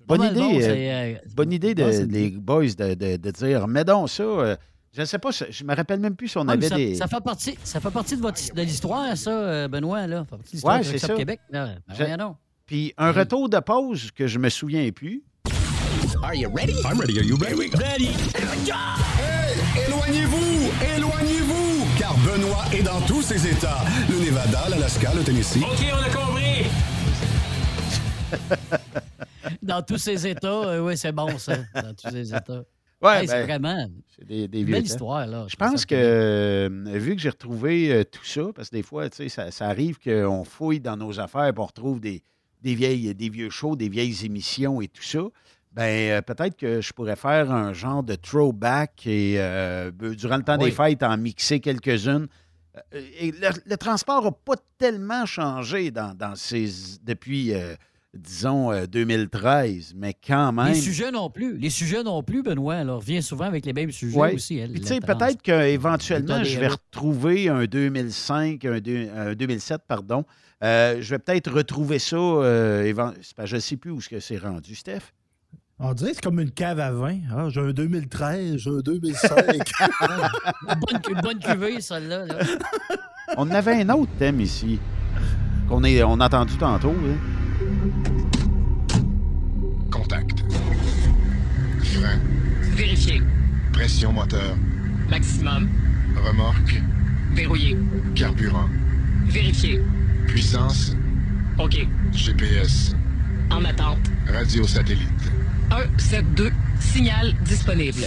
bonne idée, bon, euh, c'est, euh, bonne idée de, ouais, les boys de, de- de dire, mets donc ça. euh, je ne sais pas, je me rappelle même plus si on Ah, mais avait ça, des. ça fait partie, ça fait partie de, votre, de l'histoire, ça, euh, Benoît, là. Ça fait partie de l'histoire Ouais, de c'est ça. Québec. Ben, donc. Puis un retour de pause que je me souviens plus. Are you ready? I'm ready. Are you ready? Ready? Hey, éloignez-vous! Éloignez-vous! Benoît est dans tous ses états. Le Nevada, l'Alaska, le Tennessee. OK, on a compris. Dans tous ces états, oui, c'est bon, ça. Dans tous ces états. Ouais, Hey, c'est ben, vraiment C'est des, des belle histoire, là. Je pense que, euh, vu que j'ai retrouvé euh, tout ça, parce que des fois, tu sais, ça, ça arrive qu'on fouille dans nos affaires et on retrouve des, des, vieilles, des vieux shows, des vieilles émissions et tout ça, ben euh, peut-être que je pourrais faire un genre de throwback et euh, durant le temps Oui. des fêtes, en mixer quelques-unes. Euh, et le, le transport n'a pas tellement changé dans, dans ces, depuis, euh, disons, euh, 2013, mais quand même. Les sujets non plus. Les sujets non plus, Benoît, là, revient souvent avec les mêmes sujets Ouais. aussi. elle, Puis, tu sais, peut-être qu'éventuellement, je vais retrouver un 2005, un, deux- un 2007, pardon. Euh, je vais peut-être retrouver ça. euh, je ne sais plus où c'est rendu, Steph. On dirait que c'est comme une cave à vin. Ah, j'ai un 2013, j'ai un 2005. Une bonne, bonne cuvée, celle-là. là. On en avait un autre thème ici qu'on est- on a entendu tantôt. hein. Contact. Frein. Vérifié. Pression moteur. Maximum. Remorque. Verrouillé. Carburant. Vérifié. Puissance. OK. GPS. En attente. Radio satellite. 172. Signal disponible.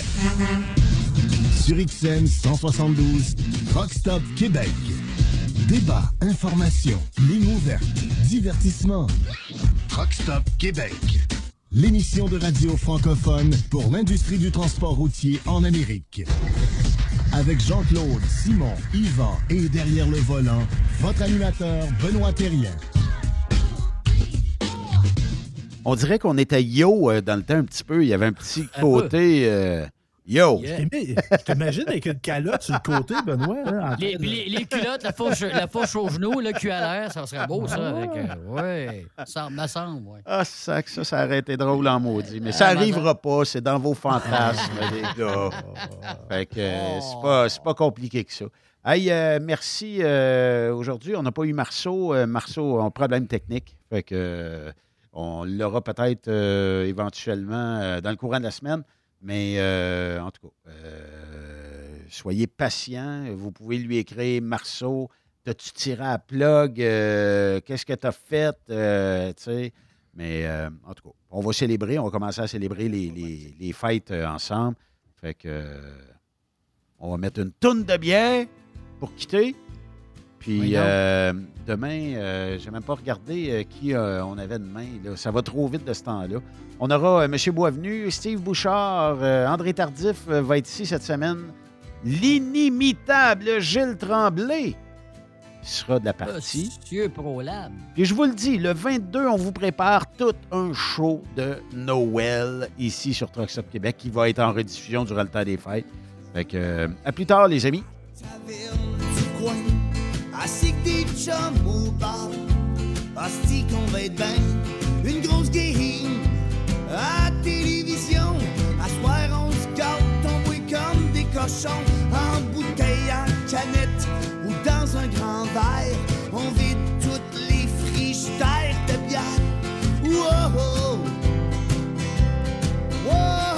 Sur XM 172, Truck Stop Québec. Débat, information, ligne ouverte, divertissement. Truck Stop Québec. L'émission de radio francophone pour l'industrie du transport routier en Amérique. Avec Jean-Claude, Simon, Yvan et derrière le volant, votre animateur Benoît Thérien. On dirait qu'on était yo euh, dans le temps un petit peu. Il y avait un petit côté euh, yo. Je t'imagine- je t'imagine avec une calotte sur le côté, Benoît. hein, Les, train de- les- les culottes, la fauche, la fauche au genou, le cul à l'air, ça serait beau, ça. Avec, euh, ouais, ça me semble, ouais. Ah, ça, ça, ça aurait été drôle en maudit. Mais ça Ah, ben arrivera pas. C'est dans vos fantasmes, les gars. Fait que euh, c'est pas, c'est pas compliqué que ça. Hey, euh, merci. euh, Aujourd'hui, on n'a pas eu Marceau. Euh, Marceau a un problème technique. Fait que euh, on l'aura peut-être euh, éventuellement euh, dans le courant de la semaine. Mais euh, en tout cas, soyez patients. Vous pouvez lui écrire Marceau. T'as-tu tiré à plug? Qu'est-ce que t'as fait? Tu sais. Mais en tout cas, on va célébrer. On va commencer à célébrer les, les- les fêtes ensemble. Fait que on va mettre une tonne de bière pour quitter. Puis Oui, euh, demain, euh, je n'ai même pas regardé euh, qui euh, on avait demain. là. Ça va trop vite de ce temps-là. On aura euh, M. Boisvenu, Steve Bouchard, euh, André Tardif euh, va être ici cette semaine. L'inimitable Gilles Tremblay sera de la partie. Monsieur ProLab. Puis je vous le dis, le 22, on vous prépare tout un show de Noël ici sur Truck Stop Québec qui va être en rediffusion durant le temps des fêtes. Fait que, euh, à plus tard, les amis. Assis que des chums au bar. Asti qu'on va être ben, une grosse game à télévision. À soir, on se gâte, boit comme des cochons, en bouteille, en canette ou dans un grand verre. On vide toutes les frigidaires de bière. Wow! Wow!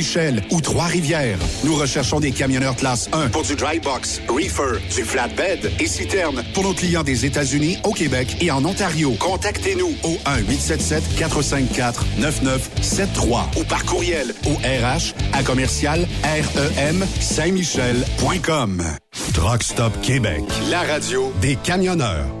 ou Trois-Rivières. Nous recherchons des camionneurs classe 1 pour du dry box, reefer, du flatbed et citerne pour nos clients des États-Unis, au Québec et en Ontario. Contactez-nous au 1-877-454-9973 ou par courriel au RH à commercial REM Saint-Michel.com. Truck Québec, la radio des camionneurs.